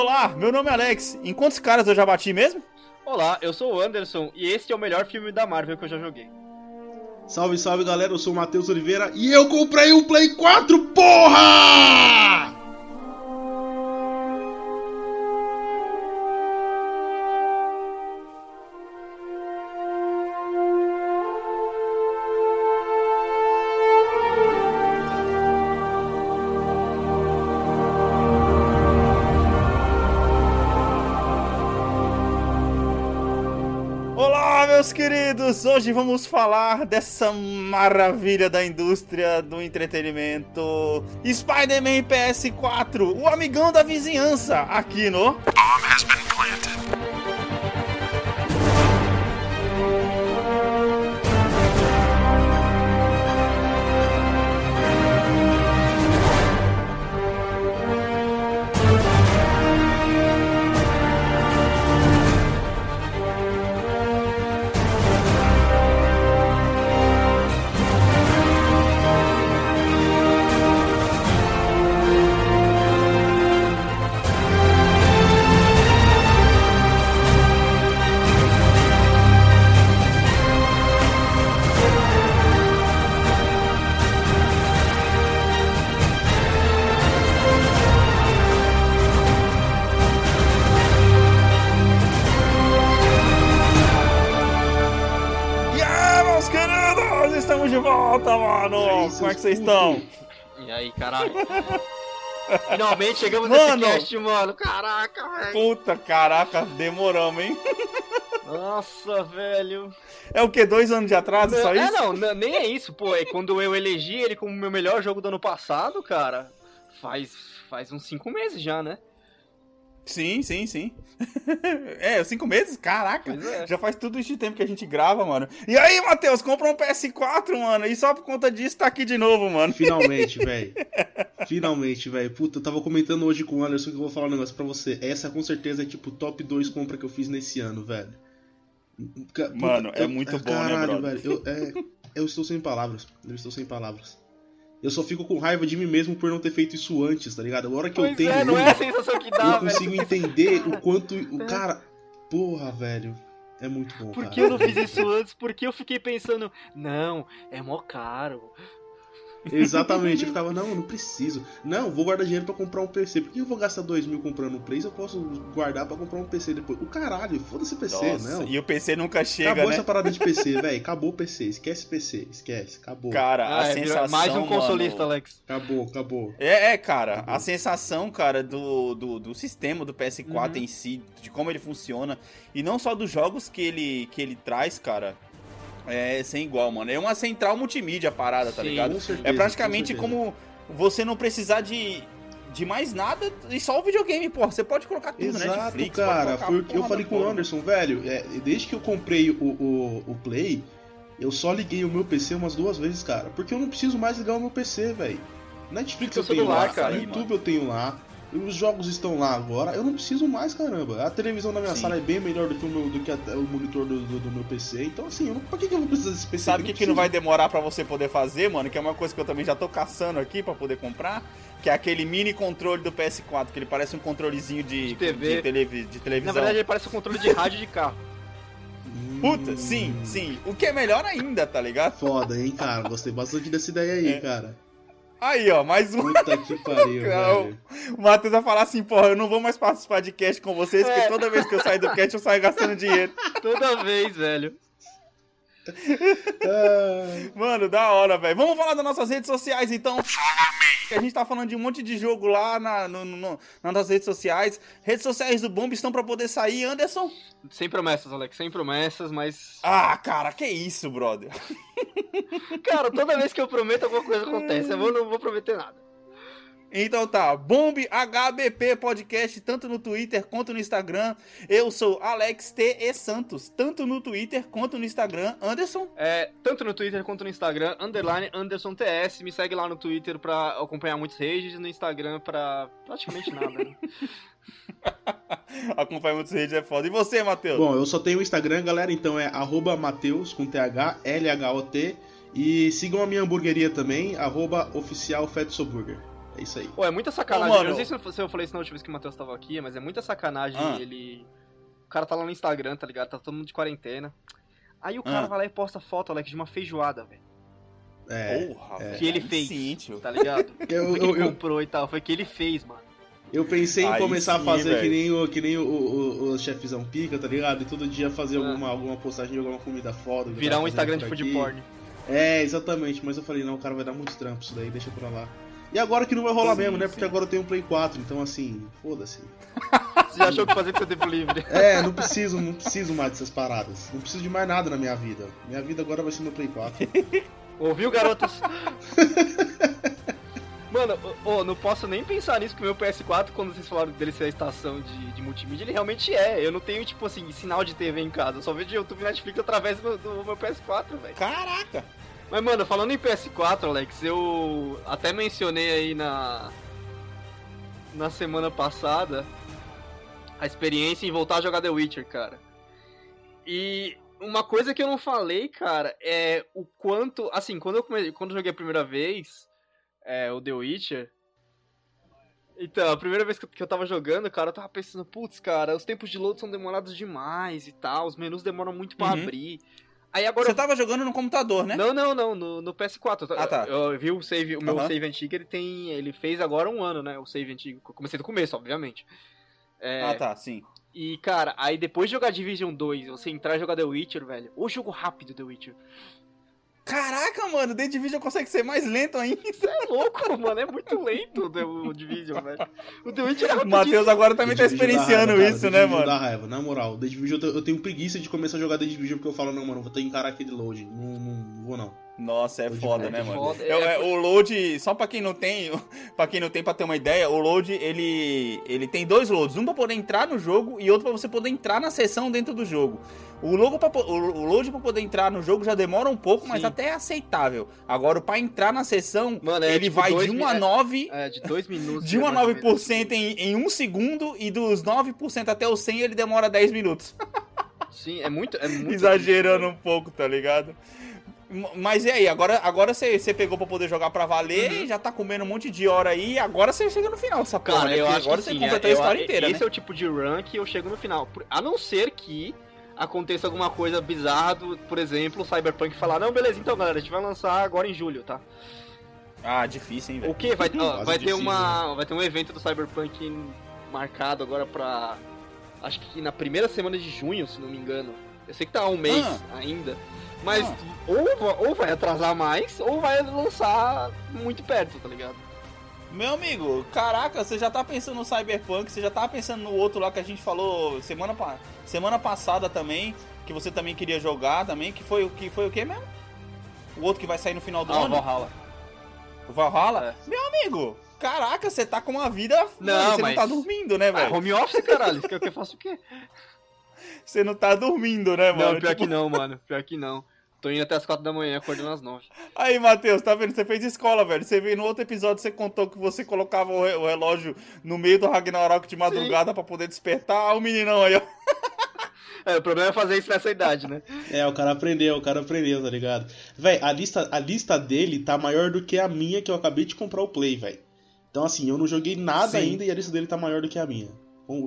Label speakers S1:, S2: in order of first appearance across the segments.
S1: Olá, meu nome é Alex. Em quantos caras eu já bati mesmo?
S2: Olá, eu sou o Anderson e este é o melhor filme da Marvel que eu já joguei.
S3: Salve, salve galera, eu sou o Matheus Oliveira e eu comprei um Play 4, porra!
S1: Queridos! Hoje vamos falar dessa maravilha da indústria do entretenimento: Spider-Man PS4, o amigão da vizinhança, aqui no. E
S2: Finalmente chegamos
S1: Mano!
S2: nesse cast, mano. Caraca, velho.
S1: Puta, caraca, demoramos, hein?
S2: Nossa, velho.
S1: É o que? Dois anos de atraso, só
S2: é,
S1: isso?
S2: não, n- nem é isso, pô. É quando eu elegi ele como meu melhor jogo do ano passado, cara. Faz, faz uns cinco meses já, né?
S1: Sim, sim, sim. é, cinco meses? Caraca.
S2: É.
S1: Já faz tudo isso de tempo que a gente grava, mano. E aí, Matheus, compra um PS4, mano. E só por conta disso tá aqui de novo, mano.
S3: Finalmente, velho. Finalmente, velho. Puta, eu tava comentando hoje com o Anderson que eu vou falar um negócio pra você. Essa com certeza é tipo top 2 compra que eu fiz nesse ano, velho.
S1: Mano, é
S3: eu-
S1: muito
S3: ah,
S1: bom, né,
S3: caralho,
S1: brother?
S3: velho. Eu, é, eu estou sem palavras. Eu estou sem palavras. Eu só fico com raiva de mim mesmo por não ter feito isso antes, tá ligado? Agora que eu
S2: Pois
S3: tenho
S2: é, não é a sensação que dá,
S3: eu
S2: velho.
S3: consigo entender o quanto o cara. Porra, velho. É muito bom,
S2: Por
S3: cara.
S2: que eu não fiz isso antes? Porque eu fiquei pensando, não, é mó caro.
S3: Exatamente, eu ficava, não, eu não preciso. Não, vou guardar dinheiro pra comprar um PC. Por que eu vou gastar dois mil comprando um Play se eu posso guardar pra comprar um PC depois? O caralho, foda-se PC,
S1: Nossa,
S3: não.
S1: e o PC nunca chega,
S3: Acabou
S1: né?
S3: essa parada de PC, velho. Acabou o PC. Esquece PC. Esquece. Acabou.
S1: Cara, a
S2: Ah, é,
S1: sensação,
S2: mais um consolista,
S1: mano...
S2: Alex.
S3: Acabou, acabou.
S1: É, é, cara,
S3: Acabou.
S1: a sensação, cara, do, do, do sistema do PS4
S2: Uhum.
S1: em si, de como ele funciona, e não só dos jogos que ele, que ele traz, cara, é sem igual, mano. É uma central multimídia parada, tá
S2: Sim.
S1: ligado?
S3: Com certeza,
S1: É praticamente como você não precisar de, de mais nada e só o videogame, porra. Você pode colocar tudo, né?
S3: Exato,
S1: Netflix,
S3: cara. Foi eu falei com o. Anderson, velho. é, desde que eu comprei o, o, o Play, eu só liguei o meu PC umas duas vezes, cara. Porque eu não preciso mais ligar o meu PC, velho. Netflix eu tenho lá,
S2: cara,
S3: YouTube eu tenho lá. Os jogos estão lá agora, eu não preciso mais, caramba. A televisão na minha
S1: Sim.
S3: sala é bem melhor do que o, meu, do que a- o monitor do, do- do meu PC. Então, assim, eu não, pra que, que eu vou precisar desse PC?
S1: Sabe o que, que não vai demorar pra você poder fazer, mano? Que é uma coisa que eu também já tô caçando aqui pra poder comprar. Que é aquele mini controle do PS4, que ele parece um controlezinho de,
S2: De TV.
S1: de, televi- de
S2: Na
S1: televisão.
S2: verdade, ele parece um controle de rádio de carro.
S1: Puta,
S3: Hum,
S1: sim, sim. O que é melhor ainda, tá ligado?
S3: Foda, hein, cara. Gostei bastante dessa ideia aí,
S1: É.
S3: cara.
S1: Aí, ó, mais um.
S3: Puta que pariu, velho.
S1: O Matheus vai falar assim, porra, eu não vou mais participar de cast com vocês, porque
S2: É.
S1: toda vez que eu saio do cast eu saio gastando dinheiro.
S2: Toda vez, velho.
S1: Mano, da hora, velho. Vamos falar das nossas redes sociais, então. Que A gente tá falando de um monte de jogo lá na, no, no- nas nossas redes sociais. Redes sociais do Bomb estão pra poder sair, Anderson.
S2: Sem promessas, Alex, sem promessas, mas.
S1: Ah, cara, que isso, brother.
S2: Cara, toda vez que eu prometo alguma coisa acontece. Eu vou- não vou prometer nada.
S1: Então tá, Bomb HBP Podcast, tanto no Twitter quanto no Instagram. Eu sou Alex T. E Santos, tanto no Twitter quanto no Instagram. Anderson.
S2: É, tanto no Twitter quanto no Instagram, underline Anderson TS. Me segue lá no Twitter pra acompanhar muitos rages e no Instagram pra praticamente nada. Né?
S1: Acompanha muitos redes, é foda. E você, Matheus?
S3: Bom, eu só tenho o Instagram, galera, então é arroba Mateus com TH, LHOT. E sigam a minha hamburgueria também, arroba oficial. É isso aí.
S2: Pô, é muita sacanagem.
S1: Ô, mano.
S2: eu não sei se eu- se eu falei isso na última vez que o Matheus tava aqui, mas é muita sacanagem
S1: Ah.
S2: ele. O cara tá lá no Instagram, tá ligado? Tá todo mundo de quarentena. Aí o cara
S1: Ah.
S2: vai lá e posta foto, Alex, de uma feijoada, velho.
S3: É.
S1: Porra, velho.
S2: Que ele fez.
S1: Sim.
S2: Tá ligado?
S3: Eu, eu,
S2: ele
S3: eu,
S2: comprou e tal. Foi que ele fez, mano.
S3: eu pensei em
S1: Aí
S3: começar
S1: sim,
S3: a fazer
S1: velho.
S3: que nem, o, que nem o, o, o chefzão pica, tá ligado? E todo dia fazer
S2: Ah.
S3: alguma, alguma postagem de alguma comida foda. eu
S2: Virar um Instagram de food porn.
S3: É, exatamente. Mas eu falei, não, o cara vai dar muito trampo isso daí, deixa pra lá. E agora que não vai rolar
S1: Sim,
S3: mesmo, né?
S1: sim.
S3: Porque agora eu tenho um Play 4, então assim, foda-se.
S2: Você já achou que fazer com seu tempo livre?
S3: É, não preciso, não preciso mais dessas paradas. Não preciso de mais nada na minha vida. Minha vida agora vai ser no Play 4.
S2: Ouviu, garotas? Mano, ô, não posso nem pensar nisso que o meu PS4, quando vocês falaram dele ser a estação de, de multimídia, ele realmente é. Eu não tenho, tipo assim, sinal de TV em casa. Eu só vejo YouTube e Netflix através do, do meu PS4, velho.
S1: Caraca!
S2: Mas, mano, falando em PS4, Alex, eu até mencionei aí na. Na semana passada a experiência em voltar a jogar The Witcher, cara. E uma coisa que eu não falei, cara, é o quanto. Assim, quando eu, come... quando eu joguei a primeira vez é, o The Witcher. Então, a primeira vez que eu, que eu tava jogando, cara, eu tava pensando, putz, cara, os tempos de load são demorados demais e tal, os menus demoram muito pra
S1: Uhum.
S2: abrir. Aí agora
S1: Você
S2: eu
S1: tava jogando no computador, né?
S2: não, não, não, no, no PS4. Eu-
S1: Ah, tá.
S2: Eu, vi o save, o meu
S1: Aham.
S2: save antigo, ele tem. Ele fez agora um ano, né? O save antigo. Eu Comecei do começo, obviamente. É,
S1: Ah, tá, sim.
S2: E, cara, aí depois de jogar Division 2, você entrar e jogar The Witcher, velho. O jogo rápido The Witcher.
S1: Caraca, mano, The Division consegue ser mais lento ainda.
S2: Isso é louco, mano. É muito lento o The- Division, velho. O The Witcher é.
S1: Matheus agora também tá
S3: The dá
S1: experienciando
S3: raiva,
S1: isso, né, mano?
S3: Dá raiva, na moral. The Division eu, te- eu tenho preguiça de começar a jogar The Division porque eu falo, não, mano, vou ter que encarar aquele load. Não, não vou não.
S1: Nossa, é
S3: de
S1: foda, né,
S3: tô
S1: mano?
S2: foda.
S1: É, é, o load, só pra quem não tem, para quem não tem pra ter uma ideia, o load ele ele tem dois loads, um pra poder entrar no jogo e outro pra você poder entrar na sessão dentro do jogo. O, logo pra, o, o load pra poder entrar no jogo já demora um pouco, mas
S2: Sim.
S1: até é aceitável. Agora, pra entrar na sessão,
S2: Mano, é
S1: ele
S2: tipo
S1: vai de
S2: mi-
S1: 1 a
S2: é-
S1: 9,
S2: É, de dois minutos.
S1: de 1 a
S2: mais ou menos.
S1: 9% em, em 1 segundo e dos 9% até o 100 ele demora 10 minutos.
S2: Sim, é muito. É muito
S1: Exagerando um pouco, tá ligado? Mas e aí, agora, agora você, pegou pra poder jogar pra valer
S2: Uhum.
S1: e já tá comendo um monte de hora aí, agora você chega no final dessa porra,
S2: Cara,
S1: né?
S2: eu
S1: Porque
S2: acho
S1: agora
S2: que
S1: você
S2: sim,
S1: completou
S2: é,
S1: a história
S2: eu-
S1: inteira,
S2: Esse
S1: né?
S2: é o tipo de run que eu chego no final. A não ser que aconteça alguma coisa bizarra, do- por exemplo, o Cyberpunk falar, não, beleza, então galera, a gente vai lançar agora em julho, tá?
S1: Ah, difícil, hein, velho.
S2: O que? Vai, ó, vai ter uma. Vai ter um evento do Cyberpunk marcado agora pra. Acho que na primeira semana de junho, se não me engano. Eu sei que tá há um mês
S1: Ah.
S2: ainda. Mas
S1: Ah.
S2: ou, ou vai atrasar mais, ou vai lançar muito perto, tá ligado?
S1: Meu amigo, caraca, você já tá pensando no Cyberpunk, você já tava pensando no outro lá que a gente falou semana, pa- semana passada também, que você também queria jogar também, que foi o que foi o que mesmo? O outro que vai sair no final do
S2: Ah,
S1: ano?
S2: Valhalla.
S1: O Valhalla?
S2: É.
S1: Meu amigo, caraca, você tá com uma vida.
S2: Não,
S1: Mano, você
S2: mas-
S1: não tá dormindo, né,
S2: Ah,
S1: velho?
S2: home office, caralho. Que eu faça o quê?
S1: Você não tá dormindo, né, mano?
S2: Não, pior
S1: Tipo,
S2: que não, mano. Pior que não. Tô indo até as quatro da manhã, acordando às nove.
S1: Aí, Matheus, tá vendo? Você fez escola, velho. Você veio no outro episódio, você contou que você colocava o, re- o relógio no meio do Ragnarok de madrugada pra poder despertar. Ah, o meninão aí, ó.
S2: É, o problema é fazer isso nessa idade, né?
S3: É, o cara aprendeu, o cara aprendeu, tá ligado? Véi, a lista, a lista dele tá maior do que a minha que eu acabei de comprar o Play, velho. Então, assim, eu não joguei nada
S1: Sim.
S3: ainda e a lista dele tá maior do que a minha.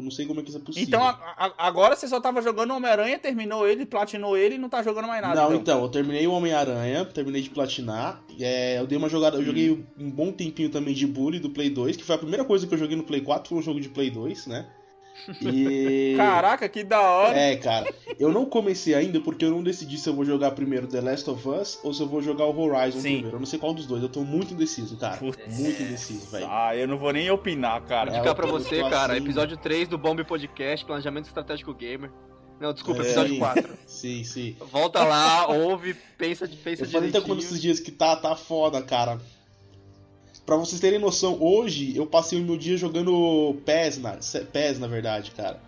S3: Não sei como é que isso é possível.
S1: Então, a- a- agora você só tava jogando Homem-Aranha, terminou ele, platinou ele e não tá jogando mais nada.
S3: Não,
S1: então.
S3: então, eu terminei o Homem-Aranha, terminei de platinar. É, eu dei uma jogada, eu joguei um bom tempinho também de Bully do Play 2, que foi a primeira coisa que eu joguei no Play 4, foi um jogo de Play 2, né? E.
S1: Caraca, que da hora.
S3: É, cara, eu não comecei ainda porque eu não decidi se eu vou jogar primeiro The Last of Us ou se eu vou jogar o Horizon
S1: Sim.
S3: primeiro. Eu não sei qual dos dois, eu tô muito indeciso, cara.
S1: Putz.
S3: Muito indeciso, velho.
S1: Ah, eu não vou nem opinar, cara.
S3: É,
S2: Vou indicar pra
S3: eu tô
S2: você, cara,
S3: assim.
S2: episódio 3 do Bomb Podcast, Planejamento Estratégico Gamer. Não, desculpa,
S3: É,
S2: episódio
S3: sim.
S2: 4.
S3: Sim, sim.
S2: Volta lá, ouve, pensa, pensa
S3: Eu falei até quando esses dias que tá, tá foda, cara. Pra vocês terem noção, hoje eu passei o meu dia jogando PES, na, PES, na verdade, cara.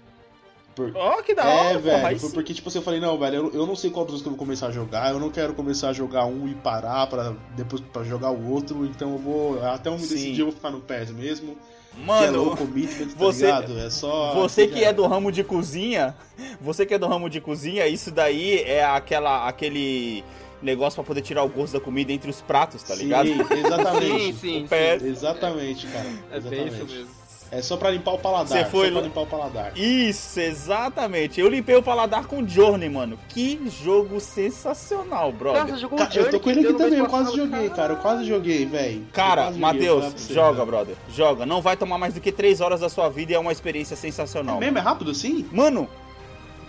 S3: Por-
S1: Ó, que da
S3: é,
S1: hora. Aí
S3: velho, foi porque, tipo assim, eu falei, não, velho, eu, eu não sei qual dos que eu vou começar a jogar, eu não quero começar a jogar um e parar pra depois pra jogar o outro, então eu vou, até eu me decidir, eu vou ficar no PES mesmo, é
S1: Mano,
S3: commitment, tá
S1: você-
S3: ligado? É só...
S1: Você que é do ramo de cozinha, você que é do ramo de cozinha, isso daí é aquela, aquele negócio pra poder tirar o gosto da comida entre os pratos, tá ligado?
S3: Sim, exatamente.
S2: Sim, sim,
S1: O pé-
S2: sim.
S3: Exatamente, cara.
S2: É bem
S3: Exatamente.
S2: isso mesmo.
S3: É só pra limpar o paladar.
S1: Você foi
S3: só limpar o paladar.
S1: Isso, exatamente. Eu limpei o paladar com Journey, mano. Que jogo sensacional,
S2: Cara,
S1: brother.
S2: você jogou
S3: Ca-
S2: Journey
S3: eu tô com ele aqui também, eu quase joguei, cara. Eu quase joguei, velho.
S1: Cara, Matheus, joga,
S3: cara.
S1: brother. Joga. Não vai tomar mais do que 3 horas da sua vida e é uma experiência sensacional.
S3: É mesmo? É rápido assim?
S1: Mano,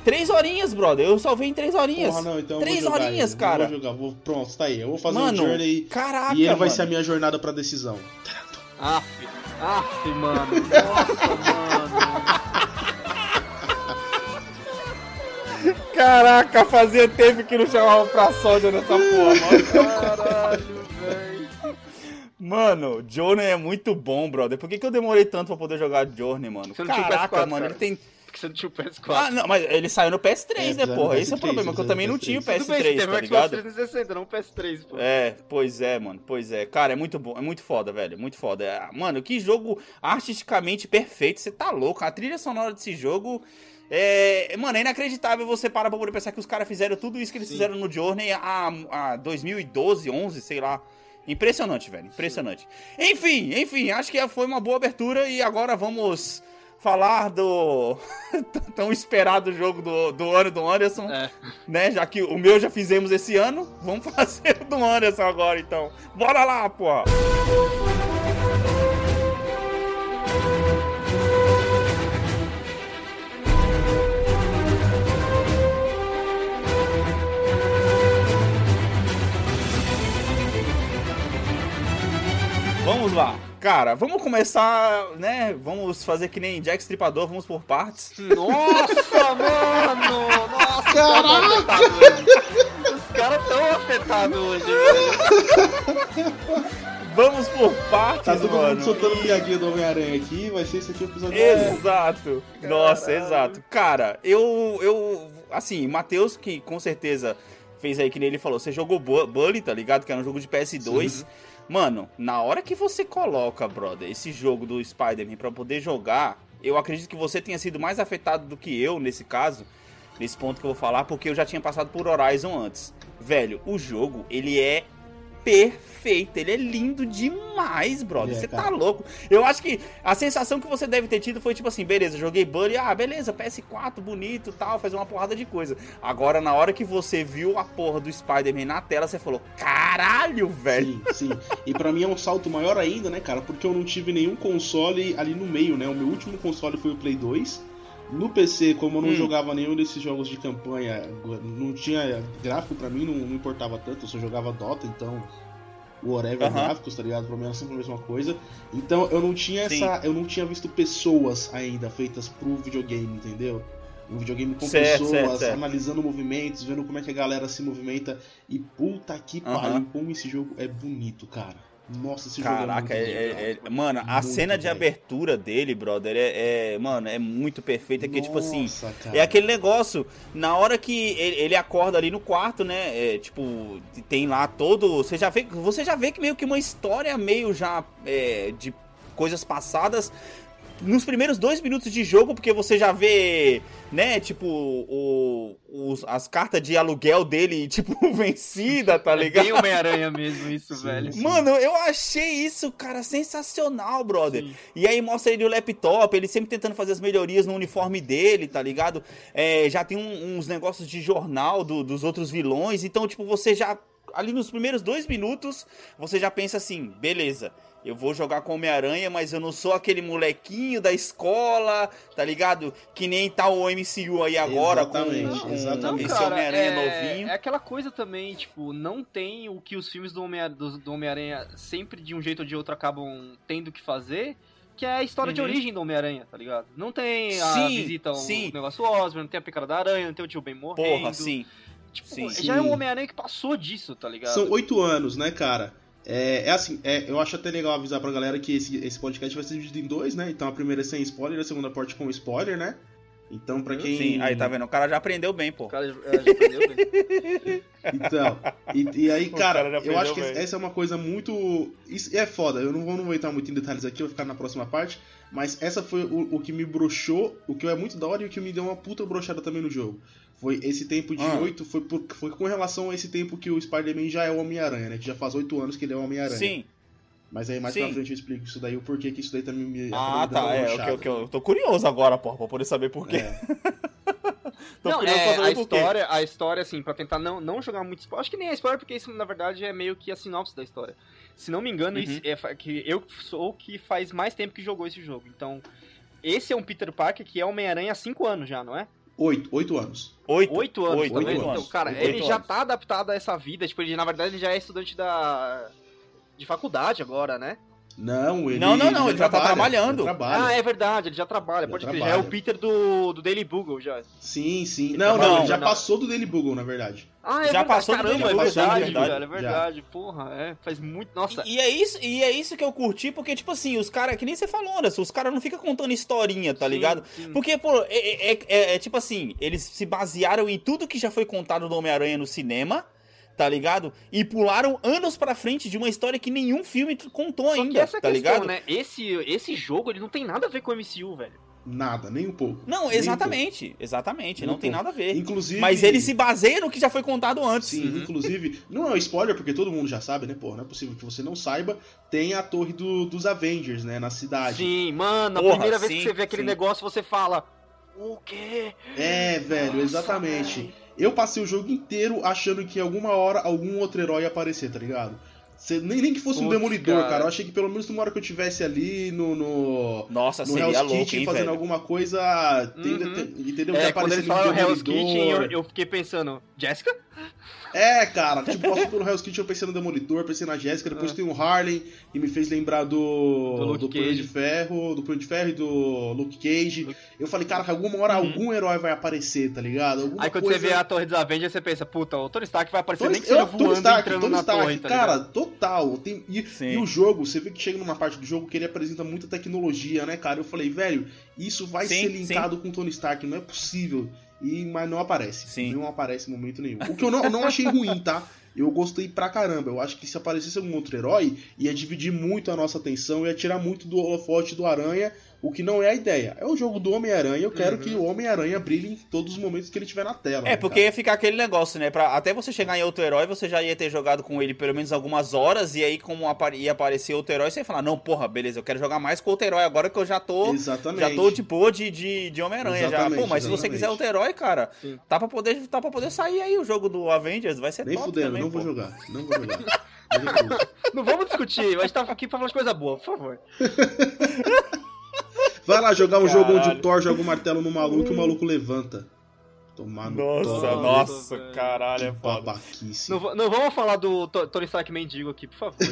S1: 3 horinhas, brother. Eu salvei em 3 horinhas.
S3: Porra, não, então eu
S1: Três
S3: vou jogar
S1: horinhas,
S3: ele.
S1: cara.
S3: Eu vou jogar, vou... pronto, tá aí. Eu vou fazer
S1: Mano,
S3: um journey
S1: caraca,
S3: e ele vai
S1: mano.
S3: ser a minha jornada pra decisão.
S2: Aff, aff, mano. Nossa, mano.
S1: Caraca, fazia tempo que não chamava pra solda nessa porra, mano.
S2: Caralho, velho.
S1: Mano, Journey é muito bom, brother. Por que, que eu demorei tanto pra poder jogar Journey, mano?
S2: Você não tinha o
S1: Caraca,
S2: PS4,
S1: mano,
S2: cara.
S1: ele tem.
S2: Porque você não tinha o PS4.
S1: Ah, não, mas ele saiu no PS3,
S3: É,
S1: né, porra? Esse é o
S3: PS3,
S1: problema, que eu também não tinha o
S3: PS3.
S2: Tudo bem, você
S1: PS3,
S2: teve
S1: tá ligado?
S2: 360, não o PS3, pô.
S1: É, pois é, mano, pois é. Cara, é muito bom, é muito foda, velho, muito foda. É, Mano, que jogo artisticamente perfeito, você tá louco. A trilha sonora desse jogo é. Mano, é inacreditável você parar pra poder pensar que os caras fizeram tudo isso que eles
S2: Sim.
S1: fizeram no Journey há, há 2012, 11, sei lá. Impressionante, velho, impressionante. Enfim, enfim, acho que foi uma boa abertura e agora vamos falar do tão esperado jogo do, do ano do Anderson
S2: É.
S1: né? Já que o meu já fizemos esse ano, vamos fazer o do Anderson agora, então. Bora lá, pô! Vamos lá. Cara, vamos começar, né? Vamos fazer que nem Jack Stripador, vamos por partes.
S2: Nossa, mano! Nossa, Caraca! Os caras tão afetados hoje, velho.
S1: Vamos por partes,
S3: Tá todo
S1: mano.
S3: mundo soltando piadinha do Homem-Aranha aqui, vai ser esse aqui o episódio é.
S1: Exato. Nossa, exato. Cara, eu, eu, assim, Matheus, que com certeza fez aí que nem ele falou, você jogou Bu- Bully, tá ligado? Que era um jogo de PS2. Mano, na hora que você coloca, brother, esse jogo do Spider-Man pra poder jogar, eu acredito que você tenha sido mais afetado do que eu nesse caso, nesse ponto que eu vou falar, porque eu já tinha passado por Horizon antes. Velho, o jogo, ele é perfeito, ele é lindo demais, brother.
S3: É,
S1: Você tá
S3: cara.
S1: louco. Eu acho que a sensação que você deve ter tido foi tipo assim, beleza, joguei Bully, ah, beleza, PS4, bonito, tal, faz uma porrada de coisa. Agora, na hora que você viu a porra do Spider-Man na tela, você falou, caralho, velho.
S3: Sim, sim. E pra mim é um salto maior ainda, né, cara? Porque eu não tive nenhum console ali no meio, né? O meu último console foi o Play 2. No PC, como eu não
S1: Hum.
S3: jogava nenhum desses jogos de campanha, não tinha gráfico pra mim, não, não importava tanto, eu só jogava Dota, então whatever
S1: Aham.
S3: gráficos, tá ligado? Pra mim era sempre a mesma coisa. Então eu não tinha
S1: Sim.
S3: essa. Eu não tinha visto pessoas ainda feitas pro videogame, entendeu? Um videogame com
S1: Certo,
S3: pessoas,
S1: certo, certo.
S3: analisando movimentos, vendo como é que a galera se movimenta. E puta que
S1: Aham.
S3: pariu, como esse jogo é bonito, cara. Nossa, esse jogo é
S1: Caraca,
S3: muito
S1: é, é-
S3: cara.
S1: é- mano, a
S3: Muito,
S1: cena de
S3: velho.
S1: abertura dele, brother, é, é- mano, é muito perfeita, que tipo assim,
S3: Nossa, cara.
S1: é aquele negócio, na hora que ele, ele acorda ali no quarto, né, é, tipo, tem lá todo, você já vê, você já vê que meio que uma história meio já é, de coisas passadas nos primeiros dois minutos de jogo, porque você já vê, né, tipo, o, os- as cartas de aluguel dele, tipo, vencida, tá
S2: É
S1: ligado?
S2: bem Homem-Aranha mesmo isso,
S3: Sim,
S2: velho.
S3: sim.
S1: Mano, eu achei isso, cara, sensacional, brother.
S2: Sim.
S1: E aí mostra ele o laptop, ele sempre tentando fazer as melhorias no uniforme dele, tá ligado? É, já tem um- uns negócios de jornal do- dos outros vilões, então, tipo, você já. Ali nos primeiros dois minutos, você já pensa assim, beleza. Eu vou jogar com Homem-Aranha, mas eu não sou aquele molequinho da escola, tá ligado? Que nem tá o MCU aí agora
S3: Exatamente,
S1: com, com
S3: exatamente.
S1: esse
S2: cara,
S1: Homem-Aranha
S2: é,
S1: novinho.
S2: É aquela coisa também, tipo, não tem o que os filmes do Homem- do, do Homem-Aranha sempre de um jeito ou de outro acabam tendo que fazer, que é a história de
S1: Uhum.
S2: origem do Homem-Aranha, tá ligado? Não tem a
S1: Sim,
S2: visita ao
S1: sim.
S2: negócio Osborn, não tem a picada da aranha, não tem o tio Ben morrendo.
S1: Porra, sim.
S2: Tipo,
S1: sim.
S2: já é um. Homem-Aranha que passou disso, tá ligado?
S3: São oito anos, né, cara? É, é assim, é, eu acho até legal avisar pra galera que esse, esse podcast vai ser dividido em dois, né? Então a primeira é sem spoiler, a segunda parte com spoiler, né? Então, pra quem.
S1: Sim, aí tá vendo? O cara já aprendeu bem, pô.
S2: O cara já, já aprendeu bem.
S3: Então, e, e aí,
S1: O
S3: cara,
S1: cara
S3: eu acho que
S1: bem.
S3: essa é uma coisa muito. Isso é foda, eu não vou, não vou entrar muito em detalhes aqui, eu vou ficar na próxima parte. Mas essa foi o, o que me broxou, o que é muito da hora e o que me deu uma puta brochada também no jogo. Foi esse tempo de
S1: Ah.
S3: oito, foi, por- foi com relação a esse tempo que o Spider-Man já é o Homem-Aranha, né? Que já faz oito anos que ele é o Homem-Aranha.
S1: Sim.
S3: Mas aí mais
S1: Sim.
S3: pra frente eu explico isso daí, o porquê que isso daí também me
S1: Ah,
S3: acabou me dando
S1: tá. É, ok, ok. Eu tô curioso agora, pô, pra poder saber por quê.
S3: É.
S1: Tô
S2: não,
S1: curioso
S2: é,
S1: pra saber
S2: a história, a história, assim, pra tentar não, não jogar muito spoiler. Acho que nem é spoiler, porque isso, na verdade, é meio que a sinopse da história. Se não me engano,
S1: Uhum.
S2: isso é que eu sou o que faz mais tempo que jogou esse jogo. Então, esse é um Peter Parker que é Homem-Aranha há 5 anos já, não é?
S3: Oito, oito anos.
S1: Oito.
S2: Oito anos,
S1: Oito,
S2: tá
S3: oito
S2: vendo?
S3: anos.
S2: Então, cara,
S3: Oito
S2: ele já
S1: anos.
S2: tá adaptado a essa vida. Tipo, ele, na verdade, ele já é estudante da... De faculdade agora, né?
S3: Não, ele.
S1: Não, não, não, ele já tá
S3: trabalha,
S1: trabalhando.
S3: ele trabalha.
S2: Ah, é verdade, ele já trabalha.
S3: Já
S2: Pode crer, já
S3: trabalha.
S2: é o Peter do, do Daily Bugle, já.
S3: Sim, sim. Não,
S1: trabalha-
S3: não, ele já
S2: não.
S3: passou do Daily Bugle, na verdade.
S2: Ah, é
S1: Já
S2: verdade.
S1: passou do
S2: Caramba, é
S3: Bugle,
S2: verdade,
S3: verdade.
S2: velho, é
S3: Já.
S2: verdade. Porra, é, faz muito... Nossa,
S1: E é, isso, e é isso que eu curti, porque, tipo assim, os caras, que nem você falou, Anderson, os caras não ficam contando historinha, tá
S2: Sim,
S1: ligado?
S2: sim.
S1: Porque, pô, é, é- é- é tipo assim, eles se basearam em tudo que já foi contado do Homem-Aranha no cinema, tá ligado? E pularam anos pra frente de uma história que nenhum filme contou
S2: Só que
S1: ainda,
S2: essa é
S1: tá
S2: questão,
S1: ligado?
S2: né? Esse, esse jogo, ele não tem nada a ver com o MCU, velho.
S3: Nada, nem um pouco.
S1: Não,
S3: um
S1: exatamente, exatamente,
S3: Nem
S1: não
S3: um
S1: tem
S3: pouco.
S1: nada a ver.
S3: Inclusive.
S1: Mas ele se baseia no que já foi contado antes.
S3: Sim,
S2: Uhum.
S3: inclusive, não é um spoiler, porque todo mundo já sabe, né, pô? Não é possível que você não saiba. Tem a torre do- dos Avengers, né, na cidade.
S2: Sim, mano, a
S1: Porra,
S2: primeira vez que
S1: sim,
S2: você vê aquele
S1: sim.
S2: negócio, você fala. O quê?
S3: É, velho,
S2: Nossa,
S3: exatamente.
S2: velho.
S3: Eu passei o jogo inteiro achando que alguma hora algum outro herói ia aparecer, tá ligado? Nem, nem que fosse um demolidor,
S2: cara.
S3: cara. Eu achei que pelo menos numa hora que eu tivesse ali no. no...
S1: Nossa,
S3: No
S1: seria
S3: Hell's
S1: louco,
S3: Kitchen
S1: hein,
S3: fazendo
S1: velho.
S3: alguma coisa. tem-
S2: Uhum.
S3: tem- entendeu?
S2: É,
S3: que
S2: quando eles falaram Hell's. Kitchen, eu, eu fiquei pensando, Jessica?
S3: É, cara, tipo, passou pelo Hell's Kitchen, eu pensei no Demolidor, pensei na Jéssica, depois
S2: Ah.
S3: tem o Harley, e me fez lembrar do.
S2: Do
S3: do Punho de Ferro, do Punho de Ferro e do Luke Cage.
S2: Luke-
S3: Eu falei, cara, que alguma hora
S1: Uhum.
S3: algum herói vai aparecer, tá ligado? Alguma
S2: Aí quando
S3: coisa...
S2: você vê a Torre dos Avengers, você pensa, puta, o Tony Stark vai aparecer
S3: Tony,
S2: nem que seja
S3: eu, Tony
S2: voando
S3: Stark,
S2: entrando
S3: Tony Stark,
S2: torre, tá
S3: cara, total. Tem, e,
S1: Sim.
S3: e o jogo, você vê que chega numa parte do jogo que ele apresenta muita tecnologia, né, cara? Eu falei, velho, isso vai
S1: Sim,
S3: ser linkado com o Tony Stark, não é possível. E, mas não aparece.
S1: Sim.
S3: Não aparece em momento nenhum. O que eu não, não achei ruim, tá? Eu gostei pra caramba. Eu acho que se aparecesse algum outro herói, ia dividir muito a nossa atenção, ia tirar muito do holofote do Aranha, o que não é a ideia. É o jogo do Homem-Aranha, eu quero
S2: Uhum.
S3: que o Homem-Aranha brilhe em todos os momentos que ele estiver na tela.
S1: É,
S3: né,
S1: porque
S3: cara?
S1: ia ficar aquele negócio, né? Pra, até você chegar em outro herói, você já ia ter jogado com ele pelo menos algumas horas, e aí, como ia aparecer outro herói, você ia falar, não, porra, beleza, eu quero jogar mais com outro herói agora que eu já tô.
S3: Exatamente.
S1: Já tô de boa de, de, de Homem-Aranha já.
S3: Exatamente,
S1: Pô, mas se você
S3: exatamente.
S1: quiser outro herói, cara,
S2: Sim.
S1: tá pra, poder, tá pra poder sair aí o jogo do Avengers, vai ser
S3: Nem
S1: top
S3: fudendo,
S1: também,
S3: não vou
S1: pô.
S3: jogar. Não vou jogar.
S2: Não vamos discutir, a gente tá aqui pra falar de coisa boa, por favor.
S3: Vai lá jogar um jogo onde
S1: Caralho.
S3: o Thor joga o martelo no maluco e o maluco levanta. Tomar no
S1: Nossa,
S2: Nossa, velho.
S1: caralho,
S3: que
S1: é foda.
S3: babaquice.
S2: Não, não vamos falar do To- Tony Stark mendigo aqui, por favor.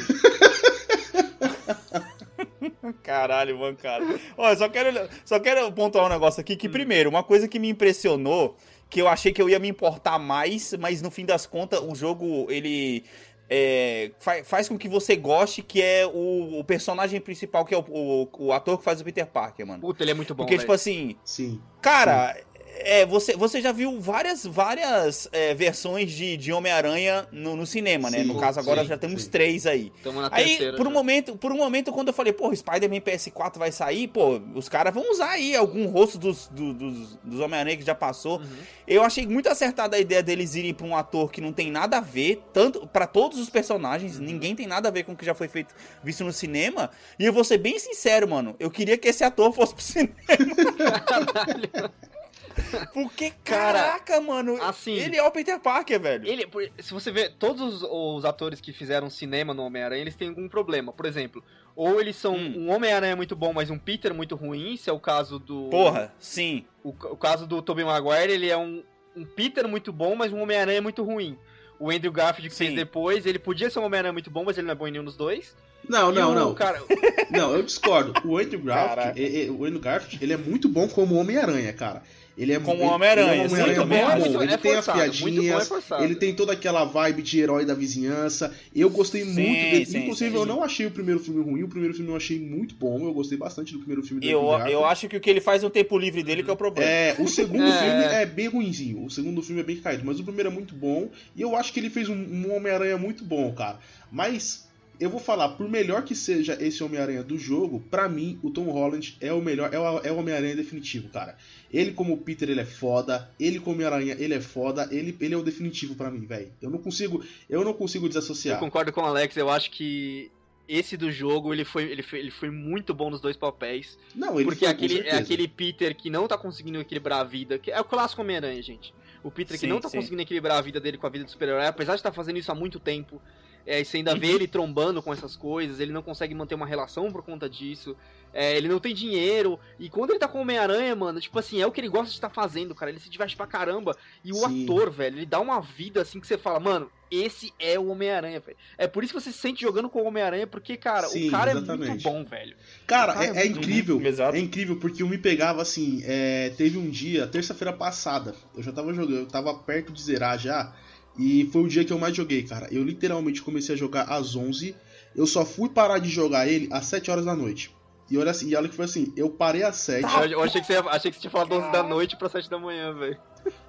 S1: Caralho, bancada. Olha, só quero, só quero pontuar um negócio aqui
S2: Hum.
S1: que, primeiro, uma coisa que me impressionou, que eu achei que eu ia me importar mais, mas no fim das contas, o jogo, ele é, fa- faz com que você goste, que é o, o personagem principal, que é o, o, o ator que faz o Peter Parker, mano.
S2: Puta, ele é muito bom,
S1: Porque,
S2: velho.
S1: tipo assim,
S3: Sim.
S1: Cara, é, você, você já viu várias, várias é, versões de, de Homem-Aranha no, no cinema, né?
S3: Sim,
S1: No caso, agora
S2: sim,
S1: já temos
S3: sim.
S1: três aí.
S2: Tamo na
S1: Aí,
S2: terceira.
S1: por um, momento, por um momento, quando eu falei, pô, Spider-Man PS4 vai sair, pô, os caras vão usar aí algum rosto dos, do- dos, dos Homem-Aranha que já passou.
S2: Uhum.
S1: Eu achei muito acertada a ideia deles irem pra um ator que não tem nada a ver, tanto para todos os personagens,
S2: Uhum.
S1: ninguém tem nada a ver com o que já foi feito, visto no cinema. E eu vou ser bem sincero, mano, eu queria que esse ator fosse pro cinema. Porque,
S2: Cara,
S1: caraca, mano,
S2: assim-
S1: ele é o Peter Parker, velho.
S2: Ele, se você vê, todos os, os atores que fizeram cinema no Homem-Aranha, eles têm algum problema. Por exemplo, ou eles são
S1: Hum.
S2: um Homem-Aranha muito bom, mas um Peter muito ruim, isso é o caso do...
S1: Porra, sim.
S2: O, o caso do Tobey Maguire, ele é um, um Peter muito bom, mas um Homem-Aranha muito ruim. O Andrew Garfield que
S1: Sim.
S2: fez depois, ele podia ser um Homem-Aranha muito bom, mas ele não é bom em nenhum dos dois.
S3: Não,
S2: E
S3: não,
S2: o
S3: não.
S2: Cara,
S3: Não, eu discordo. O Andrew. Garfield, é- é- o Andrew Garfield, ele é muito bom como Homem-Aranha, cara. Ele é
S1: Como Homem-Aranha,
S3: ele é um
S1: sim,
S3: Homem-Aranha
S1: também
S3: muito. Ele
S2: É
S3: tem as
S2: forçado, é
S3: piadinhas,
S2: forçado.
S3: ele tem toda aquela vibe de herói da vizinhança. Eu gostei
S1: Sim,
S3: muito dele.
S1: sim,
S3: Inclusive,
S1: sim,
S3: eu não achei o primeiro filme ruim. O primeiro filme eu achei muito bom. Eu gostei bastante do primeiro filme
S1: Eu, eu acho que o que ele faz no tempo livre dele que é o problema.
S3: É, o segundo
S2: É.
S3: filme é bem ruinzinho. O segundo filme é bem caído, mas o primeiro é muito bom. E eu acho que ele fez um, um Homem-Aranha muito bom, cara. Mas eu vou falar, por melhor que seja esse Homem-Aranha do jogo, pra mim o Tom Holland é o melhor, é o, é o Homem-Aranha definitivo, cara. Ele como Peter, ele é foda. Ele como Homem-Aranha, ele é foda. Ele, ele é o definitivo pra mim, velho. Eu não consigo, eu não consigo
S2: Eu
S3: desassociar.
S2: concordo com o Alex, eu acho que esse do jogo, ele foi, ele foi, ele foi muito bom nos dois papéis.
S3: Não, ele
S2: porque
S3: foi,
S2: aquele, é aquele Peter que não tá conseguindo equilibrar a vida, que é o clássico Homem-Aranha, gente. O Peter que
S1: Sim,
S2: não tá
S1: sim.
S2: conseguindo equilibrar a vida dele com a vida do super-herói, apesar de estar fazendo isso há muito tempo. É, e você ainda
S1: Uhum.
S2: vê ele trombando com essas coisas, ele não consegue manter uma relação por conta disso. É, ele não tem dinheiro. E quando ele tá com o Homem-Aranha, mano, tipo assim, é o que ele gosta de estar fazendo, cara. Ele se diverte pra caramba. E o
S3: Sim.
S2: ator, velho, ele dá uma vida assim que você fala, mano, esse é o Homem-Aranha, velho. É por isso que você se sente jogando com o Homem-Aranha, porque, cara,
S3: Sim,
S2: o cara é
S3: exatamente.
S2: muito bom, velho.
S3: Cara,
S2: Cara,
S3: é, é
S2: é
S3: incrível.
S1: Uhum, exato.
S3: É incrível porque eu me pegava assim. é, teve um dia, terça-feira passada, eu já tava jogando, eu tava perto de zerar já. E foi o dia que eu mais joguei, cara. Eu literalmente comecei a jogar às 11. Eu só fui parar de jogar ele às 7 horas da noite. E olha, assim, e olha que foi assim: eu parei às 7.
S2: Eu, eu achei, que você achei que você tinha falado 11 da noite pra 7 da manhã, velho.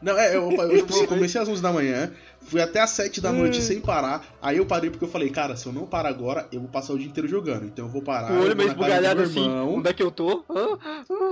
S3: Não, é, eu, eu, assim, comecei às 11 da manhã, fui até às 7 da noite sem parar. Aí eu parei porque eu falei, cara, se eu não parar agora, eu vou passar o dia inteiro jogando. Então eu vou parar.
S2: O
S3: eu
S2: olho meio esbugalhado assim, onde é que eu tô?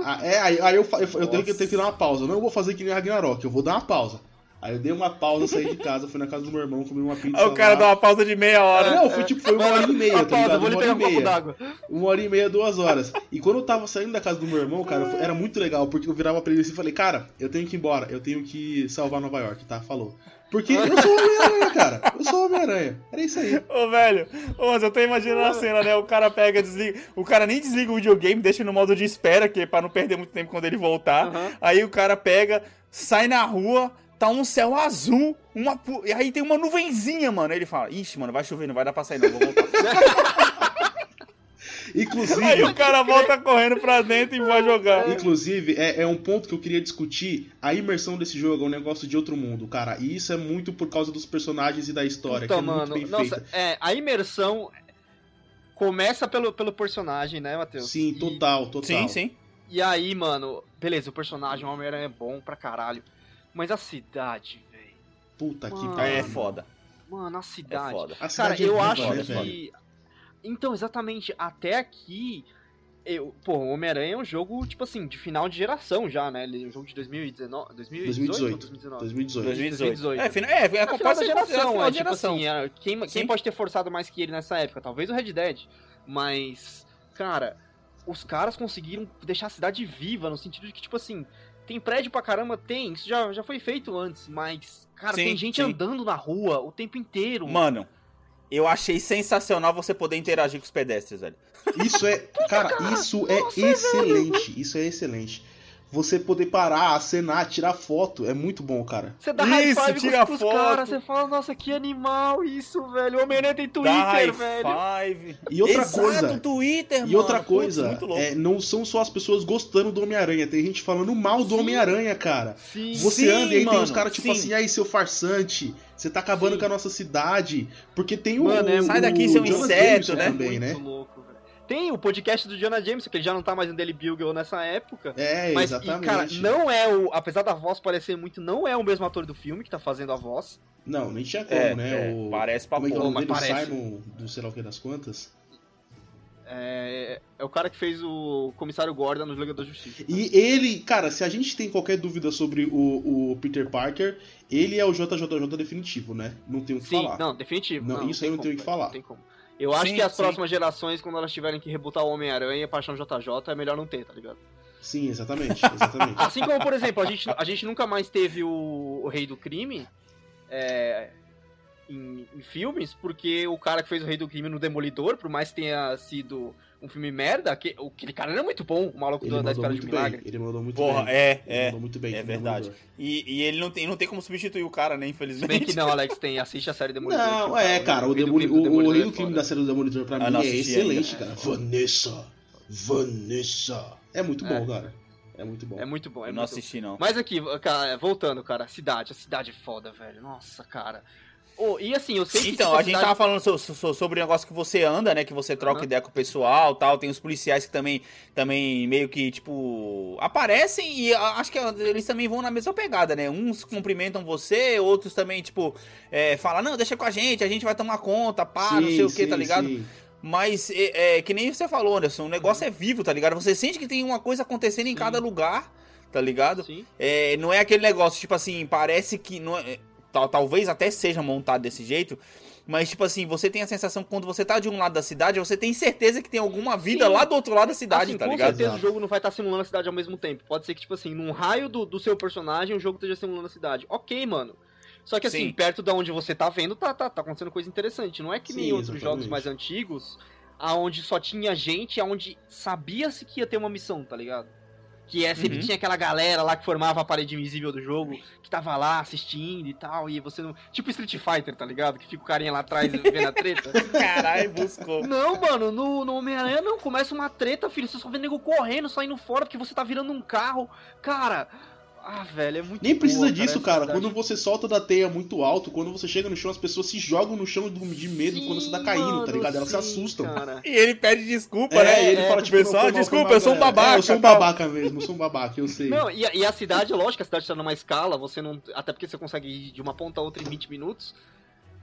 S3: Ah, é, aí, aí eu, eu, eu tenho, que,
S1: Nossa.
S3: tenho que dar uma pausa. Eu Não vou fazer que nem Ragnarok, eu vou dar uma pausa. Aí eu dei uma pausa, saí de casa, fui na casa do meu irmão, comi uma pizza.
S1: Aí o cara
S3: lá.
S1: dá uma pausa de meia hora.
S3: Não, foi tipo, foi uma hora e meia,
S2: Uma
S3: tá
S2: pausa,
S3: ligado?
S2: vou
S3: Uma hora e meia.
S2: d'água.
S3: Uma hora e meia, duas horas. E quando eu tava saindo da casa do meu irmão, cara, era muito legal, porque eu virava pra ele assim e falei, cara, eu tenho que ir embora, eu tenho que salvar Nova York, tá? Falou. Porque eu sou o Homem-Aranha, cara. Eu sou o Homem-Aranha. Era isso aí.
S1: Ô, velho, ô, mas eu tô imaginando a cena, né? O cara pega, desliga. O cara nem desliga o videogame, deixa no modo de espera, que é pra não perder muito tempo quando ele voltar.
S2: Aham.
S1: Aí o cara pega, sai na rua, tá um céu azul, uma pu- e aí tem uma nuvenzinha, mano. Aí ele fala: Ixi, mano, vai chover, não vai dar pra sair, não, vou voltar.
S3: Inclusive,
S1: aí o cara volta correndo pra dentro e vai jogar.
S3: Inclusive, é, é um ponto que eu queria discutir. A imersão desse jogo é um negócio de outro mundo, cara. E isso é muito por causa dos personagens e da história,
S2: Puta,
S3: que é muito
S2: mano.
S3: bem
S2: Nossa,
S3: feita.
S2: é, a imersão começa pelo, pelo personagem, né, Matheus?
S3: Sim, total, total.
S1: Sim, sim.
S2: E aí, mano, beleza, o personagem, o Homem-Aranha é bom pra caralho. Mas a cidade, velho.
S3: Puta que
S2: Mano.
S3: pariu.
S1: Aí é foda.
S2: Mano, a
S1: É
S2: cidade.
S1: foda.
S3: A
S2: Cara,
S3: cidade é
S2: eu acho
S3: velho?
S2: que. Então, exatamente, até aqui. Eu, pô, o Homem-Aranha é um jogo, tipo assim, de final de geração já, né? Ele é um jogo de 2019, 2018 ou 2019?
S3: 2018.
S1: 2018. É, fina- é, é,
S2: É
S1: é
S2: final da geração,
S1: final
S2: é
S1: de
S2: tipo
S1: geração.
S2: assim, é, quem, quem
S1: Sim.
S2: pode ter forçado mais que ele nessa época? Talvez o Red Dead. Mas, cara, os caras conseguiram deixar a cidade viva, no sentido de que, tipo assim, tem prédio pra caramba? Tem, isso já, já foi feito antes, mas, cara,
S1: Sim,
S2: tem gente
S1: sim.
S2: andando na rua o tempo inteiro.
S1: Mano, eu achei sensacional você poder interagir com os pedestres, velho.
S3: Isso é, cara, isso é excelente. Isso é excelente. Você poder parar, acenar, tirar foto, é muito bom, cara.
S2: Você dá high
S1: Isso,
S2: five
S1: tira
S2: pros, caras, você fala, nossa, que animal isso, velho. O Homem-Aranha tem
S1: Dá high
S2: Twitter, velho.
S1: five.
S3: E outra
S1: Exato,
S3: coisa-
S1: Twitter,
S3: E
S1: mano.
S3: outra
S1: Putz,
S3: coisa,
S1: louco.
S3: é, não são só as pessoas gostando do Homem-Aranha, tem gente falando mal do. Homem-Aranha, cara.
S2: Sim.
S3: Você
S1: Sim,
S3: anda e aí tem
S1: mano,
S3: os caras tipo
S1: sim.
S3: assim, aí seu farsante, você tá acabando
S2: Sim.
S3: com a nossa cidade. Porque tem o.
S2: Mano, é-
S3: o
S1: Sai daqui, seu
S3: Jonas
S1: inseto, né?
S3: Também, né?
S2: Muito louco, velho. Tem o podcast do Jonah Jameson, que ele já não tá mais no Daily Bugle nessa época.
S3: É,
S2: Mas, e,
S3: exatamente.
S2: cara, não é o. Apesar da voz parecer muito, não é o mesmo ator do filme que tá fazendo a voz.
S3: Não, nem tinha como,
S1: É,
S3: né?
S1: é,
S3: o...
S1: parece pra
S3: Como é que é o nome dele?
S2: parece.
S3: Simon, do sei lá o que das quantas.
S2: É, é o cara que fez o comissário Gordon no Liga da Justiça.
S3: E ele, cara, se a gente tem qualquer dúvida sobre o, o Peter Parker, ele é o JJJ definitivo, né? Não tem o que
S2: Sim,
S3: falar.
S2: não, definitivo.
S3: Não, isso aí eu não tenho o que falar.
S2: Não tem como. Eu acho
S1: Sim,
S2: que as
S1: sim.
S2: próximas gerações, quando elas tiverem que rebutar o Homem-Aranha achar um JJ, é melhor não ter, tá ligado?
S3: Sim, exatamente, exatamente.
S2: Assim como, por exemplo, a gente, a gente nunca mais teve o, o Rei do Crime é, em, em filmes, porque o cara que fez o Rei do Crime no Demolidor, por mais que tenha sido um filme merda, que, aquele cara era muito bom, o maluco
S3: Ele
S2: do, da Espera de um
S3: bem.
S2: Milagre.
S3: Ele mandou muito
S1: Porra,
S3: bem.
S1: é,
S3: Ele
S1: é.
S3: mandou muito bem.
S1: é verdade. E, e ele não tem, não tem como substituir o cara, né?
S2: Se
S1: Infelizmente.
S2: bem que não, Alex, tem, assiste a série Demolidor.
S3: Não,
S2: que
S3: é, cara, o, Demoli- o, o Rei
S2: é
S3: do Crime
S2: foda.
S3: da série do Demolidor pra
S1: Ah,
S3: mim
S1: não
S3: é excelente,
S2: ainda.
S3: cara.
S2: É
S3: Vanessa, Vanessa. É muito bom,
S2: É.
S3: cara. É muito bom.
S2: É muito bom. É
S1: Eu
S2: muito
S1: não assisti, não.
S2: Mas aqui, cara, voltando, cara, cidade, a cidade é foda, velho. Nossa, cara. Oh, e assim, eu sei que.
S1: Então,
S2: tipo,
S1: a gente
S2: cidade-
S1: tava falando so- so- sobre o negócio que você anda, né? Que você troca
S2: Aham.
S1: ideia com o pessoal tal. Tem os policiais que também, também meio que, tipo, aparecem e acho que eles também vão na mesma pegada, né? Uns cumprimentam você, outros também, tipo, é, falam, não, deixa com a gente, a gente vai tomar conta, pá, não sei o que, tá ligado?
S3: sim.
S1: Mas é, é, que nem você falou, Anderson, o negócio é vivo, tá ligado? Você sente que tem uma coisa acontecendo em
S2: Sim.
S1: cada lugar, tá ligado?
S2: Sim.
S1: É, não é aquele negócio, tipo assim, parece que. Não é- tal- talvez até seja montado desse jeito. Mas, tipo assim, você tem a sensação que quando você tá de um lado da cidade, você tem certeza que tem alguma vida
S2: Sim.
S1: lá do outro lado da cidade,
S2: Assim,
S1: tá
S2: com
S1: ligado?
S2: certeza
S3: Exato.
S2: o jogo não vai estar simulando a cidade ao mesmo tempo. Pode ser que, tipo assim, num raio do, do seu personagem, o jogo esteja simulando a cidade. Ok, mano. Só que assim,
S1: Sim.
S2: perto da onde você tá vendo, tá, tá, tá acontecendo coisa interessante. Não é que nem
S3: Sim,
S2: outros
S3: exatamente.
S2: jogos mais antigos, aonde só tinha gente, aonde sabia-se que ia ter uma missão, tá ligado? Que é, sempre
S1: Uhum.
S2: tinha aquela galera lá que formava a parede invisível do jogo, que tava lá assistindo e tal, e você não. Tipo Street Fighter, tá ligado? Que fica o carinha lá atrás vendo a treta.
S1: Caralho, buscou.
S2: Não, mano, no, no Homem-Aranha não. Começa uma treta, filho. Você só vê nego correndo, saindo fora, porque você tá virando um carro. Cara. Ah, velho, é muito
S3: Nem precisa
S2: boa,
S3: disso, cara. Quando você solta da teia muito alto, quando você chega no chão, as pessoas se jogam no chão de medo quando você tá
S2: Sim,
S3: caindo,
S2: mano,
S3: tá ligado? Elas se
S2: sim,
S3: assustam.
S2: cara.
S1: E ele pede desculpa,
S3: É,
S1: né?
S3: ele fala, tipo,
S1: pessoal, desculpa, eu sou um
S3: galera.
S1: babaca.
S3: É, eu sou um
S1: tal.
S3: babaca mesmo, eu sou um babaca, eu sei.
S2: Não, e, a- e a cidade, lógico, a cidade tá numa escala, você não. Até porque você consegue ir de uma ponta a outra em 20 minutos.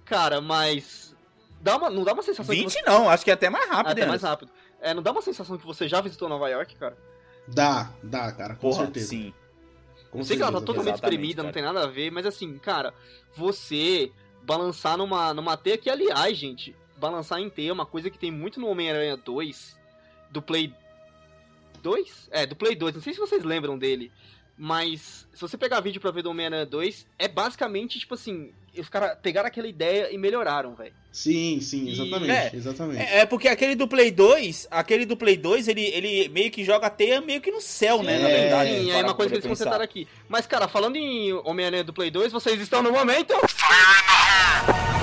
S2: Cara, mas. Dá uma, não dá uma sensação que
S1: 20
S2: você.
S1: não, acho que é até mais rápido,
S2: Até
S1: né?
S2: mais rápido. É, não dá uma sensação que você já visitou Nova York, cara?
S3: Dá, dá, cara, com
S1: Porra,
S3: certeza.
S1: sim.
S3: Com
S2: Eu sei que ela tá totalmente espremida, não
S1: cara.
S2: tem nada a ver, mas assim, cara, você balançar numa, numa teia que, aliás, gente, balançar em teia é uma coisa que tem muito no Homem-Aranha 2, do Play 2? É, do Play 2, não sei se vocês lembram dele, mas se você pegar vídeo pra ver do Homem-Aranha 2, é basicamente, tipo assim, os caras pegaram aquela ideia e melhoraram, velho.
S3: Sim, sim,
S2: E-
S3: exatamente,
S1: É,
S3: exatamente.
S1: É, é porque aquele do Play 2, aquele do Play 2, ele, ele meio que joga a teia meio que no céu, né? Na
S3: Sim,
S1: verdade.
S2: Sim, é uma coisa que eles consertaram aqui. Mas, cara, falando em Homem-Aranha do Play 2, vocês estão no momento...
S1: Não,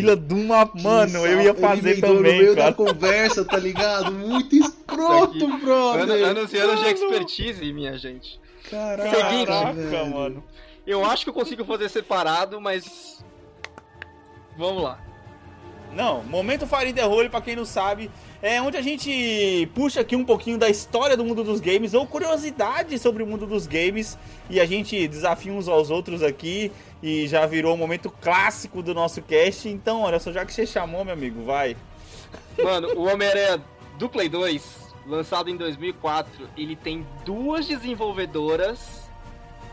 S1: Fila de uma. Mano, eu ia
S3: Ele
S1: fazer
S3: no
S1: também,
S3: meio
S1: cara.
S3: da conversa, tá ligado? Muito escroto, brother.
S2: Anunciando de expertise, minha gente.
S3: Caraca,
S2: Seguinte.
S1: Caraca,
S3: velho.
S1: mano.
S2: Eu acho que eu consigo fazer separado, mas. Vamos lá.
S1: Não, momento Fire the Hole, pra quem não sabe, é onde a gente puxa aqui um pouquinho da história do mundo dos games ou curiosidade sobre o mundo dos games e a gente desafia uns aos outros aqui e já virou um momento clássico do nosso cast. Então, olha só, já que você chamou, meu amigo, vai.
S2: Mano, o Homem-Aranha do Play 2, lançado em 2004, ele tem duas desenvolvedoras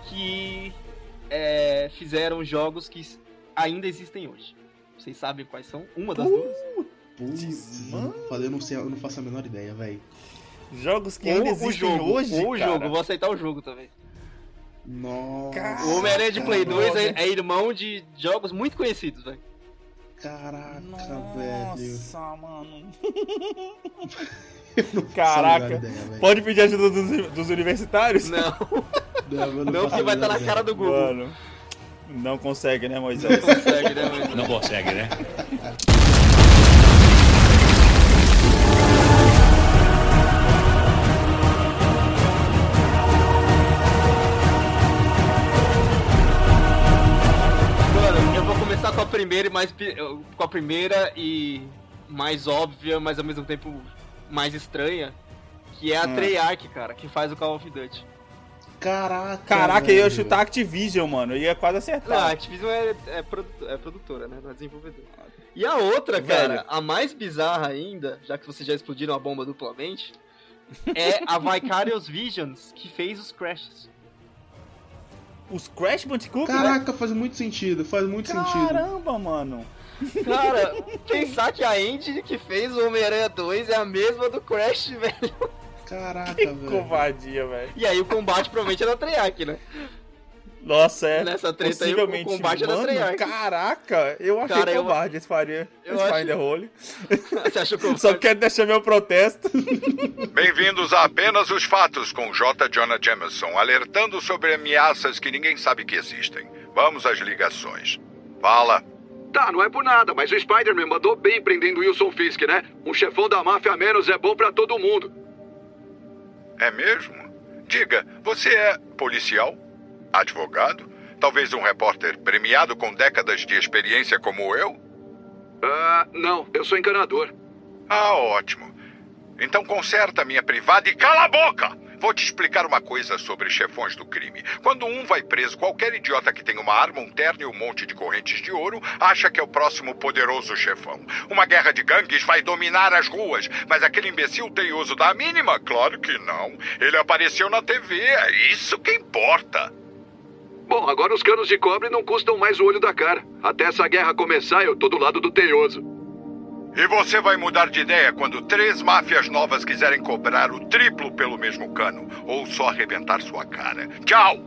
S2: que é, fizeram jogos que ainda existem hoje. Vocês sabem quais são? Uma das duas?
S3: Putz,
S1: Mano.
S3: Eu não sei, eu não faço a menor ideia, velho.
S1: Jogos que
S2: Ou
S1: ainda
S2: o
S1: existem
S2: jogo,
S1: hoje,
S2: ou o
S1: cara.
S2: jogo, vou aceitar o jogo também.
S3: Nossa.
S2: O Homem-Aranha de Play 2 é, é irmão de jogos muito conhecidos, velho.
S3: Caraca,
S1: Nossa, mano.
S3: velho.
S1: Caraca.
S3: Ideia, velho.
S1: Pode pedir ajuda dos, dos universitários?
S2: Não,
S3: Não,
S2: não porque
S3: a
S2: vai estar
S3: menor
S2: na cara do Google.
S1: Mano, não consegue, né, Moisés?
S2: Consegue, né, mas...
S4: Não consegue, né?
S2: Mano, eu vou começar com a primeira e mais com a primeira e mais óbvia, mas ao mesmo tempo mais estranha, que é a
S1: Hum.
S2: Treyarch, cara, que faz o Call of Duty.
S3: Caraca.
S1: Caraca, eu ia
S3: velho.
S1: chutar Activision, mano. Eu ia quase
S2: Não, a
S1: acertar.
S2: Activision é, é, é produtora, né? Não é desenvolvedora. E a outra, cara,
S1: Velho.
S2: a mais bizarra ainda, já que vocês já explodiram a bomba duplamente, é a Vicarious Visions, que fez os Crashes.
S1: Os Crash Bandicoot?
S3: Caraca, faz muito sentido, faz muito sentido.
S1: Caramba, mano.
S2: Cara, pensar que a engine que fez o Homem-Aranha 2 é a mesma do Crash, velho.
S3: Caraca,
S1: Que
S3: velho.
S1: covardia, velho.
S2: E aí o combate provavelmente é da Treyarch, né?
S1: Nossa, é.
S2: Nessa treta aí, o combate é da
S1: Mano,
S2: Treyarch.
S1: Caraca, eu achei
S2: Cara, eu-
S1: covarde esse faria.
S2: eu
S1: Esse
S2: acho-
S1: Finder Role.
S2: Você achou que eu
S1: Só quero deixar meu protesto.
S4: Bem-vindos a Apenas os Fatos com J. Jonah Jameson, alertando sobre ameaças que ninguém sabe que existem. Vamos às ligações. Fala.
S5: Tá, não é por nada, mas o Spider-Man mandou bem prendendo Wilson Fisk, né? Um chefão da máfia a menos é bom pra todo mundo.
S4: É mesmo? Diga, você é policial? Advogado? Talvez um repórter premiado com décadas de experiência como eu?
S5: Ah, não, eu sou encanador.
S4: Ah, ótimo. Então conserta minha privada e cala a boca! Vou te explicar uma coisa sobre chefões do crime. Quando um vai preso, qualquer idiota que tem uma arma, um terno e um monte de correntes de ouro acha que é o próximo poderoso chefão. Uma guerra de gangues vai dominar as ruas, mas aquele imbecil teioso da mínima? Claro que não. Ele apareceu na TV, é isso que importa.
S5: Bom, agora os canos de cobre não custam mais o olho da cara. Até essa guerra começar, eu tô do lado do teioso.
S4: E você vai mudar de ideia quando três máfias novas quiserem cobrar o triplo pelo mesmo cano, ou só arrebentar sua cara. Tchau!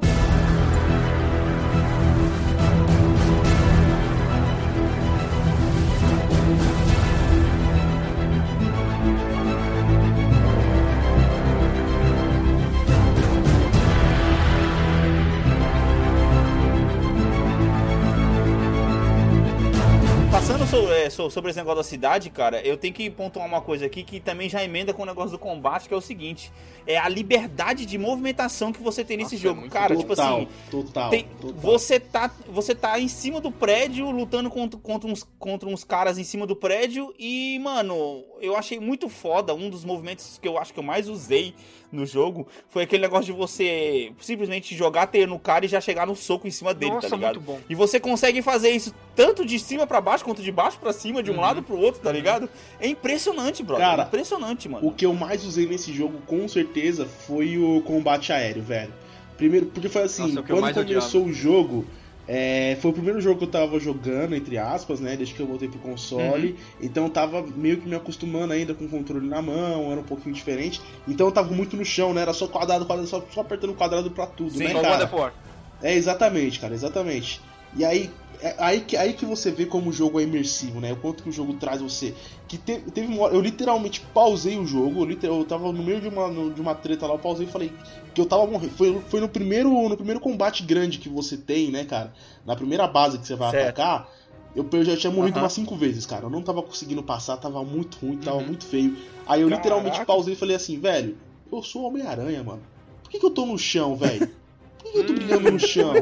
S1: Passando so- é, so- sobre esse negócio da cidade, cara, eu tenho que pontuar uma coisa aqui que também já emenda com o negócio do combate, que é o seguinte: é a liberdade de movimentação que você tem nesse
S2: Nossa, é
S1: jogo.
S2: muito
S1: cara, tipo
S3: total,
S1: assim,
S3: total,
S1: tem-
S3: total.
S1: você tá você tá em cima do prédio lutando contra, contra, uns, contra uns caras em cima do prédio e, mano, eu achei muito foda. Um dos movimentos que eu acho que eu mais usei no jogo foi aquele negócio de você simplesmente jogar teia no cara e já chegar no soco em cima dele,
S2: Nossa,
S1: tá ligado?
S2: muito bom.
S1: E você consegue fazer isso tanto de cima pra baixo quanto de baixo pra cima, de um
S2: Uhum.
S1: lado pro outro, tá ligado? É impressionante, brother.
S3: Cara,
S1: é impressionante, mano.
S3: O que eu mais usei nesse jogo, com certeza, foi o combate aéreo, velho. Primeiro, porque foi assim,
S2: Nossa, é
S3: quando começou o jogo, é, foi o primeiro jogo que eu tava jogando, entre aspas, né? Desde que eu voltei pro console.
S2: Uhum.
S3: Então eu tava meio que me acostumando ainda com o controle na mão, era um pouquinho diferente. Então eu tava muito no chão, né? Era só quadrado, quadrado, só, só apertando quadrado pra tudo,
S1: Sim,
S3: né, cara? É, exatamente, cara, exatamente. E aí, é aí, que, aí que você vê como o jogo é imersivo, né? O quanto que o jogo traz você. Que te- teve uma hora, eu literalmente pausei o jogo, eu, liter- eu tava no meio de uma, no- de uma treta lá, eu pausei e falei que eu tava morrendo. Foi, foi no, primeiro, no primeiro combate grande que você tem, né, cara? Na primeira base que você vai
S1: Certo.
S3: atacar. Eu, eu já tinha morrido
S1: Aham.
S3: umas cinco vezes, cara. Eu não tava conseguindo passar, tava muito ruim, tava
S2: Uhum.
S3: muito feio. Aí eu literalmente
S1: Caraca.
S3: pausei e falei assim, velho, eu sou Homem-Aranha, mano. Por que, que eu tô no chão, velho? Eu tô brigando no chão?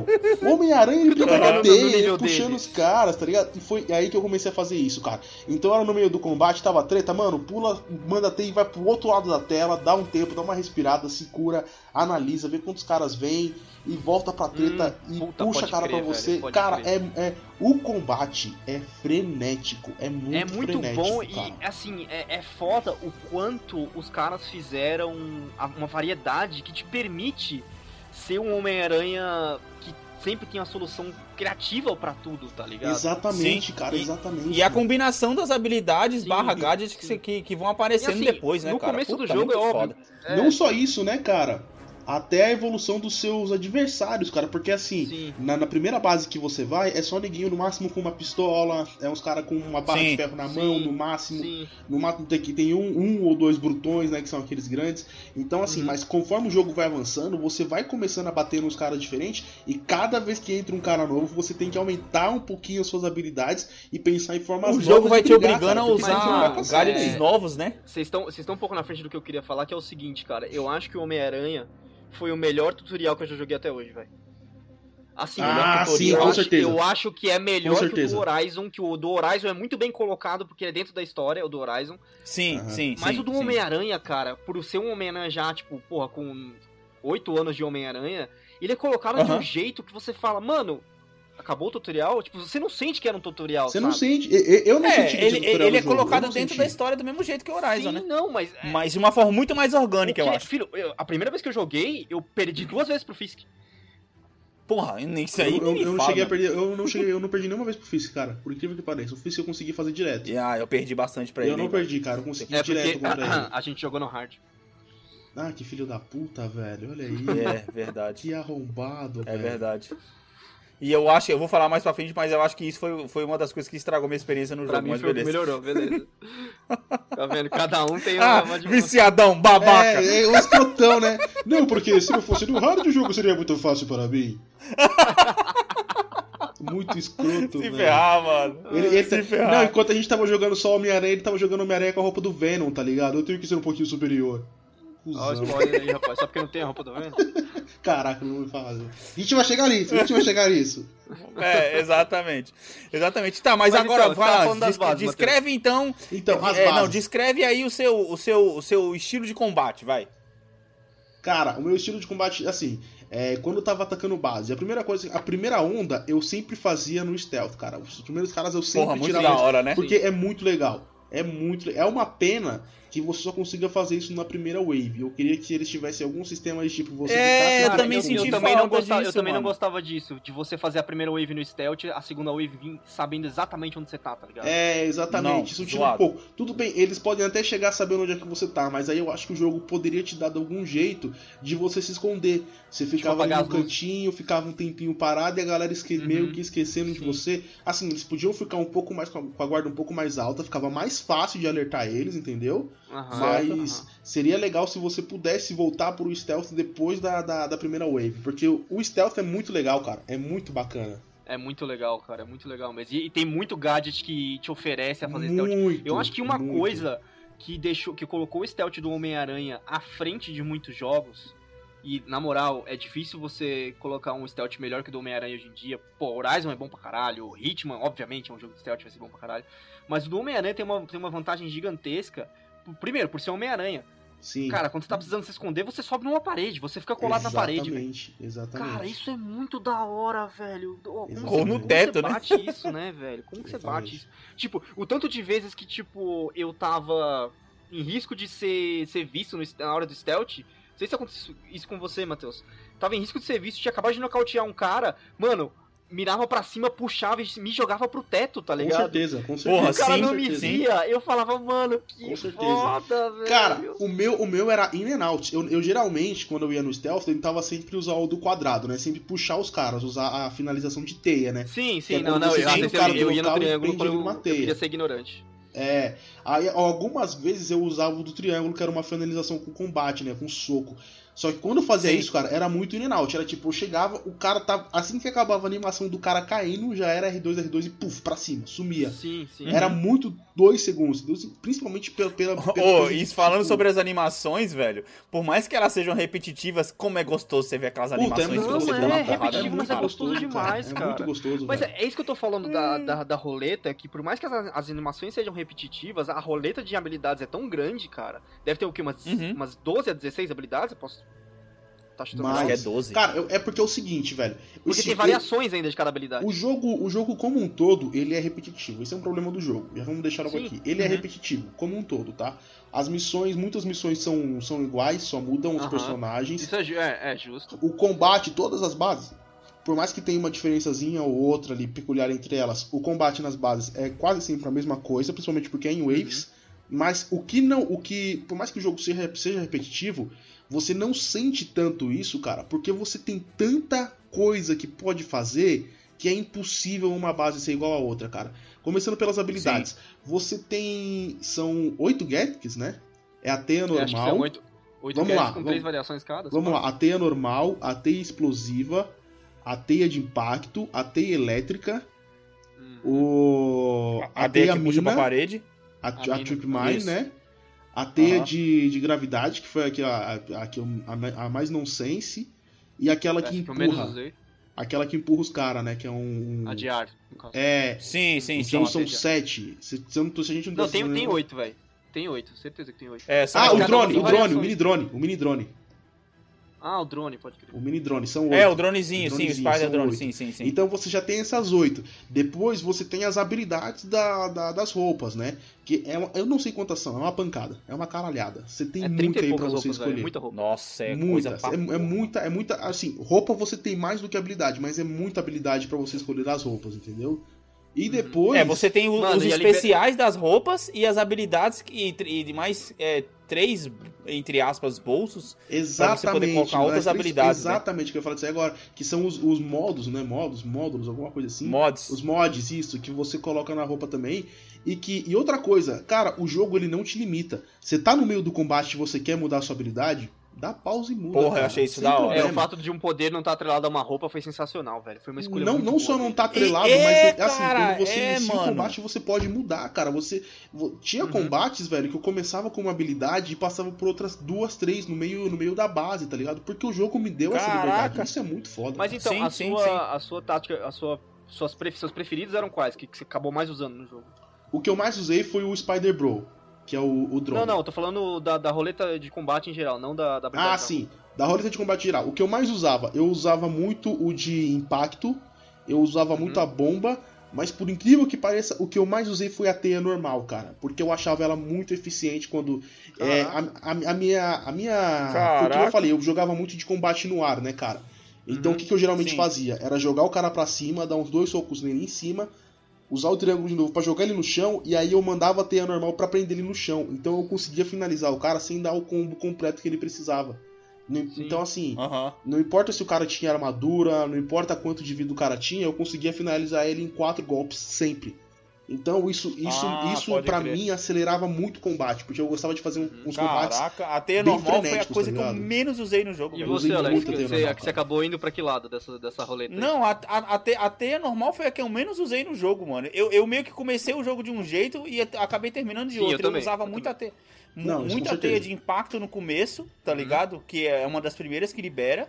S3: O Homem-Aranha ele briga na teia, ele puxando
S2: dele.
S3: os caras, tá ligado? E foi aí que eu comecei a fazer isso, cara. Então era no meio do combate, tava treta, mano, pula, manda teia e vai pro outro lado da tela, dá um tempo, dá uma respirada, se cura, analisa, vê quantos caras vêm e volta pra treta
S2: Hum,
S3: e
S2: puta,
S3: puxa a cara
S2: crer,
S3: pra você.
S2: velho,
S3: cara, é, é. O combate é frenético, é muito
S2: É muito
S3: frenético,
S2: bom
S3: cara.
S2: e, assim, é, é foda o quanto os caras fizeram uma variedade que te permite ser um Homem-Aranha que sempre tem uma solução criativa pra tudo, tá ligado?
S3: Exatamente,
S1: Sim,
S3: cara,
S1: e-
S3: exatamente.
S1: E a combinação das habilidades
S2: Sim,
S1: barra gadgets que, que, que vão aparecendo
S2: assim,
S1: depois, né,
S2: no
S1: cara?
S2: começo do
S1: Puta,
S2: jogo é óbvio. É,
S3: Não só isso, né, cara? Até a evolução dos seus adversários, cara. Porque assim,
S2: Sim.
S3: na, na primeira base que você vai, é só neguinho no máximo com uma pistola, é uns caras com uma barra
S1: Sim,
S3: de ferro na
S2: sim,
S3: mão, no máximo.
S2: Sim.
S3: No máximo tem, que- tem um, um ou dois brutões, né? Que são aqueles grandes. Então, assim,
S2: Uhum.
S3: mas conforme o jogo vai avançando, você vai começando a bater nos caras diferentes. E cada vez que entra um cara novo, você tem que aumentar um pouquinho as suas habilidades e pensar em formas
S1: O
S3: novas.
S1: jogo vai
S3: de
S1: te
S3: brigar,
S1: obrigando
S3: cara,
S1: a usar gadgets
S2: É.
S1: novos, né?
S2: Vocês estão um pouco na frente do que eu queria falar, que é o seguinte, cara. Eu acho que o Homem-Aranha foi o melhor tutorial que eu já joguei até hoje, velho. Assim,
S3: Ah,
S2: melhor
S3: sim,
S2: tutorial,
S3: com
S2: eu acho-
S3: certeza.
S2: Eu acho que é melhor
S3: Com
S2: que o do Horizon, que o do Horizon é muito bem colocado, porque é dentro da história, o do Horizon.
S1: Sim,
S3: Aham.
S1: sim,
S2: Mas
S1: sim,
S2: o do. Homem-Aranha, cara, por ser um Homem-Aranha já, tipo, porra, com oito anos de Homem-Aranha, ele é colocado de
S1: Aham.
S2: um jeito que você fala, mano, acabou o tutorial? Tipo, você não sente que era um tutorial,
S3: Você não
S2: sabe?
S3: sente. eu- Eu eu não
S1: É,
S3: senti que
S1: ele,
S3: tutorial
S1: ele é
S3: jogo, eu
S1: colocado
S3: não
S1: dentro
S3: senti.
S1: da história do mesmo jeito que o Horizon,
S2: Sim,
S1: né?
S2: não, mas... é-
S1: Mas de uma forma muito mais orgânica, eu
S2: porque,
S1: acho.
S2: Filho, eu- a primeira vez que eu joguei, eu perdi duas vezes pro Fisk.
S1: Porra, isso aí
S3: eu, eu,
S1: nem
S3: eu não cheguei a perder, eu não cheguei, eu não perdi nenhuma vez pro Fisk, cara. Por incrível que pareça. O Fisk eu consegui fazer direto.
S1: Ah, eu perdi bastante pra
S3: eu
S1: ele.
S3: não
S1: hein, velho.
S3: perdi, cara. Eu consegui
S2: É
S3: direto
S2: porque
S3: contra ele.
S2: a gente jogou no hard.
S3: Ah, que filho da puta, velho. Olha aí.
S1: É, verdade.
S3: Que arrombado,
S1: É
S3: velho.
S1: verdade. E eu acho, eu vou falar mais pra frente, mas eu acho que isso foi, foi uma das coisas que estragou minha experiência no
S2: Pra
S1: jogo,
S2: mim
S1: mas
S2: foi
S1: beleza.
S2: melhorou, beleza. tá vendo? Cada um tem uma,
S1: Ah,
S2: uma de-
S1: viciadão, babaca!
S3: É, é um escrotão, né? Não, porque se não fosse no hard, o jogo seria muito fácil para mim. Muito escroto,
S1: Se ferrar, mano.
S3: Ele, ele
S1: Se
S3: tá-
S1: ferrar.
S3: Não, enquanto a gente tava jogando só Homem-Aranha, ele tava jogando Homem-Aranha com a roupa do Venom, tá ligado? Eu tenho que ser um pouquinho superior.
S2: Ó, o spoiler aí, rapaz. Só porque não tem a roupa do vendo?
S3: Caraca, não vou fazer. A gente vai chegar nisso, a gente vai chegar nisso.
S1: É, exatamente. Exatamente. Tá, mas,
S2: Mas
S1: agora,
S2: então,
S1: vai
S2: falando das bases,
S1: descreve então.
S3: Então, as
S1: é,
S3: bases.
S1: não, descreve aí o seu, o, seu, o seu estilo de combate, vai.
S3: Cara, o meu estilo de combate, assim, é, quando eu tava atacando base, a primeira coisa, a primeira onda eu sempre fazia no stealth, cara. Os primeiros caras eu sempre
S1: Porra, muito
S3: tirava
S1: da hora, né?
S3: Porque é muito legal. É muito. É uma pena que você só consiga fazer isso na primeira wave. Eu queria que eles tivessem algum sistema de tipo você
S1: É, eu também senti
S2: eu também não gostava,
S1: disso,
S2: Eu também não
S1: mano.
S2: gostava disso, de você fazer a primeira wave no stealth, a segunda wave vir sabendo exatamente onde você tá, tá ligado?
S3: É, exatamente.
S1: Não,
S3: isso tira um pouco. Tudo bem, eles podem até chegar sabendo onde é que você tá, mas aí eu acho que o jogo poderia te dar algum jeito de você se esconder. Você ficava ali
S2: apagar
S3: no cantinho, ficava um tempinho parado e a galera esque...
S2: Uhum.
S3: meio que esquecendo de
S2: Sim.
S3: você. Assim, eles podiam ficar um pouco mais com a- com a guarda um pouco mais alta, ficava mais fácil de alertar eles, entendeu?
S2: Aham,
S3: Mas
S2: aham.
S3: seria legal se você pudesse voltar pro stealth depois da, da, da primeira wave. Porque o, stealth é muito legal, cara. É muito bacana.
S2: É muito legal, cara, é muito legal mesmo. E, e tem muito gadget que te oferece a fazer stealth.
S3: Muito.
S2: Eu acho que uma
S3: muito.
S2: coisa que deixou, que colocou o stealth do Homem-Aranha à frente de muitos jogos, e na moral, é difícil você colocar um stealth melhor que o do Homem-Aranha hoje em dia. Pô, Horizon é bom pra caralho, o Hitman, obviamente, é um jogo de stealth, vai ser bom pra caralho. Mas o do Homem-Aranha tem uma, tem uma vantagem gigantesca. Primeiro, por ser Homem-Aranha.
S3: Sim.
S2: Cara, quando você tá precisando se esconder, você sobe numa parede, você fica colado na parede, velho.
S3: Exatamente, exatamente.
S2: Cara, isso é muito da hora, velho. Como
S3: Exatamente.
S2: você-
S3: Ou no
S2: como
S1: teto,
S2: você
S1: né?
S2: bate isso, né, velho? Como que você bate
S3: Exatamente.
S2: isso? Tipo, o tanto de vezes que, tipo, eu tava em risco de ser, ser visto no, na hora do stealth. Não sei se aconteceu isso com você, Matheus. Tava em risco de ser visto, tinha acabado de nocautear um cara. Mano, mirava pra cima, puxava e me jogava pro teto, tá
S3: Com
S2: ligado?
S3: certeza, com certeza.
S1: Porra,
S2: o cara
S1: sim,
S2: não me
S3: certeza.
S2: via, eu falava, mano, que
S3: Com
S2: foda, velho.
S3: Cara, o meu, o meu era in and out. Eu, eu geralmente, quando eu ia no stealth, eu tentava sempre usar o do quadrado, né? Sempre puxar os caras, usar a finalização de teia, né?
S2: Sim,
S3: É
S2: sim, não,
S3: quando
S2: não,
S3: você
S2: eu, eu,
S3: cara do
S2: eu ia no
S3: e
S2: triângulo quando eu, eu queria ser ignorante.
S3: É. Aí algumas vezes eu usava o do triângulo, que era uma finalização com combate, né? Com soco. Só que quando eu fazia
S1: Sim.
S3: isso, cara, era muito in and out. Era tipo, eu chegava, o cara tava. Assim que acabava a animação do cara caindo, já era R2, R2 e puf, pra cima, sumia.
S2: Sim, sim.
S3: Era muito dois segundos, dois- principalmente pela. pela, pela de,
S1: isso falando
S3: tipo,
S1: sobre as animações, velho, por mais que elas sejam repetitivas, como é gostoso você ver aquelas
S3: Puta, é
S1: animações
S3: muito
S1: que
S2: Não,
S1: você
S2: é,
S1: dá uma
S2: repetitivo, mas é
S1: cara.
S2: gostoso demais,
S3: é
S2: cara.
S3: muito gostoso,
S2: Mas
S3: velho.
S2: é, é isso que eu tô falando da, da, da roleta, que por mais que as, as animações sejam repetitivas, a roleta de habilidades é tão grande, cara. Deve ter o quê? Umas,
S1: Uhum.
S2: umas 12 a 16 habilidades? Eu posso. Tá
S3: Mas-
S1: Acho que
S2: mais?
S1: é 12.
S3: Cara, é porque é o seguinte, velho.
S2: Porque
S3: Esse-
S2: tem variações ainda de cada habilidade.
S3: O jogo, o jogo como um todo, ele é repetitivo. Esse é um problema do jogo. Já vamos deixar logo
S2: Sim.
S3: aqui. Ele é
S1: Uhum.
S3: repetitivo, como um todo, tá? As missões, muitas missões são, são iguais, só mudam os
S2: Aham.
S3: personagens.
S2: Isso é, ju- é, é justo.
S3: O combate, todas as bases, por mais que tenha uma diferençazinha ou outra ali peculiar entre elas, o combate nas bases é quase sempre a mesma coisa, principalmente porque é em waves. Mas o que não, o que, por mais que o jogo seja, seja repetitivo, você não sente tanto isso, cara, porque você tem tanta coisa que pode fazer que é impossível uma base ser igual a outra, cara. Começando pelas habilidades. Você tem. São oito gadgets, né? É a teia
S2: acho que são
S3: normal.
S2: oito, oito
S3: Vamos
S2: gadgets
S3: lá,
S2: com
S3: vamos-
S2: três variações cada.
S3: Vamos lá, a teia normal, a teia explosiva, a teia de impacto, a teia elétrica,
S2: Hum.
S3: o.
S1: A teia que puxa pra
S3: mina,
S1: parede.
S3: a,
S2: A
S3: a Trip Mine,
S1: isso.
S3: né? A teia
S1: Aham.
S3: de, de gravidade, que foi a, que a, a, que a, mais nonsense, e aquela que
S2: que
S3: empurra.
S2: usei.
S3: Aquela que empurra os caras, né? Que é um.
S2: A de ar, no caso.
S3: É.
S1: Sim, sim, sim.
S3: Então são sete. Se, se, não se a gente não,
S2: Não,
S3: tá
S2: tem, tem oito, velho. Tem oito, certeza que tem oito.
S1: É,
S3: Ah, o drone, o drone, o mini drone, o mini drone.
S2: Ah, o drone, pode crer.
S3: O mini drone, são oito.
S1: É, o dronezinho,
S3: O
S1: sim, o
S3: dronezinho,
S1: Spider Drone,
S3: oito.
S1: sim, sim, sim.
S3: Então você já tem essas oito. Depois você tem as habilidades da, da- das roupas, né? Que é uma- eu não sei quantas são, é uma pancada, é uma caralhada. Você tem
S2: É
S3: muita
S2: 30
S3: aí pra você
S2: roupas, velho.
S3: escolher.
S2: Muita roupa.
S1: Nossa, é pra
S3: é, é muita, é muita, assim, roupa você tem mais do que habilidade, mas é muita habilidade pra você escolher das roupas, entendeu? E depois.
S1: É, você tem o-
S2: Mano,
S1: os
S2: liber-
S1: especiais das roupas e as habilidades que, e, e mais é, três, entre aspas, bolsos.
S3: Exatamente.
S1: Pra você poder colocar
S3: né?
S1: outras habilidades, né?
S3: Exatamente, que eu ia falar disso aí agora. Que são os, os modos, né? Modos, módulos, alguma coisa assim.
S1: Mods.
S3: Os mods, isso, que você coloca na roupa também. E que. E outra coisa, cara, o jogo ele não te limita. Você tá no meio do combate e você quer mudar a sua habilidade, dá pausa e muda.
S1: Porra, eu
S3: cara,
S1: achei isso
S3: sem
S1: da hora.
S2: É, o fato de um poder não estar atrelado a uma roupa foi sensacional, velho. Foi uma escolha
S3: Não,
S2: muito
S3: não
S2: boa,
S3: só não tá atrelado,
S1: É,
S3: mas é, assim,
S1: cara,
S3: quando você
S1: é,
S3: inicia o combate, você pode mudar, cara. Você. vo- Tinha
S2: Uhum.
S3: combates, velho, que eu começava com uma habilidade e passava por outras duas, três no meio, no meio da base, tá ligado? Porque o jogo me deu essa
S1: Caraca.
S3: liberdade. Isso é muito foda.
S2: Mas então,
S1: Sim,
S2: a,
S1: sim,
S2: sua,
S1: sim.
S2: a sua tática, a sua, suas pre- seus preferidos eram quais? Que, que você acabou mais usando no jogo?
S3: O que eu mais usei foi o Spider Bro, que é o, o drone.
S2: Não, não, eu tô falando da, da roleta de combate em geral, não da, da
S3: Ah, sim. Da roleta de combate geral. O que eu mais usava? Eu usava muito o de impacto, eu usava
S2: Uhum.
S3: muito a bomba, mas por incrível que pareça, o que eu mais usei foi a teia normal, cara. Porque eu achava ela muito eficiente quando. é, a, a- a minha. A minha. O que eu falei, eu jogava muito de combate no ar, né, cara? Então
S2: Uhum.
S3: o que, que eu geralmente
S1: Sim.
S3: fazia? Era jogar o cara pra cima, dar uns dois socos nele em cima, usar o triângulo de novo pra jogar ele no chão, e aí eu mandava a teia normal pra prender ele no chão. Então eu conseguia finalizar o cara sem dar o combo completo que ele precisava. Não-. Então assim, não importa se o cara tinha armadura, não importa quanto de vida o cara tinha, eu conseguia finalizar ele em quatro golpes sempre. Então isso, isso,
S1: Ah,
S3: isso para mim acelerava muito o combate, porque eu gostava de fazer uns combates.
S1: Caraca, a teia
S3: bem
S1: normal foi a
S3: frenéticos,
S1: coisa
S3: tá
S1: que eu menos usei no jogo.
S2: E.
S3: Eu
S2: você, Alex,
S3: muito
S2: que
S3: a teia
S2: você,
S3: normal,
S2: que você acabou indo pra que lado dessa, dessa roleta? aí?
S1: Não, a, a, a, te- a teia normal foi a que eu menos usei no jogo, mano. Eu, eu meio que comecei o jogo de um jeito e acabei terminando de
S2: Sim, eu
S1: outro. Eu,
S2: também,
S1: usava
S2: eu
S1: muita teia. mu-
S3: Não, isso com
S1: muita teia de impacto no começo, tá
S2: Uhum.
S1: ligado? Que é uma das primeiras que libera.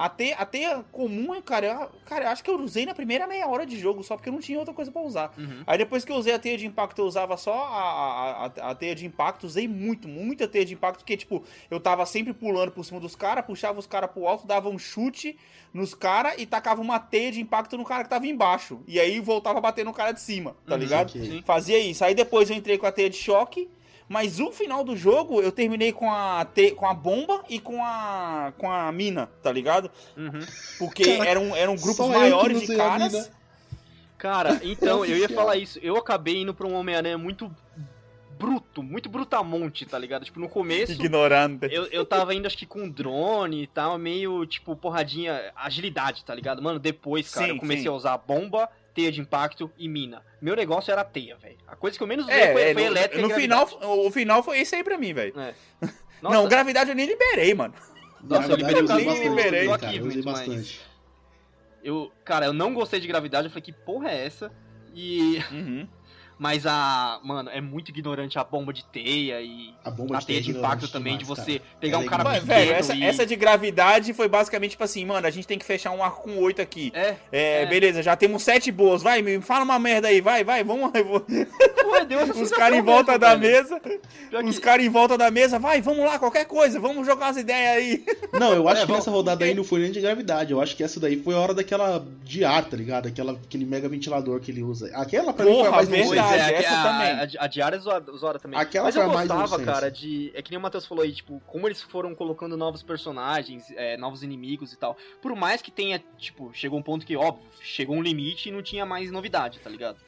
S1: A teia, a teia comum, cara, eu, cara, eu acho que eu usei na primeira meia hora de jogo, só porque eu não tinha outra coisa pra usar.
S2: Uhum.
S1: Aí depois que eu usei a teia de impacto, eu usava só a, a, a, teia de impacto, usei muito, muita teia de impacto, porque, tipo, eu tava sempre pulando por cima dos caras, puxava os caras pro alto, dava um chute nos caras e tacava uma teia de impacto no cara que tava embaixo. E aí voltava a bater no cara de cima, tá
S2: Uhum.
S1: ligado?
S3: Ok.
S2: Sim.
S1: Fazia isso. Aí depois eu entrei com a teia de choque. Mas o final do jogo eu terminei com a, te... com a bomba e com a. com a mina, tá ligado?
S2: Uhum.
S1: Porque
S3: Cara,
S1: eram, eram grupos maiores de
S3: a
S1: caras.
S2: Cara, então, eu ia
S3: Oficial.
S2: falar isso. Eu acabei indo pra um Homem-Aranha muito bruto, muito brutamonte, tá ligado? Tipo, no começo,
S1: Ignorante.
S2: eu, eu tava indo, acho que com drone e tal, meio, tipo, porradinha, agilidade, tá ligado? Mano, depois, cara,
S1: Sim,
S2: eu comecei
S1: sim.
S2: a usar bomba, teia de impacto e mina. Meu negócio era teia, velho. A coisa que eu menos usei
S1: É,
S2: foi,
S1: é,
S2: foi
S1: no,
S2: elétrica
S1: no
S2: e
S1: final, o final foi esse aí pra mim, velho.
S2: É.
S1: Não, gravidade eu nem liberei, mano.
S2: Nossa, eu liberei
S1: Zin,
S3: bastante
S1: liberei.
S3: também,
S2: Aqui,
S3: cara, eu usei
S2: mas-
S3: bastante.
S2: eu, cara, eu não gostei de gravidade, eu falei, que porra é essa? E...
S1: Uhum.
S2: Mas a... Mano, é muito ignorante a bomba de teia e...
S3: A bomba
S2: A
S3: de
S2: teia de impacto também, de você
S3: cara.
S2: pegar
S3: Ela
S2: um
S3: é
S2: cara
S1: Mas, velho, essa,
S2: e...
S1: essa de gravidade foi basicamente tipo assim, mano, a gente tem que fechar um arco com oito aqui.
S2: É,
S1: É,
S2: É.
S1: beleza, já temos sete boas. Vai, me fala uma merda aí, vai, vai, vamos. vou-
S2: Pô, deu essa
S1: Os
S2: sensação
S1: caras em volta
S2: mesmo,
S1: da
S2: velho.
S1: mesa.
S2: Que-
S1: caras em volta da mesa, vai, vamos lá, qualquer coisa, vamos jogar umas ideias aí.
S3: Não, eu acho
S2: É,
S3: que
S2: vamos-
S3: nessa rodada aí não foi nem de gravidade. Eu acho que essa daí foi a hora daquela de ar, tá ligado? Aquela, aquele mega ventilador que ele usa. Aquela pra mim foi a
S1: Porra,
S3: mais
S1: verdade.
S3: Nonsense.
S2: é, a,
S1: essa
S2: a,
S1: também.
S2: A, a diária é zoada, zoada também.
S3: Aquela
S2: Mas eu
S3: mais
S2: gostava,
S3: nonsense.
S2: cara, de. É que nem o Matheus falou aí, tipo, como eles foram colocando novos personagens, é, novos inimigos e tal. Por mais que tenha, tipo, chegou um ponto que, óbvio, chegou um limite e não tinha mais novidade, tá ligado?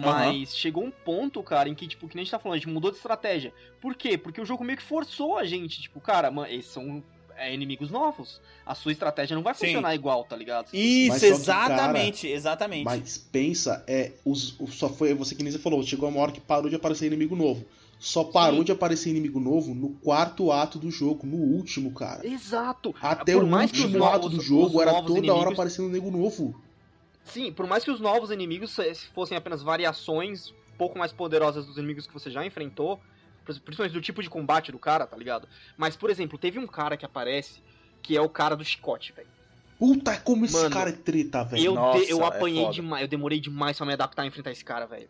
S2: Mas chegou um ponto, cara, em que, tipo, que nem a gente tá falando, a gente mudou de estratégia. Por quê? Porque o jogo meio que forçou a gente, tipo, cara, mano, esses são é, inimigos novos. A sua estratégia não vai
S1: Sim.
S2: funcionar igual, tá ligado?
S1: Isso,
S3: Mas só que,
S1: exatamente, exatamente.
S3: Mas pensa, é, os, o- só foi você que nem você falou, chegou uma hora que parou de aparecer inimigo novo. Só parou
S2: Sim.
S3: de aparecer inimigo novo no quarto ato do jogo, no último, cara.
S2: Exato!
S3: Até
S2: Por
S3: o
S2: mais que os
S3: último
S2: novos-
S3: ato do
S2: os
S3: jogo era toda hora
S2: inimigos-
S3: aparecendo nego novo.
S2: Sim, por mais que os novos inimigos se- fossem apenas variações pouco mais poderosas dos inimigos que você já enfrentou, principalmente do tipo de combate do cara, tá ligado? Mas, por exemplo, teve um cara que aparece que é o cara do chicote, velho.
S3: Puta, como esse
S2: Mano,
S3: cara é treta, velho.
S2: Eu,
S1: Nossa,
S2: eu
S1: é
S2: apanhei
S1: foda.
S2: demais, eu demorei demais pra me adaptar a enfrentar esse cara, velho.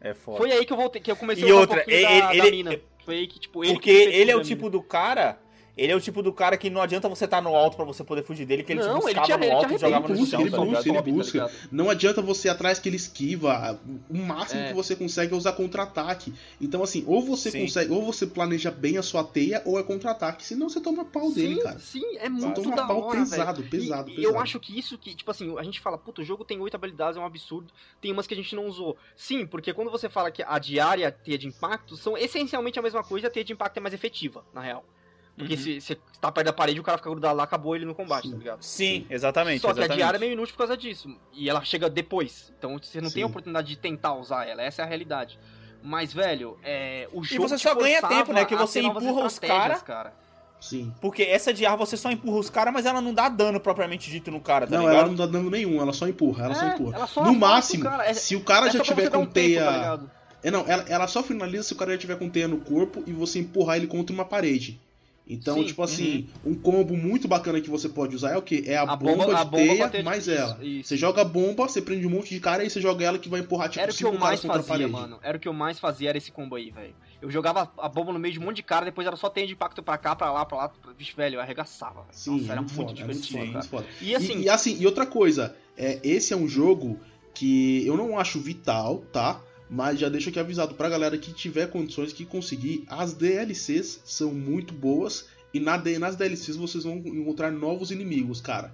S1: É foda.
S2: Foi aí que eu voltei, que eu comecei
S1: E
S2: a usar
S1: outra,
S2: um
S1: ele-
S2: da, da
S1: ele-
S2: mina. Foi aí que, tipo, ele
S1: Porque ele é o
S2: da mina.
S1: tipo do cara. Ele é o tipo do cara que não adianta você estar no alto pra você poder fugir dele, que ele
S2: Não,
S1: te
S2: ele
S1: buscava
S2: te-
S1: no
S2: ele te
S1: alto e jogava
S3: Ele
S1: no
S3: busca,
S1: chão,
S3: ele
S1: tá
S3: busca, ele
S2: tá
S3: busca.
S2: ligado?
S3: Não adianta você ir atrás que ele esquiva. O máximo
S2: É.
S3: que você consegue é usar contra-ataque. Então, assim, ou você
S1: Sim.
S3: consegue, ou você planeja bem a sua teia, ou é contra-ataque. Senão você toma pau dele,
S2: sim,
S3: cara.
S2: sim, é
S3: Você
S2: muito
S3: toma
S2: da
S3: pau
S2: hora,
S3: pesado,
S2: velho.
S3: pesado,
S2: E
S3: pesado.
S2: Eu acho que isso que, tipo assim, a gente fala, puta, o jogo tem oito habilidades, é um absurdo. Tem umas que a gente não usou. Sim, porque quando você fala que a diária e a teia de impacto são essencialmente a mesma coisa, a teia de impacto é mais efetiva, na real. Porque
S1: Uhum.
S2: se você tá perto da parede, o cara fica grudado lá, acabou ele no combate,
S3: Sim.
S2: tá ligado?
S1: Sim, exatamente.
S2: Só que a
S1: exatamente.
S2: diária é meio inútil por causa disso. E ela chega depois. Então você não tem a
S3: Sim.
S2: oportunidade de tentar usar ela. Essa é a realidade. Mas, velho, é, o jogo.
S1: você
S2: te
S1: só ganha tempo, né? Que você empurra os
S2: estratégias,
S1: cara.
S3: Sim.
S1: Porque essa ar você só empurra os caras, mas ela não dá dano propriamente dito no cara, tá
S3: não,
S1: ligado?
S3: ela não dá dano nenhum, ela só empurra, ela só
S2: É,
S3: empurra.
S2: ela só
S3: no máximo,
S2: cara, é-
S3: se o cara
S2: É
S3: já
S2: só
S3: tiver
S2: você
S3: com
S2: um tempo,
S3: teia.
S2: tá ligado?
S3: é, não, ela, ela só finaliza se o cara já tiver com teia no corpo e você empurrar ele contra uma parede. Então,
S2: Sim,
S3: tipo assim, um combo muito bacana que você pode usar é o quê? É a,
S2: A
S3: bomba,
S2: bomba- a
S3: de
S2: bomba
S3: teia
S2: a teia de-
S3: mais ela.
S2: isso.
S3: Você joga a bomba, você prende um monte de cara e você joga ela que vai empurrar tipo
S2: Era o que eu mais fazia, mano. Era o que eu mais fazia, era esse combo aí, velho. Eu jogava a bomba no meio de um monte de cara, depois era só teia de impacto pra cá, pra lá, pra lá. Vixe, velho, eu arregaçava. velho.
S3: Sim,
S2: Nossa, era
S3: muito foda,
S2: divertido,
S3: é muito foda.
S2: E assim,
S3: E, e assim, e outra coisa, é, esse é um jogo que eu não acho vital, tá? Mas já deixo aqui avisado pra galera que tiver condições que conseguir, as DLCs são muito boas e na, nas DLCs vocês vão encontrar novos inimigos, cara.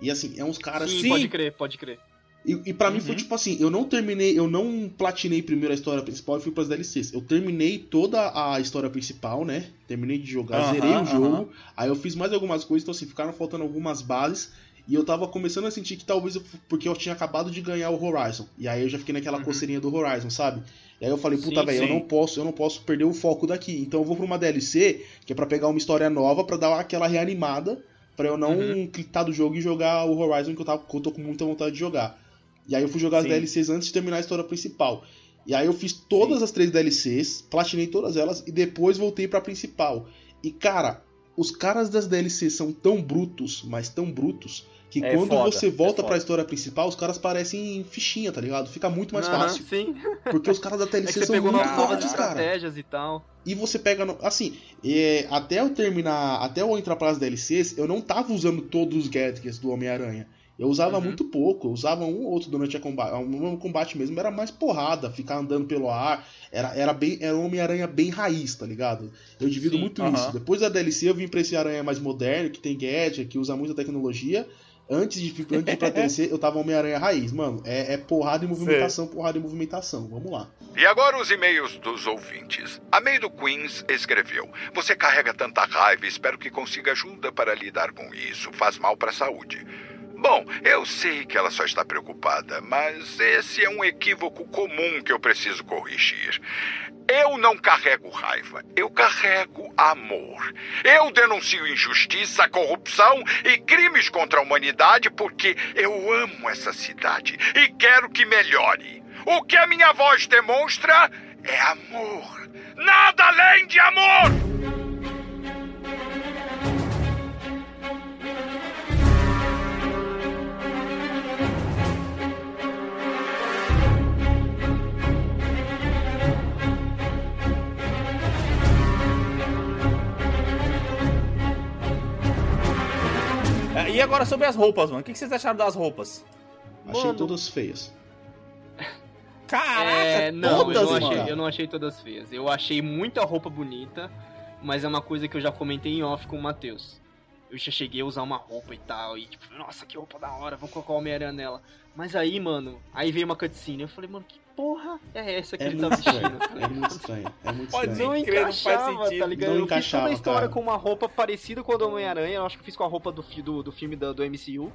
S3: E assim, é uns caras.
S2: sim,
S1: sim.
S2: pode crer, pode crer.
S3: E, e para mim
S1: Uhum.
S3: foi tipo assim, eu não terminei, eu não platinei primeiro a história principal e fui pras DLCs. Eu terminei toda a história principal, né? Terminei de jogar, zerei o jogo. Aí eu fiz mais algumas coisas, então assim, ficaram faltando algumas bases. E eu tava começando a sentir que talvez eu, porque eu tinha acabado de ganhar o Horizon. E aí eu já fiquei naquela
S2: Uhum.
S3: coceirinha do Horizon, sabe? E aí eu falei, puta,
S1: Sim,
S3: velho, eu
S1: sim.
S3: não posso, eu não posso perder o foco daqui. Então eu vou pra uma DLC, que é pra pegar uma história nova, pra dar aquela reanimada, pra eu não
S2: Uhum.
S3: clicar do jogo e jogar o Horizon que eu, tava, que eu tô com muita vontade de jogar. E aí eu fui jogar as
S1: Sim.
S3: DLCs antes de terminar a história principal. E aí eu fiz todas as três DLCs, platinei todas elas e depois voltei pra principal. E cara, os caras das DLCs são tão brutos, mas tão brutos, que
S1: É
S3: quando
S1: foda,
S3: você
S1: é
S3: volta pra
S1: foda.
S3: história principal, os caras parecem fichinha, tá ligado? Fica muito mais
S2: Aham,
S3: fácil.
S2: Sim.
S3: Porque os caras da
S2: É
S3: DLC
S2: você
S3: são
S2: pegou
S3: muito fortes, cara.
S2: estratégias e tal.
S3: E você pega. No, assim, é, até eu terminar. Até eu entrar para as DLCs, eu não tava usando todos os gadgets do Homem-Aranha. Eu usava
S2: Uhum.
S3: muito pouco, eu usava um ou outro durante a combate. O meu combate mesmo era mais porrada, ficar andando pelo ar. Era, era bem. Era um Homem-Aranha bem raiz, tá ligado? Eu divido
S1: Sim,
S3: muito
S1: aham.
S3: isso. Depois da DLC eu vim pra esse aranha mais moderno, que tem gadget, que usa muita tecnologia. Antes de, antes de ir pra DLC, eu tava Homem-Aranha raiz. Mano, é, é porrada e movimentação, porrada e movimentação. Vamos lá.
S4: E agora os e-mails dos ouvintes. A May do Queens escreveu: Você carrega tanta raiva espero que consiga ajuda para lidar com isso. Faz mal para a saúde. Bom, eu sei que ela só está preocupada, mas esse é um equívoco comum que eu preciso corrigir. Eu não carrego raiva, eu carrego amor. Eu denuncio injustiça, corrupção e crimes contra a humanidade porque eu amo essa cidade e quero que melhore. O que a minha voz demonstra é amor. Nada além de amor!
S1: E agora sobre as roupas, mano. O que vocês acharam das roupas?
S3: Achei
S2: Mano.
S3: todas feias.
S1: Caraca,
S2: É, não,
S1: todas,
S2: eu não,
S1: mano.
S2: achei, eu não achei todas feias. Eu achei muita roupa bonita, mas é uma coisa que eu já comentei em off com o Matheus. Eu já cheguei a usar uma roupa e tal, e tipo, nossa, que roupa da hora, vou colocar o Homem-Aranha nela. Mas aí, mano, aí veio uma cutscene, eu falei, mano, que porra é essa que
S3: É
S2: ele tá
S3: muito
S2: vestindo?
S3: estranho. É muito estranho. É muito
S1: Pode
S3: estranho.
S2: Não
S1: não faz
S2: encaixava,
S1: sentido.
S2: tá ligado?
S3: Não
S2: eu fiz toda
S3: encaixava,
S2: a história
S3: cara.
S2: com uma roupa parecida com a do Homem-Aranha, eu acho que fiz com a roupa do, do, do filme da- do MCU.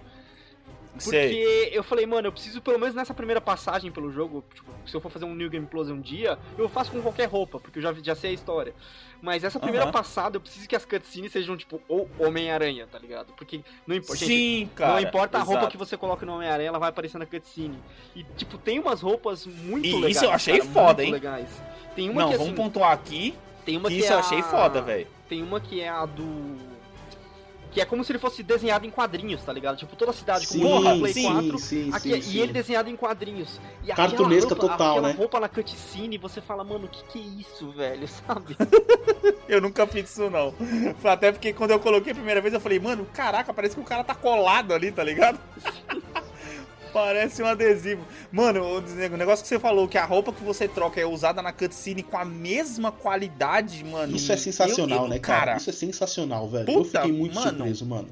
S2: Porque
S1: Sei.
S2: eu falei, mano, eu preciso pelo menos nessa primeira passagem pelo jogo, tipo, se eu for fazer um New Game Plus um dia, eu faço com qualquer roupa, porque eu já, já sei a história. Mas essa primeira
S1: Aham.
S2: passada, eu preciso que as cutscenes sejam, tipo, ou Homem-Aranha, tá ligado? Porque não importa. gente,
S1: Sim, cara.
S2: não importa a roupa
S1: exato.
S2: que você coloca no Homem-Aranha, ela vai aparecer na cutscene. E, tipo, tem umas roupas muito
S1: E
S2: legais.
S1: isso eu achei
S2: cara,
S1: foda, hein?
S2: legais. Tem uma
S1: Não,
S2: que,
S1: vamos
S2: assim,
S1: pontuar aqui.
S2: tem uma
S1: que
S2: que
S1: isso
S2: é
S1: eu achei
S2: a-
S1: foda, velho.
S2: Tem uma que é a do. Que é como se ele fosse desenhado em quadrinhos, tá ligado? Tipo, toda a cidade
S3: Sim,
S2: com
S1: Porra,
S2: Play
S1: sim,
S2: 4.
S3: sim,
S2: aqui-
S3: sim,
S2: e
S3: sim.
S2: ele desenhado em quadrinhos. E
S3: Cartunesca
S2: roupa,
S3: total,
S2: aquela
S3: né?
S2: roupa na cutscene, você fala, mano, o que que é isso, velho, sabe?
S1: Eu nunca fiz isso, não. Até porque quando eu coloquei a primeira vez, eu falei, mano, caraca, parece que o cara tá colado ali, tá ligado? Parece um adesivo. Mano, o negócio que você falou, que a roupa que você troca é usada na cutscene com a mesma qualidade, mano.
S3: Isso é sensacional,
S1: eu- eu-
S3: né, cara? Isso é sensacional, velho. eu
S1: Puta,
S3: fiquei muito
S1: mano.
S3: surpreso, mano.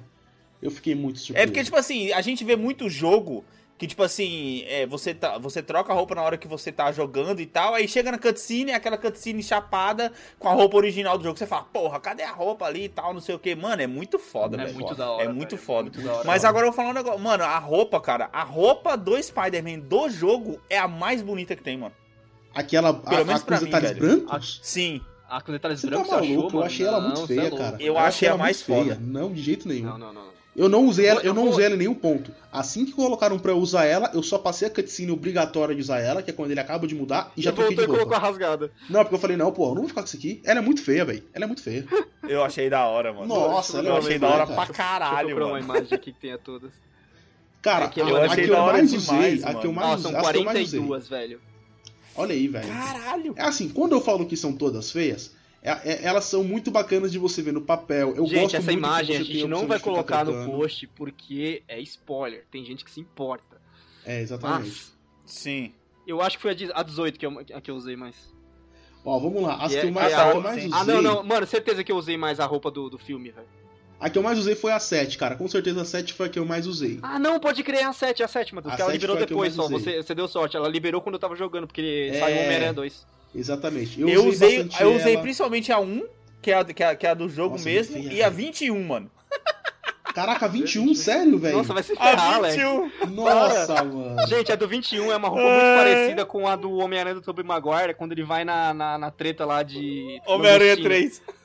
S3: Eu fiquei muito surpreso.
S1: É porque, tipo assim, a gente vê muito jogo que, tipo assim, é, você, tá, você troca a roupa na hora que você tá jogando e tal, aí chega na cutscene, é aquela cutscene chapada com a roupa original do jogo. Você fala, porra, cadê a roupa ali e tal, não sei o que. Mano, é muito foda,
S2: É
S1: velho.
S2: muito da hora.
S1: É muito foda.
S2: muito da hora.
S1: Mas agora eu vou falar um negócio. Mano, a roupa, cara, a roupa do Spider-Man do jogo é a mais bonita que tem, mano.
S3: Aquela.
S1: Pelo
S3: A,
S1: menos
S3: a,
S1: pra
S3: com os
S1: mim,
S3: detalhes
S1: velho.
S3: brancos?
S1: Sim.
S2: Ah, com detalhes
S3: Você tá
S2: brancos, você achou,
S3: maluco? Eu
S2: mano?
S3: achei ela muito
S2: Não, é
S3: feia, cara.
S1: Eu
S3: achei
S1: achei a
S3: ela
S1: mais
S3: feia.
S1: foda.
S3: Não, de jeito nenhum.
S2: Não, não, não.
S3: Eu não usei ela,
S2: Eu
S3: eu não
S2: eu vou-
S3: usei ela em nenhum ponto. Assim que colocaram pra eu usar ela, eu só passei a cutscene obrigatória de usar ela, que é quando ele acaba de mudar, e já
S2: e
S3: troquei de
S2: colocou a rasgada.
S3: Não, porque eu falei, não, pô, eu não vou ficar com isso aqui. Ela é muito feia, velho. Ela é muito feia.
S1: Eu achei da hora, mano.
S3: Nossa, é
S1: eu
S3: muito
S1: achei da hora
S3: cara.
S1: pra
S2: Deixa eu
S1: caralho,
S2: procurar uma
S1: mano.
S2: imagem aqui que tenha todas.
S3: Cara,
S2: É que
S3: a,
S2: eu
S3: a
S1: achei
S3: que
S1: da
S3: eu
S1: hora
S3: mais
S1: demais,
S3: usei, a que eu
S1: mano.
S2: Ah,
S3: mais,
S2: são
S3: as que eu mais usei.
S2: 42, velho.
S3: Olha aí, velho.
S1: Caralho.
S3: É assim, quando eu falo que são todas feias, é- é- elas são muito bacanas de você ver no papel. Eu
S2: gente,
S3: gosto
S2: essa
S3: muito que
S2: imagem a gente não vai colocar no post porque é spoiler. Tem gente que se importa.
S3: É, exatamente.
S2: Mas
S1: Sim.
S2: eu acho que foi a de- a 18 que eu, a que eu usei mais.
S3: Ó, vamos lá. As
S2: Que
S3: que
S2: é-
S3: eu mais,
S2: é
S3: a
S2: a
S3: que eu
S1: outra,
S3: mais usei.
S2: Ah, não, não. Mano, certeza que eu usei mais a roupa do, do filme, velho.
S3: A que eu mais usei foi a 7, cara. Com certeza a 7 foi a que eu mais usei.
S2: Ah, não, pode crer a 7, a 7, Matheus.
S3: A
S2: Que ela
S3: 7
S2: liberou depois
S3: mais
S2: só. Você, você deu sorte. Ela liberou quando eu tava jogando, porque
S3: É.
S2: saiu o Homem-Aranha 2.
S3: Exatamente.
S1: Eu, usei,
S3: bastante
S1: eu usei
S3: ela.
S1: principalmente a 1, que é a, que é a, que é a do jogo
S3: Nossa,
S1: mesmo,
S3: muito
S1: e a
S3: velho.
S1: 21, mano.
S3: Caraca, 21? Sério, velho?
S2: Nossa, vai se ferrar.
S1: 21.
S3: Nossa, mano.
S2: Gente, a do 21 é uma roupa muito
S1: Ai.
S2: parecida com a do Homem-Aranha do Tobey Maguire, quando ele vai na, na, na treta lá de...
S1: Homem-Aranha
S2: clandestino.
S1: 3.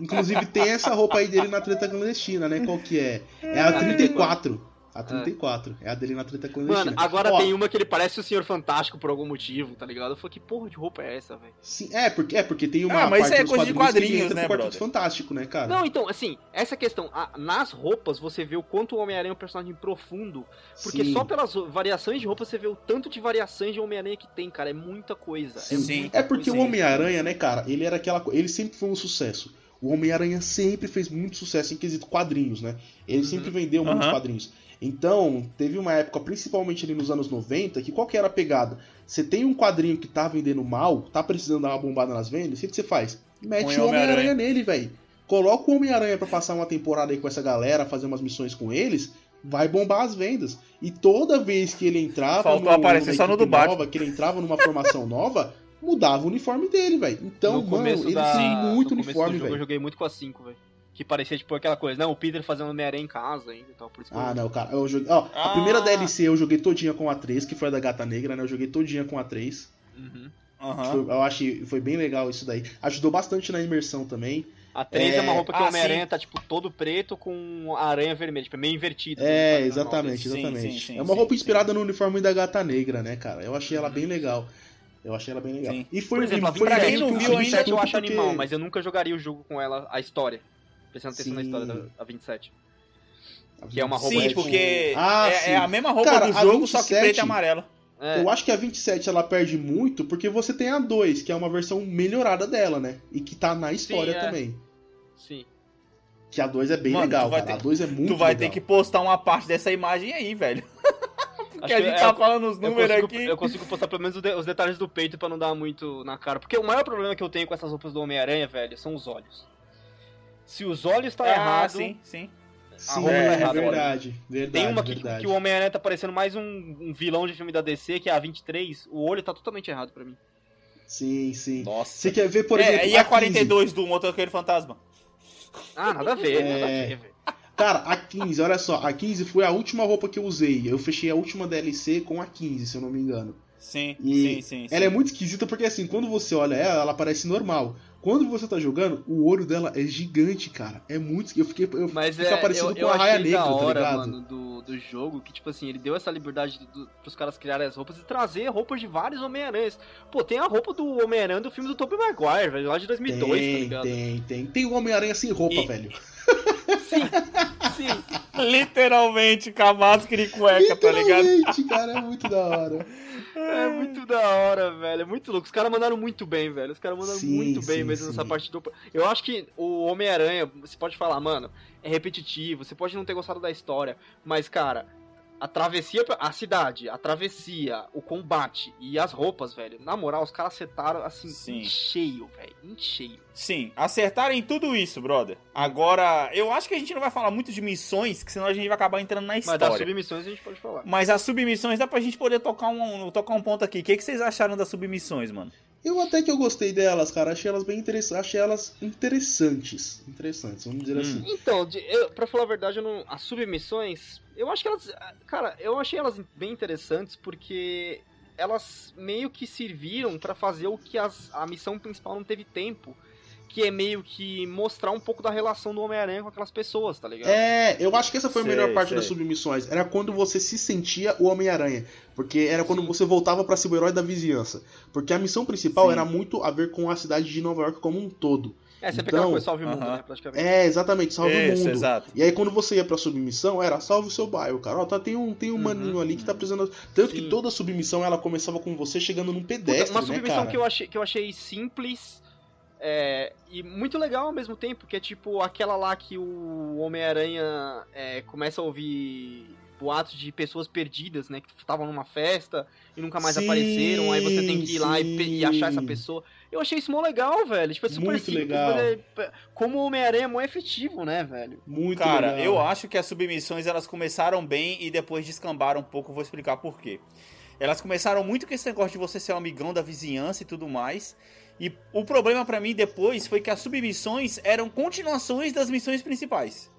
S3: Inclusive tem essa roupa aí dele na treta clandestina, né? Qual que é? É a 34. A 34. É a dele na treta clandestina.
S2: Mano, agora
S3: Ó,
S2: tem uma que ele parece o Senhor Fantástico por algum motivo, tá ligado? Eu falei, que porra de roupa é essa, velho?
S3: Sim, é, porque, é, porque tem uma
S1: Ah, mas isso
S3: parte
S1: é
S3: dos
S1: coisa de
S3: quadrinhos
S1: né,
S3: Quarteto? Fantástico, né, cara?
S2: Não, então, assim, essa questão, a- nas roupas você vê o quanto o Homem-Aranha é um personagem profundo, porque
S3: Sim.
S2: só pelas variações de roupa você vê o tanto de variações de Homem-Aranha que tem, cara, é muita coisa.
S3: Sim.
S2: É,
S1: Sim.
S2: muita
S3: É porque
S2: coisa.
S3: o Homem-Aranha, né, cara, ele era aquela Ele sempre foi um sucesso. O Homem-Aranha sempre fez muito sucesso em quesito quadrinhos, né? Ele
S2: Uhum.
S3: sempre vendeu muitos quadrinhos. Então, teve uma época, principalmente ali nos anos 90, que qual que era a pegada? Você tem um quadrinho que tá vendendo mal, tá precisando dar uma bombada nas vendas, o que, que você faz? Mete o Homem-Aranha nele, velho. Coloca o Homem-Aranha pra passar uma temporada aí com essa galera, fazer umas missões com eles, vai bombar as vendas. E toda vez que ele entrava
S1: Faltou aparecer
S3: numa
S1: só no do
S3: nova, que ele entrava numa formação nova, mudava o uniforme dele, velho. Então,
S2: no
S3: mano, ele
S2: da,
S3: tem muito
S2: no
S3: uniforme,
S2: jogo eu
S3: velho.
S2: joguei muito com a 5, velho. Que parecia tipo aquela coisa, não, o Peter fazendo Homem-Aranha em casa ainda e tal, por isso que eu-
S3: Ah, não, cara. Eu joguei, ó, a
S1: Ah.
S3: primeira DLC eu joguei todinha com a 3, que foi a da Gata Negra, né? Eu joguei todinha com a 3.
S2: Uhum.
S3: Foi- eu achei foi bem legal isso daí. Ajudou bastante na imersão também.
S2: A 3 é,
S3: É,
S2: uma roupa que
S1: ah,
S2: o Homem-Aranha tá, tipo, todo preto com a aranha vermelha, tipo, é meio invertido.
S3: É, exatamente, exatamente.
S1: sim, sim,
S3: é uma
S1: sim,
S3: roupa
S1: sim.
S3: inspirada no uniforme da Gata Negra, né, cara? Eu achei ela bem legal. Eu achei ela bem legal.
S1: Sim.
S3: E foi
S2: Por exemplo, a
S3: e foi
S2: 27,
S1: quem não
S3: um
S1: viu
S2: a 27
S1: ainda,
S2: eu acho
S3: porque-
S2: animal, mas eu nunca jogaria o jogo com ela, a história. Prestando atenção na
S3: Sim.
S2: história da, da 27.
S3: a
S2: que é uma roupa
S1: Sim,
S2: Sim,
S1: porque
S3: Ah,
S1: é,
S3: sim.
S1: é a mesma roupa
S3: Cara,
S1: do jogo, só que
S3: 27
S1: preta e amarela.
S2: É,
S3: Eu acho que a 27 ela perde muito porque você tem a 2, que é uma versão melhorada dela, né? E que tá na história
S2: é.
S3: também.
S2: sim.
S3: Que a 2 é bem
S1: Mano,
S3: legal, cara.
S1: ter-
S3: A 2 é muito
S1: tu vai
S3: legal.
S1: ter que postar uma parte dessa imagem aí, velho. Porque
S2: Acho
S1: a gente
S2: é,
S1: tá
S2: eu-
S1: falando os
S2: Eu
S1: números
S2: consigo,
S1: aqui.
S2: eu consigo postar pelo menos os, de- os detalhes do peito pra não dar muito na cara. Porque o maior problema que eu tenho com essas roupas do Homem-Aranha, velho, são os olhos. Se os olhos tá
S1: ah,
S2: errado,
S1: sim, sim.
S3: Sim,
S2: roupa tá
S3: é,
S2: errada,
S3: verdade, verdade.
S2: tem uma que,
S3: verdade.
S2: que o Homem-Aranha tá parecendo mais um, um vilão de filme da DC, que é a 23. O olho tá totalmente errado pra mim.
S3: Sim, sim.
S1: Nossa.
S3: Você quer ver, por
S1: é,
S3: exemplo,
S1: e a
S3: 15?
S1: 42 do Motoqueiro Fantasma?
S2: Ah, nada a ver,
S3: É.
S2: nada a ver, velho.
S3: Cara, a 15, olha só, a 15 foi a última roupa que eu usei. Eu fechei a última DLC com a 15, se eu não me engano.
S1: Sim,
S3: E
S1: sim, sim.
S3: Ela é
S1: sim.
S3: muito esquisita porque assim, quando você olha ela, ela parece normal. Quando você tá jogando, o olho dela é gigante, cara. É muito. Eu fiquei. Eu
S2: Mas
S3: fica
S2: é,
S3: parecido
S2: eu,
S3: com
S2: eu
S3: a Raia Negra,
S2: da hora,
S3: tá ligado?
S2: mano, do, do jogo, que, tipo assim, ele deu essa liberdade do, do, pros caras criarem as roupas e trazer roupas de vários Homem-Aranhas. Pô, tem a roupa do Homem-Aranha do filme do Tobey Maguire, velho, lá de 2002, tá
S3: Tem,
S2: ligado?
S3: tem, tem. Tem o Homem-Aranha sem roupa,
S1: E-
S3: velho.
S2: Sim, sim.
S1: Literalmente, com a máscara e cueca, tá ligado?
S3: Literalmente, cara, é muito da hora.
S2: É muito da hora, velho. É muito louco. Os caras mandaram muito bem, velho. Os caras mandaram
S3: Sim,
S2: muito bem
S3: sim,
S2: mesmo
S3: sim.
S2: nessa parte do. Eu acho que o Homem-Aranha, você pode falar, mano, é repetitivo, você pode não ter gostado da história, mas, cara, a travessia, a cidade, a travessia, o combate e as roupas, velho. Na moral, os caras acertaram assim,
S1: Sim.
S2: em cheio, velho. Em cheio.
S1: Sim, acertarem tudo isso, brother. Agora, eu acho que a gente não vai falar muito de missões, que senão a gente vai acabar entrando na
S2: Mas das
S1: história.
S2: submissões a gente pode falar.
S1: Mas as submissões dá pra gente poder tocar um, tocar um ponto aqui. O que, que vocês acharam das submissões, mano?
S3: Eu até que eu gostei delas, cara. Achei elas bem interessantes. Achei elas interessantes. Interessantes, vamos dizer
S1: Hum.
S3: assim.
S2: Então, de, eu, pra falar a verdade, eu não, as submissões, eu acho que elas. Cara, eu achei elas bem interessantes porque elas meio que serviram pra fazer o que as, a missão principal não teve tempo. Que é meio que mostrar um pouco da relação do Homem-Aranha com aquelas pessoas, tá ligado?
S3: É, eu acho que essa foi a
S1: Sei,
S3: melhor parte
S1: sei.
S3: das submissões. Era quando você se sentia o Homem-Aranha. Porque era quando
S2: Sim.
S3: você voltava pra ser o herói da vizinhança. Porque a missão principal
S1: Sim.
S3: era muito a ver com a cidade de Nova York como um todo.
S2: É, você
S3: então,
S2: pega uma coisa salve o mundo,
S1: aham.
S2: né? Praticamente.
S3: É, exatamente, salve o
S1: Isso,
S3: mundo.
S1: exato.
S3: E aí quando você ia pra submissão, era salve o seu bairro, cara. Ó, tá, tem um, tem um
S2: Uhum.
S3: maninho ali que tá precisando. Tanto
S2: Sim.
S3: que toda submissão ela começava com você chegando num
S2: Puta,
S3: pedestre,
S2: uma
S3: né,
S2: submissão
S3: cara?
S2: que, eu achei, que eu achei simples é, e muito legal ao mesmo tempo, que é tipo aquela lá que o Homem-Aranha é, começa a ouvir boatos de pessoas perdidas, né? Que estavam numa festa e nunca mais
S3: Sim,
S2: apareceram, aí você tem que ir lá e, e achar essa pessoa. Eu achei isso mó legal, velho. Tipo, é super
S3: Muito
S2: simples,
S3: legal.
S2: mas é- como o Homem-Aranha é mó efetivo, né, velho?
S3: Muito
S1: Cara,
S3: legal.
S1: eu acho que as submissões elas começaram bem e depois descambaram um pouco. Vou explicar por quê. Elas começaram muito com esse negócio de você ser um amigão da vizinhança e tudo mais. E o problema pra mim depois foi que as submissões eram continuações das missões principais.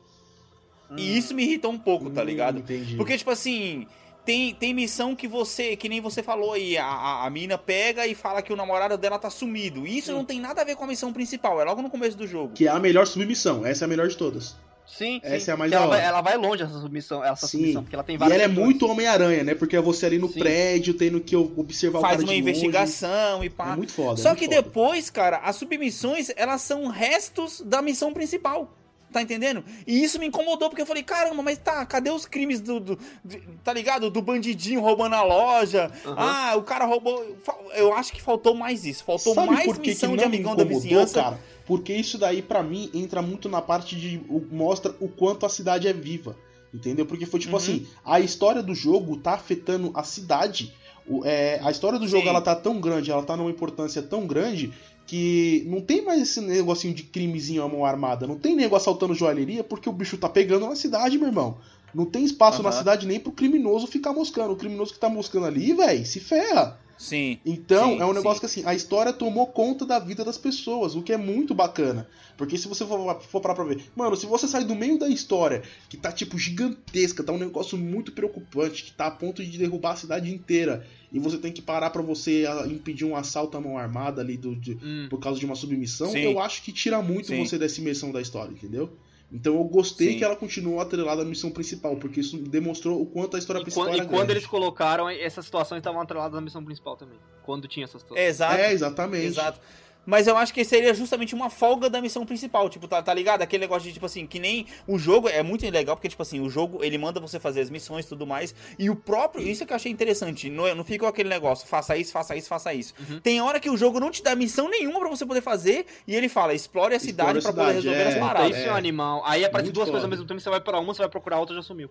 S1: E isso me irritou um pouco, tá
S3: Hum,
S1: ligado?
S3: Entendi.
S1: Porque, tipo assim, tem, tem missão que você, que nem você falou aí, a, a, a mina pega e fala que o namorado dela tá sumido. E isso não tem nada a ver com a missão principal, é logo no começo do jogo.
S3: Que é a melhor submissão. Essa é a melhor de todas.
S2: Sim,
S3: Essa
S2: sim.
S3: é a mais
S2: ela, vai, ela vai longe essa submissão, essa
S3: Sim.
S2: submissão, porque ela tem
S3: E
S2: várias
S3: ela é muito Homem-Aranha, né? Porque é você ali no
S2: Sim.
S3: prédio, tendo que observar o
S1: Faz
S3: cara
S1: uma
S3: de
S1: investigação e pá.
S3: É muito foda. é
S1: Só
S3: muito
S1: que
S3: foda.
S1: depois, cara, as submissões, elas são restos da missão principal. Tá entendendo? E isso me incomodou, porque eu falei, caramba, mas tá, cadê os crimes do. do- de- tá ligado? Do bandidinho roubando a loja.
S2: Aham.
S1: Ah, o cara roubou. Eu acho que faltou mais isso. Faltou
S3: Sabe
S1: mais
S3: que, que
S1: missão
S3: não
S1: de amigão da
S3: incomodou,
S1: vizinhança.
S3: cara? Porque isso daí, pra mim, entra muito na parte de. mostra o quanto a cidade é viva. Entendeu? Porque foi tipo
S1: Uhum.
S3: assim: a história do jogo tá afetando a cidade. O- é, a história do jogo
S1: Sim.
S3: ela tá tão grande, ela tá numa importância tão grande que não tem mais esse negocinho de crimezinho à mão armada. Não tem nego assaltando joalheria porque o bicho tá pegando na cidade, meu irmão. Não tem espaço na
S1: Aham.
S3: cidade nem pro criminoso ficar moscando. O criminoso que tá moscando ali, velho, se ferra.
S1: Sim.
S3: Então,
S1: Sim,
S3: é um negócio
S1: sim.
S3: que assim, a história tomou conta da vida das pessoas, o que é muito bacana. Porque se você for, for parar pra ver, mano, se você sair do meio da história, que tá tipo gigantesca, tá um negócio muito preocupante, que tá a ponto de derrubar a cidade inteira, e você tem que parar pra você impedir um assalto à mão armada ali do, de-
S2: Hum.
S3: por causa de uma submissão,
S1: Sim.
S3: eu acho que tira muito você dessa imersão da história, entendeu? Então eu gostei
S1: Sim.
S3: que ela continuou atrelada à missão principal, porque isso demonstrou o quanto a história
S2: E,
S3: principal
S2: quando,
S3: era
S2: e quando
S3: grande.
S2: eles colocaram, essas situações estavam atreladas à missão principal também. Quando tinha essas situações.
S1: Exato.
S3: É, exatamente.
S1: Exato. Mas eu acho que seria justamente uma folga da missão principal, tipo, tá, tá ligado? Aquele negócio de, tipo assim, que nem o jogo é muito legal, porque, tipo assim, o jogo, ele manda você fazer as missões e tudo mais, e o próprio, isso é que eu achei interessante, não, não fica aquele negócio, faça isso, faça isso, faça isso.
S2: Uhum.
S1: Tem hora que o jogo não te dá missão nenhuma pra você poder fazer, e ele fala, explore a cidade
S3: Explore a
S1: pra poder resolver
S3: é.
S1: as paradas.
S2: isso é um animal. Aí aparece
S3: Muito
S2: duas
S3: foda.
S2: coisas ao mesmo tempo, você vai pra uma, você vai procurar a outra já sumiu.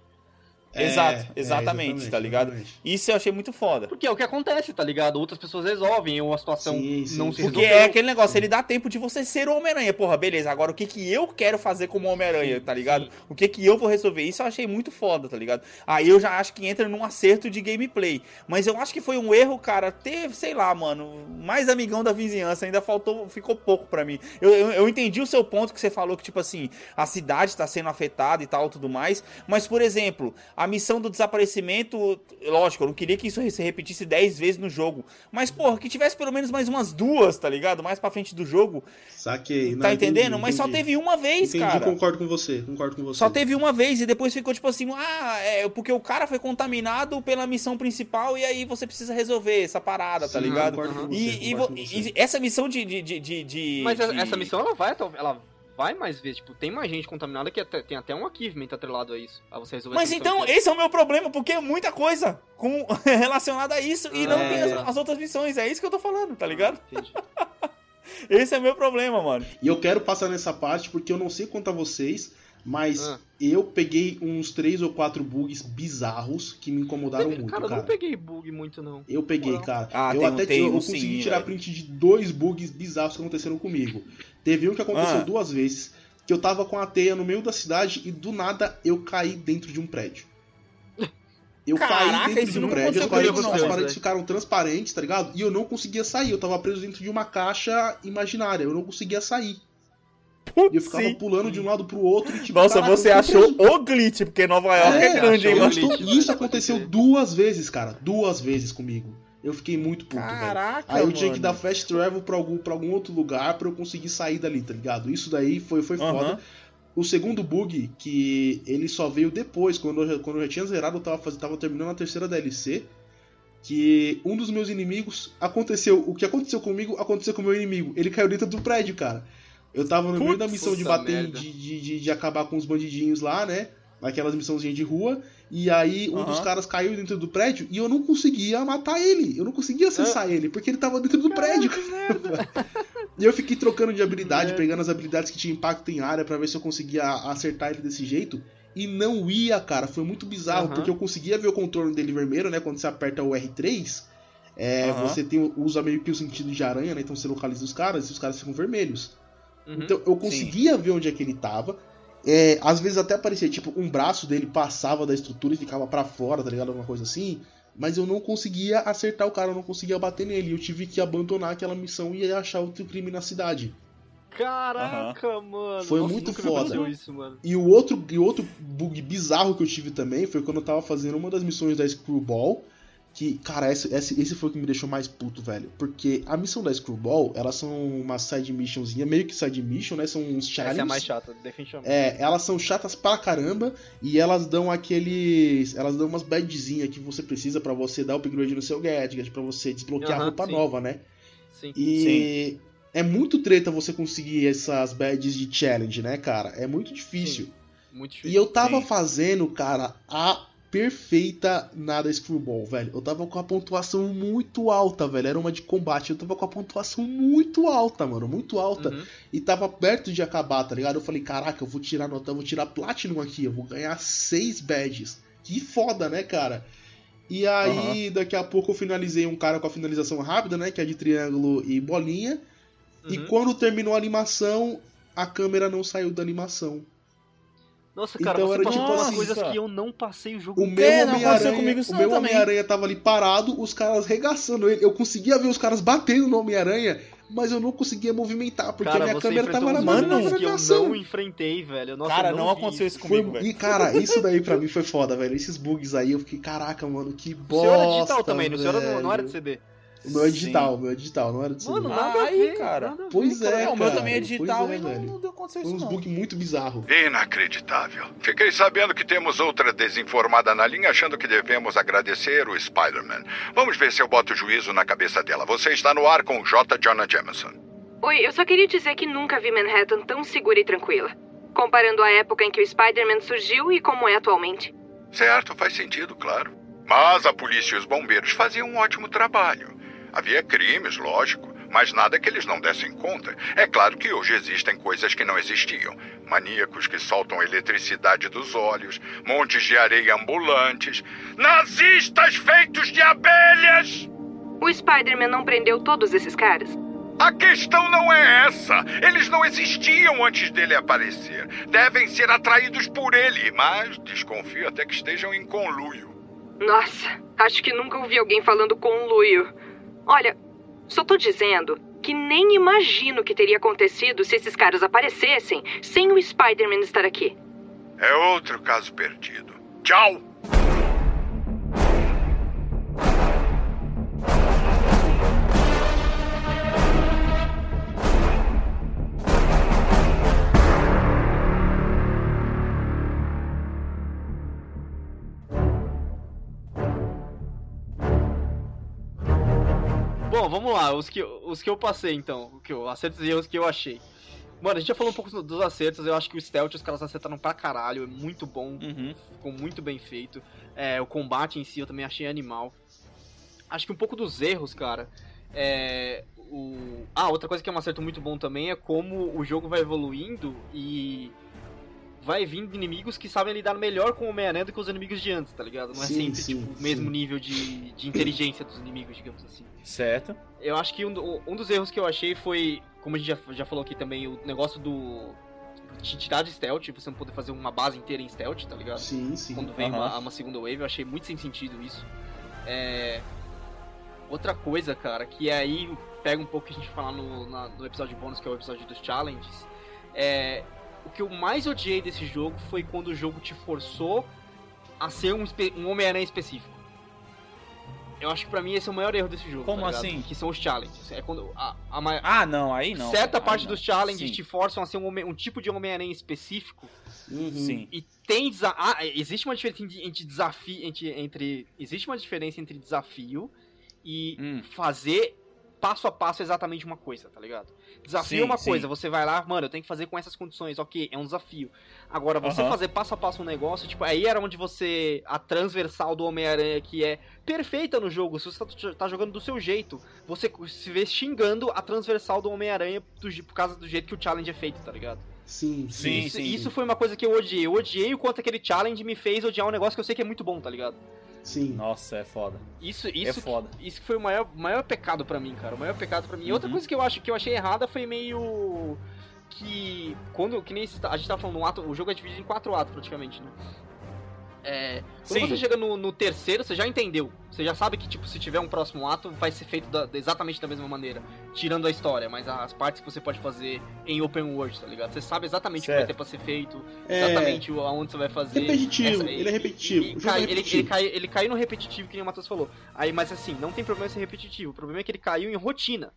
S1: Exato,
S3: É, é,
S1: exatamente, tá ligado?
S3: exatamente.
S1: Isso eu achei muito foda.
S2: Porque é o que acontece, tá ligado? Outras pessoas resolvem, ou a situação
S3: Sim, sim,
S2: não se
S1: Porque
S2: resolveu.
S1: é aquele negócio, ele dá tempo de você ser o Homem-Aranha. Porra, beleza, agora o que que eu quero fazer como Homem-Aranha, tá ligado?
S2: sim.
S1: O que que eu vou resolver? Isso eu achei muito foda, tá ligado? Aí eu já acho que entra num acerto de gameplay. Mas eu acho que foi um erro, cara, ter, sei lá, mano, mais amigão da vizinhança. Ainda faltou, ficou pouco pra mim. Eu, eu, eu entendi o seu ponto que você falou que, tipo assim, a cidade tá sendo afetada e tal, tudo mais. Mas, por exemplo, a missão do desaparecimento, lógico, eu não queria que isso se repetisse 10 vezes no jogo. Mas, porra, que tivesse pelo menos mais umas duas, tá ligado? Mais pra frente do jogo.
S3: Saquei.
S1: tá
S3: Não,
S1: entendendo?
S3: entendi,
S1: Mas só
S3: entendi.
S1: teve uma vez,
S3: Entendi,
S1: cara.
S3: concordo com você, concordo com você.
S1: Só teve uma vez e depois ficou tipo assim, ah, é porque o cara foi contaminado pela missão principal e aí você precisa resolver essa parada, tá
S3: Sim,
S1: ligado?
S3: concordo com você,
S1: E, e
S3: concordo
S1: vo-
S3: com você.
S1: e essa missão de. de, de, de- de-
S2: Mas
S1: de-
S2: essa missão, ela vai, ela vai mais vezes. Tipo, tem mais gente contaminada que até, tem até um achievement atrelado a isso. A você resolver
S1: Mas então, esse é o meu problema, porque é muita coisa com... relacionada a isso e não
S2: É.
S1: tem as, as outras missões. É isso que eu tô falando, tá ligado?
S2: Entendi.
S1: Esse é o meu problema, mano.
S3: E eu quero passar nessa parte porque eu não sei quanto a vocês, mas
S2: Ah.
S3: eu peguei uns três ou quatro bugs bizarros que me incomodaram muito,
S2: cara,
S3: cara.
S2: eu não peguei bug muito, não.
S3: Eu peguei,
S2: Moral.
S3: cara.
S1: Ah,
S3: eu
S1: tem-
S3: até
S1: tem
S3: eu, eu
S1: um
S3: consegui
S1: sim,
S3: tirar
S1: velho.
S3: print de dois bugs bizarros que aconteceram comigo. Teve um que aconteceu
S1: Ah.
S3: duas vezes, que eu tava com a teia no meio da cidade e do nada eu caí dentro de um prédio. Eu
S1: Caraca,
S3: caí dentro de um prédio, as paredes,
S2: comigo,
S3: as
S2: não,
S3: paredes
S2: velho.
S3: ficaram transparentes, tá ligado? E eu não conseguia sair, eu tava preso dentro de uma caixa imaginária, eu não conseguia sair. E eu ficava
S1: Sim.
S3: pulando de um lado pro outro e tipo,
S1: Nossa,
S3: caraca,
S1: você achou o glitch, porque Nova York é,
S3: É,
S1: grande, hein, mano?
S3: Isso aconteceu duas vezes, cara. Duas vezes comigo. Eu fiquei muito puto, velho.
S1: Caraca,
S3: Aí eu
S1: mano.
S3: tinha que dar fast travel pra algum, pra algum outro lugar pra eu conseguir sair dali, tá ligado? Isso daí foi, foi foda. O segundo bug, que ele só veio depois, quando eu, já- quando eu já tinha zerado, eu tava, tava terminando a terceira DLC. Que um dos meus inimigos aconteceu. O que aconteceu comigo aconteceu com o meu inimigo. Ele caiu dentro do prédio, cara. Eu tava no meio da missão de bater, de, de, de, acabar com os bandidinhos lá, né? Naquelas missãozinhas de rua. E aí um
S1: Aham.
S3: dos caras caiu dentro do prédio e eu não conseguia matar ele. Eu não conseguia acessar ele, porque ele tava dentro do prédio. E eu fiquei trocando de habilidade,
S2: merda.
S3: pegando as habilidades que tinha impacto em área pra ver se eu conseguia acertar ele desse jeito. E não ia, cara. Foi muito bizarro,
S2: Aham.
S3: porque eu conseguia ver o contorno dele vermelho, né? Quando você aperta o R3, é,
S1: Aham.
S3: você tem, usa meio que o sentido de aranha, né? Então você localiza os caras e os caras ficam vermelhos.
S2: Uhum.
S3: Então eu conseguia ver onde é que ele tava. É, às vezes até parecia, tipo, um braço dele passava da estrutura e ficava pra fora, tá ligado? Alguma coisa assim. Mas eu não conseguia acertar o cara, eu não conseguia bater nele. Eu tive que abandonar aquela missão e achar outro crime na cidade.
S2: Caraca, mano.
S3: Foi
S2: Nossa,
S3: muito foda.
S2: isso, mano.
S3: E o outro, e outro bug bizarro que eu tive também foi quando eu tava fazendo uma das missões da Screwball. Que, cara, esse, esse, esse foi o que me deixou mais puto, velho. Porque a missão da Screwball, elas são uma side missionzinha, meio que side mission, né? São uns challenges.
S2: Essa é a mais chata, definitivamente.
S3: É, elas são chatas pra caramba e elas dão aqueles. Elas dão umas badgezinhas que você precisa pra você dar upgrade no seu gadget, pra você desbloquear
S2: Aham,
S3: roupa
S2: sim.
S3: nova, né?
S2: Sim.
S3: E é muito treta você conseguir essas badges de challenge, né, cara? É muito difícil.
S2: Muito difícil.
S3: E eu tava
S1: Sim.
S3: fazendo, cara, a perfeita nada Screwball, velho. Eu tava com a pontuação muito alta, velho. Era uma de combate. Eu tava com a pontuação muito alta, mano. Muito alta
S2: Uhum.
S3: e tava perto de acabar, tá ligado? Eu falei, caraca, eu vou tirar nota, eu vou tirar Platinum aqui, eu vou ganhar seis badges. Que foda, né, cara? E aí, daqui a pouco eu finalizei um cara com a finalização rápida, né? Que é de triângulo e bolinha. E
S2: Uhum.
S3: quando terminou a animação, a câmera não saiu da animação.
S2: Nossa, cara,
S3: Então
S2: você
S3: era
S2: passou
S1: tipo
S2: por
S1: assim,
S2: coisas que eu não passei o jogo
S3: O meu
S1: É, não
S3: Homem-Aranha o
S1: não
S3: meu. Homem-Aranha tava ali parado, os caras regaçando ele. Eu conseguia ver os caras batendo no Homem-Aranha, mas eu não conseguia movimentar, porque
S2: cara,
S3: a minha
S2: você
S3: câmera tava na
S1: Mano,
S2: que eu não enfrentei, velho. Nossa,
S1: Cara, não,
S2: vi
S1: aconteceu isso
S3: Foi,
S1: comigo, velho.
S3: e cara, isso daí pra mim foi foda, velho. Esses bugs aí eu fiquei, caraca, mano, que
S2: O
S3: bosta.
S2: seu era digital também, né? não, não era de. CD.
S3: O meu é digital, o meu é digital, não era de CD.
S2: Mano,
S1: Ah,
S2: nada a
S1: aí,
S2: ver,
S1: cara.
S3: Pois
S2: cara.
S3: é,
S1: É, o meu
S3: cara,
S1: também é digital
S3: pois é,
S1: e não,
S3: velho.
S1: não aconteceu
S3: Foi
S1: isso não.
S3: bugs muito bizarros.
S4: Inacreditável. Fiquei sabendo que temos outra desinformada na linha achando que devemos agradecer o Spider-Man. Vamos ver se eu boto juízo na cabeça dela. Você está no ar com o J. Jonah Jameson.
S6: Oi, eu só queria dizer que nunca vi Manhattan tão segura e tranquila. Comparando a época em que o Spider-Man surgiu e como é atualmente.
S4: Certo, faz sentido, claro. Mas a polícia e os bombeiros faziam um ótimo trabalho. Havia crimes, lógico, mas nada que eles não dessem conta. É claro que hoje existem coisas que não existiam. Maníacos que soltam eletricidade dos olhos, montes de areia ambulantes, nazistas feitos de abelhas!
S6: O Spider-Man não prendeu todos esses caras?
S4: A questão não é essa. Eles não existiam antes dele aparecer. Devem ser atraídos por ele, mas desconfio até que estejam em conluio.
S6: Nossa, acho que nunca ouvi alguém falando com um Luio. Olha, só tô dizendo que nem imagino o que teria acontecido se esses caras aparecessem sem o Spider-Man estar aqui.
S4: É outro caso perdido. Tchau!
S2: Bom, vamos lá, os que, os que eu passei então, o que eu, acertos e erros que eu achei. Mano, a gente já falou um pouco dos acertos. Eu acho que o stealth os caras acertaram pra caralho. É muito bom.
S1: Uhum.
S2: Ficou muito bem feito. É, o combate em si eu também achei animal. Acho que um pouco dos erros, cara. É. O... Ah, outra coisa que é um acerto muito bom também é como o jogo vai evoluindo e vai vindo inimigos que sabem lidar melhor com o Homem-Aranha do que os inimigos de antes, tá ligado? Não é
S3: Sim,
S2: sempre
S3: sim,
S2: tipo, o mesmo nível de, de inteligência dos inimigos, digamos assim.
S1: Certo.
S2: Eu acho que um, um dos erros que eu achei foi, como a gente já, já falou aqui também, o negócio do. de tirar de stealth, você não poder fazer uma base inteira em stealth, tá ligado?
S3: Sim, sim.
S2: Quando vem
S1: Aham.
S2: uma, uma segunda wave, eu achei muito sem sentido isso. É... Outra coisa, cara, que aí pega um pouco que a gente falar no, na- no episódio bônus, que é o episódio dos challenges. É... O que eu mais odiei desse jogo foi quando o jogo te forçou a ser um, um Homem-Aranha específico. Eu acho que pra mim esse é o maior erro desse jogo.
S1: Como
S2: tá
S1: assim?
S2: Que são os challenges. É quando a, a ma-
S1: Ah, não, aí não.
S2: certa
S1: Aí
S2: parte
S1: não.
S2: dos challenges
S1: Sim.
S2: te forçam a ser um, um tipo de Homem-Aranha específico.
S3: Uhum.
S1: Sim.
S2: E tem desa ah, existe uma diferença entre- entre desafio entre, entre existe uma diferença entre desafio e
S1: Hum.
S2: fazer passo a passo exatamente uma coisa, tá ligado? Desafio
S1: Sim,
S2: é uma
S1: sim.
S2: coisa, você vai lá, mano, eu tenho que fazer com essas condições, ok, é um desafio. Agora, você
S1: Aham.
S2: fazer passo a passo um negócio, tipo, aí era onde você. A transversal do Homem-Aranha, que é perfeita no jogo, se você tá, tá jogando do seu jeito, você se vê xingando a transversal do Homem-Aranha por causa do jeito que o challenge é feito, tá ligado?
S3: Sim,
S1: Sim,
S3: sim.
S2: isso,
S1: sim,
S2: isso foi uma coisa que eu odiei. Eu odiei o quanto aquele challenge me fez odiar um negócio que eu sei que é muito bom, tá ligado?
S3: Sim.
S1: Nossa, é foda.
S2: Isso, isso,
S1: é foda.
S2: isso que foi o maior, maior pecado pra mim, cara. O maior pecado pra mim. E outra
S1: Uhum.
S2: coisa que eu acho que eu achei errada foi meio que quando que nem esse- a gente tava falando um ato, o jogo é dividido em quatro atos praticamente, né? É, quando
S1: Sim.
S2: você chega no, no terceiro, você já entendeu. Você já sabe que, tipo, se tiver um próximo ato, vai ser feito da- exatamente da mesma maneira. Tirando a história, mas as partes que você pode fazer em open world, tá ligado? Você sabe exatamente o que vai
S1: Certo.
S2: ter pra ser feito,
S3: É
S2: exatamente o- aonde você vai fazer.
S3: repetitivo,
S2: Essa-
S3: ele é repetitivo.
S2: e- e
S3: o jogo
S2: cai-
S3: é
S2: ele,
S3: repetitivo.
S2: ele, cai, ele caiu no repetitivo, que nem o Matheus falou. Aí, mas assim, não tem problema ser repetitivo. O problema é que ele caiu em rotina.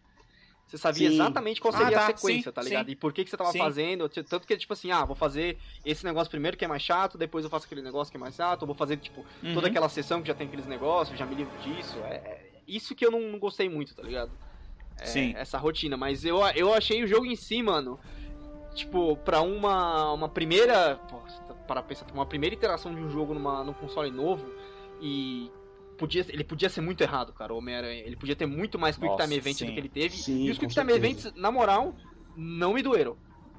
S2: Você sabia
S3: Sim.
S2: exatamente qual
S1: Ah,
S2: seria a
S1: tá,
S2: sequência,
S1: sim,
S2: tá ligado?
S1: sim.
S2: E por que, que você tava
S1: Sim.
S2: fazendo. Tanto que, tipo assim, ah, vou fazer esse negócio primeiro que é mais chato, depois eu faço aquele negócio que é mais chato, ou vou fazer, tipo,
S1: Uhum.
S2: toda aquela sessão que já tem aqueles negócios, já me livro disso. É, é isso que eu não, não gostei muito, tá ligado? É,
S1: Sim.
S2: Essa rotina. Mas eu, eu achei o jogo em si, mano. Tipo, pra uma, uma primeira. pô, Para pensar, uma primeira interação de um jogo numa, num console novo. E. Podia, ele podia ser muito errado, cara, o Homem-Aranha. Ele podia ter muito mais Quick
S1: Nossa,
S2: Time Event
S1: sim.
S2: do que ele teve.
S3: Sim,
S2: e os Quick Time
S3: certeza.
S2: Events, na moral, não me doeram.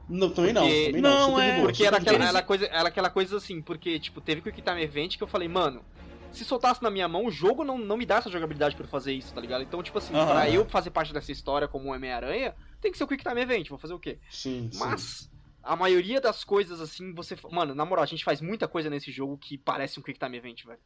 S3: Não, também não,
S2: Porque-
S3: também não.
S1: Não, é,
S2: Porque era aquela, era, coisa, era aquela coisa assim, porque, tipo, teve Quick Time Event que eu falei, mano, se soltasse na minha mão, o jogo não, não me dá essa jogabilidade pra eu fazer isso, tá ligado? Então, tipo assim,
S1: Aham.
S2: pra eu fazer parte dessa história como Homem-Aranha, tem que ser o Quick Time Event, vou fazer o quê?
S3: Sim, sim.
S2: Mas, a maioria das coisas, assim, você. Mano, na moral, a gente faz muita coisa nesse jogo que parece um Quick Time Event, velho.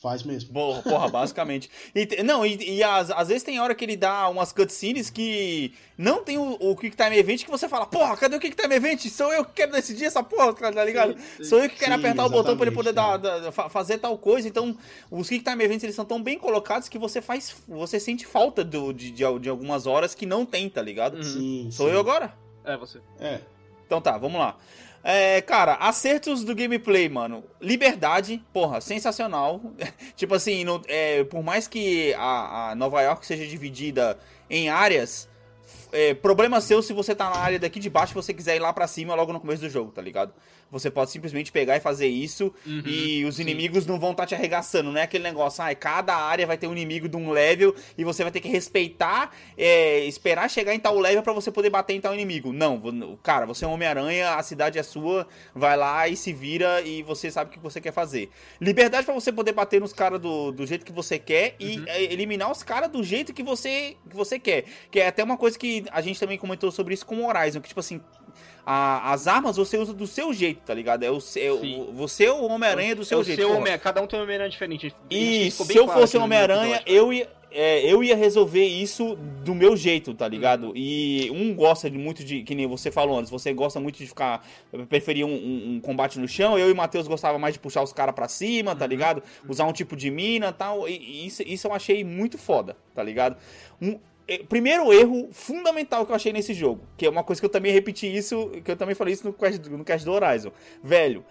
S3: Faz mesmo.
S1: Porra, porra, basicamente. E não, e, e às, às vezes tem hora que ele dá umas cutscenes que não tem o, o Quick Time Event que você fala, porra, cadê o Quick Time Event? Sou eu que quero decidir essa porra, tá ligado? Sou eu que quero
S3: Sim,
S1: apertar o botão pra ele poder dar,
S3: exatamente,
S1: dar- fa- fazer tal coisa. Então, os Quick Time Events eles são tão bem colocados que você faz. Você sente falta do, de, de, de algumas horas que não tem, tá ligado?
S3: Sim,
S1: Sou
S3: sim.
S1: eu agora?
S2: É, você.
S3: É.
S1: Então tá, vamos lá. É, cara, acertos do gameplay, mano. Liberdade, porra, sensacional. tipo assim, no- é, por mais que a, a Nova York seja dividida em áreas, é, problema seu se você tá na área daqui de baixo e você quiser ir lá pra cima logo no começo do jogo, tá ligado? Você pode simplesmente pegar e fazer isso
S2: Uhum,
S1: e os
S2: sim.
S1: inimigos não vão estar te arregaçando. Não é aquele negócio, ah, cada área vai ter um inimigo de um level e você vai ter que respeitar, é, esperar chegar em tal level pra você poder bater em tal inimigo. Não, cara, você é um Homem-Aranha, a cidade é sua, vai lá e se vira e você sabe o que você quer fazer. Liberdade pra você poder bater nos caras do, do jeito que você quer e
S2: Uhum.
S1: é, eliminar os caras do jeito que você, que você quer. Que é até uma coisa que a gente também comentou sobre isso com o Horizon, que tipo assim, a- as armas você usa do seu jeito, tá ligado? É o, seu- o- você é o Homem-Aranha do seu
S2: o
S1: jeito.
S2: Seu. Homem, cada um tem um Homem-Aranha diferente.
S1: E se eu fosse Homem-Aranha, eu ia, é, eu ia resolver isso do meu jeito, tá ligado? E um gosta de muito de, que nem você falou antes, você gosta muito de ficar, preferia um, um- um combate no chão, eu e o Matheus gostava mais de puxar os caras pra cima, tá ligado? Usar um tipo de mina e tal, e, e isso, isso eu achei muito foda, tá ligado? Um, Primeiro erro fundamental que eu achei nesse jogo, que é uma coisa que eu também repeti isso, que eu também falei isso no cast, no cast do Horizon. Velho,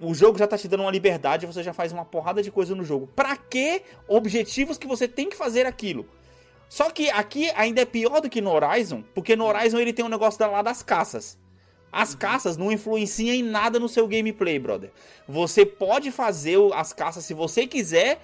S1: o jogo já tá te dando uma liberdade, você já faz uma porrada de coisa no jogo. Pra que objetivos que você tem que fazer aquilo? Só que aqui ainda é pior do que no Horizon, porque no Horizon ele tem um negócio lá das caças. As caças não influenciam em nada no seu gameplay, brother. Você pode fazer as caças se você quiser,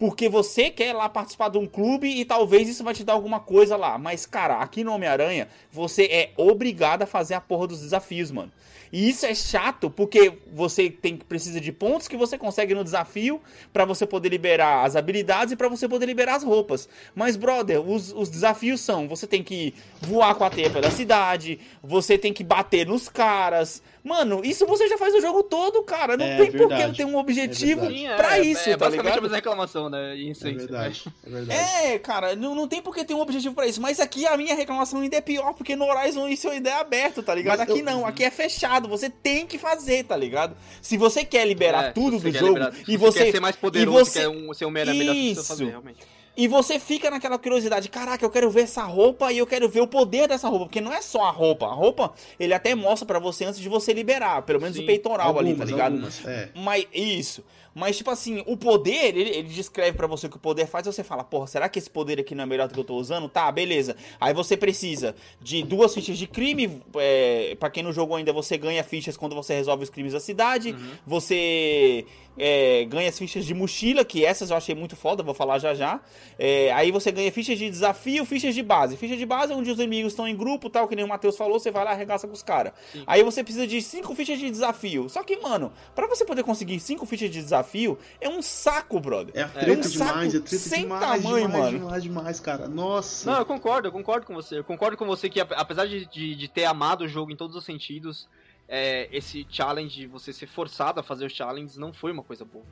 S1: porque você quer lá participar de um clube e talvez isso vai te dar alguma coisa lá. Mas, cara, aqui no Homem-Aranha, você é obrigado a fazer a porra dos desafios, mano. E isso é chato porque você tem precisa de pontos que você consegue no desafio pra você poder liberar as habilidades e pra você poder liberar as roupas. Mas, brother, os, os desafios são: você tem que voar com a teia pela cidade, você tem que bater nos caras. Mano, isso você já faz o jogo todo, cara. Não
S3: É
S1: tem por que eu ter um objetivo
S3: É.
S2: Sim, é,
S1: pra
S2: é-
S1: isso,
S2: é,
S1: tá
S2: basicamente a
S1: ligado?
S2: mesma reclamação, né? Em
S3: É
S2: essência,
S3: verdade,
S2: né?
S3: é verdade.
S1: É, cara, não, não tem por que ter um objetivo pra isso. Mas aqui a minha reclamação ainda é pior, porque no Horizon isso ainda é aberto, tá ligado?
S3: Mas
S1: aqui
S3: eu-
S1: não, aqui é fechado. Você tem que fazer, tá ligado? Se você quer liberar
S2: É,
S1: tudo
S2: você
S1: do
S2: quer
S1: jogo
S2: liberar-
S1: e você.
S2: quer ser mais poderoso,
S1: e você-
S2: quer um, ser um melhor que precisa
S1: Isso.
S2: fazer, realmente.
S1: E você fica naquela curiosidade, caraca, eu quero ver essa roupa e eu quero ver o poder dessa roupa, porque não é só a roupa. A roupa, ele até mostra pra você antes de você liberar, pelo menos
S2: Sim.
S1: o peitoral ali, tá
S3: Algumas,
S1: ligado?
S3: algumas, é.
S1: Mas isso. Mas, tipo assim, o poder, ele, ele descreve pra você o que o poder faz, e você fala, porra, será que esse poder aqui não é melhor do que eu tô usando? Tá, beleza. Aí você precisa de duas fichas de crime. É, para quem não jogou ainda, você ganha fichas quando você resolve os crimes da cidade. Você é, ganha as fichas de mochila, que essas eu achei muito foda, vou falar já já. É, aí você ganha fichas de desafio, fichas de base. Ficha de base é onde os inimigos estão em grupo, tal, que nem o Matheus falou, você vai lá e arregaça com os caras. Aí você precisa de cinco fichas de desafio. Só que, mano, pra você poder conseguir cinco fichas de desafio, é um saco, brother.
S3: É
S1: um
S3: treta
S1: saco
S3: demais, é treta
S1: sem
S3: demais,
S1: tamanho,
S3: demais,
S1: mano.
S3: demais, demais, cara. Nossa.
S2: Não, eu concordo, eu concordo com você. Eu concordo com você que, ap- apesar de, de, de ter amado o jogo em todos os sentidos, é, esse challenge, de você ser forçado a fazer os challenges, não foi uma coisa boa.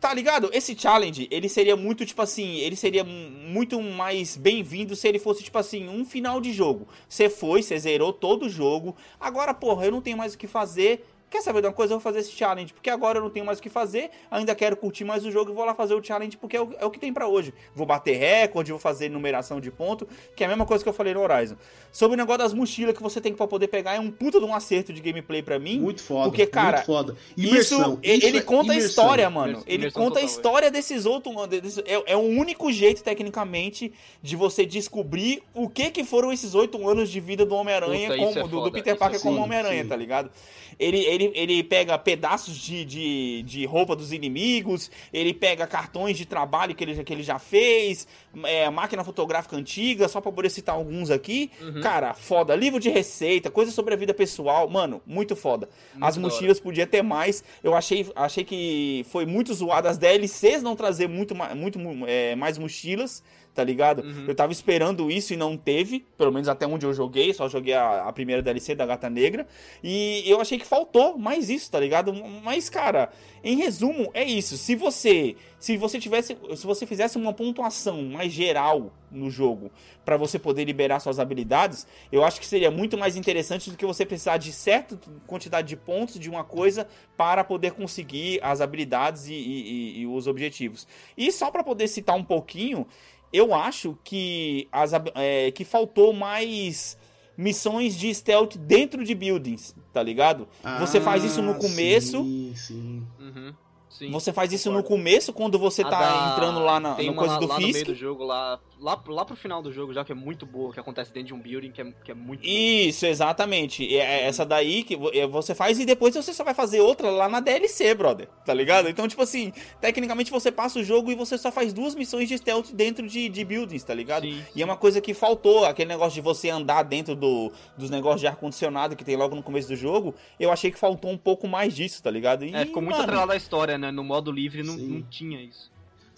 S1: Tá ligado? Esse challenge, ele seria muito, tipo assim, ele seria mu- muito mais bem-vindo se ele fosse, tipo assim, um final de jogo. Você foi, você zerou todo o jogo. Agora, porra, eu não tenho mais o que fazer. Quer saber de uma coisa? Eu vou fazer esse challenge, porque agora eu não tenho mais o que fazer. Ainda quero curtir mais o jogo e vou lá fazer o challenge, porque é o, é o que tem pra hoje. Vou bater recorde, vou fazer numeração de ponto, que é a mesma coisa que eu falei no Horizon. Sobre o negócio das mochilas que você tem pra poder pegar, é um puta de um acerto de gameplay pra mim.
S3: Muito foda.
S1: Porque, cara,
S3: muito foda. Imersão.
S1: Isso, ele, ele
S3: é
S1: conta a
S3: imersão.
S1: história, mano.
S2: Imersão
S1: Ele
S2: total,
S1: conta a
S2: é.
S1: história desses outros. desse- é, é o único jeito, tecnicamente, de você descobrir o que que foram esses oito anos de vida do Homem-Aranha,
S2: isso é
S1: do, do Peter
S2: isso
S1: Parker
S2: é
S1: como Homem-Aranha, tá ligado? Ele, ele, ele pega pedaços de, de, de roupa dos inimigos, ele pega cartões de trabalho que ele, já- que ele já fez, é, máquina fotográfica antiga, só pra poder citar alguns aqui.
S2: Uhum.
S1: Cara, foda. Livro de receita, coisa sobre a vida pessoal. Mano, muito foda.
S2: Muito
S1: As mochilas podia ter mais. Eu achei, achei que foi muito zoado as DLCs não trazer muito, muito mu- é, mais mochilas, tá ligado?
S2: Uhum.
S1: Eu tava esperando isso e não teve, pelo menos até onde eu joguei, só joguei a, a primeira DLC da Gata Negra. E eu achei que faltou mais isso, tá ligado? Mas, cara, em resumo, é isso. Se você, se você tivesse, se você fizesse uma pontuação mais geral no jogo pra você poder liberar suas habilidades, eu acho que seria muito mais interessante do que você precisar de certa quantidade de pontos de uma coisa para poder conseguir as habilidades e, e- e- e os objetivos. E só pra poder citar um pouquinho, eu acho que, as, é, que faltou mais missões de stealth dentro de buildings, tá ligado? Você faz isso no
S3: Ah,
S1: começo.
S3: Sim, sim.
S2: Uhum. Sim.
S1: Você faz isso
S2: concordo.
S1: no começo, quando você
S2: A
S1: tá
S2: da-
S1: entrando lá na
S2: tem
S1: no
S2: uma
S1: coisa do
S2: lá no meio
S1: Fisk.
S2: do jogo, lá, lá, lá pro final do jogo, já que é muito boa, que acontece dentro de um building, que é, que é muito boa.
S1: Isso, exatamente. É é essa daí que é, você faz e depois você só vai fazer outra lá na DLC, brother. Tá ligado? Então, tipo assim, tecnicamente você passa o jogo e você só faz duas missões de stealth dentro de, de buildings, tá ligado?
S2: Sim,
S1: E é uma coisa que faltou, aquele negócio de você andar dentro do, dos negócios de ar-condicionado que tem logo no começo do jogo. Eu achei que faltou um pouco mais disso, tá ligado? E,
S2: É, ficou muito
S1: mano,
S2: atrelado à história, né? No modo livre não, não tinha isso.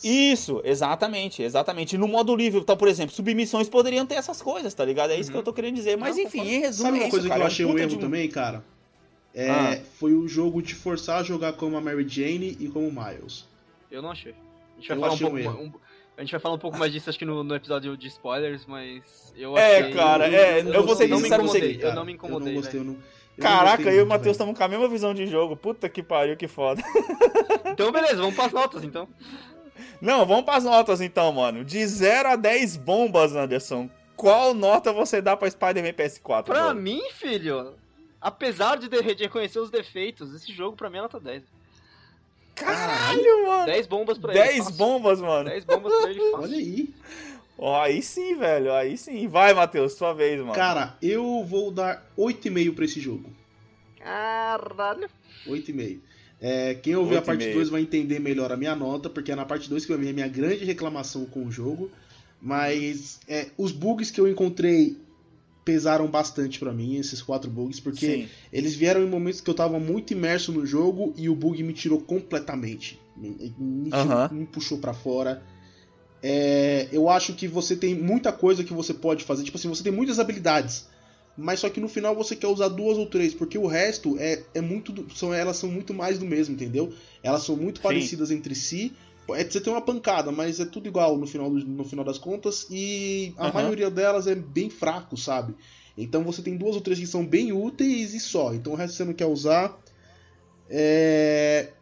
S1: Isso, exatamente, exatamente. No modo livre, então, por exemplo, submissões poderiam ter essas coisas, tá ligado? É isso que eu tô querendo dizer. Mas
S2: Não,
S1: enfim, em resumo,
S3: Sabe
S1: é
S3: uma
S1: isso,
S3: coisa
S1: cara,
S3: que
S1: é
S3: eu
S1: um
S3: achei um erro
S1: de um-
S3: também, cara? É,
S1: Ah.
S3: Foi o jogo de forçar a jogar como a Mary Jane e como o Miles.
S2: Eu não achei. A gente vai
S3: Eu
S2: falar um
S3: um
S2: pouco
S3: erro.
S2: ma- um- a gente vai falar um pouco mais disso, acho que no, no episódio de spoilers, mas eu
S1: É,
S2: achei...
S1: cara, é, eu vou ser
S2: não me
S1: sincero com você,
S2: eu não me incomodei,
S3: Eu não gostei, eu não, eu
S1: Caraca, eu e o Matheus estamos com a mesma visão de jogo. Puta que pariu, que foda.
S2: Então, beleza, vamos pras notas, então.
S1: Não, vamos pras notas então, mano. De 0 a 10 bombas, Anderson. Qual nota você dá pra Spider-Man PS4?
S2: Pra
S1: brother?
S2: mim, filho, apesar de reconhecer os defeitos, esse jogo pra mim é nota 10.
S1: Caralho, mano.
S2: 10 bombas pra ele.
S1: 10
S2: fácil.
S1: bombas, mano.
S2: 10 bombas pra ele fácil.
S3: Olha aí.
S1: Ó, aí sim, velho, aí sim. Vai, Matheus, sua vez, mano.
S3: Cara, eu vou dar 8,5 pra esse jogo.
S2: Caralho.
S3: 8,5. É, quem ouvir a parte
S1: meio.
S3: 2 vai entender melhor a minha nota, porque é na parte 2 que eu vi a minha grande reclamação com o jogo. Mas é, os bugs que eu encontrei pesaram bastante pra mim, esses quatro bugs, porque
S1: Sim.
S3: eles vieram em momentos que eu tava muito imerso no jogo e o bug me tirou completamente. Me, me, me puxou pra fora. É, eu acho que você tem muita coisa que você pode fazer. Tipo assim, você tem muitas habilidades. Mas só que no final você quer usar duas ou três, porque o resto é, é muito. São, elas são muito mais do mesmo, entendeu? Elas são muito
S1: Sim.
S3: parecidas entre si. É, você tem uma pancada, mas é tudo igual no final, no final das contas. E a
S1: Aham.
S3: maioria delas é bem fraco, sabe? Então você tem duas ou três que são bem úteis e só. Então o resto você não quer usar. É.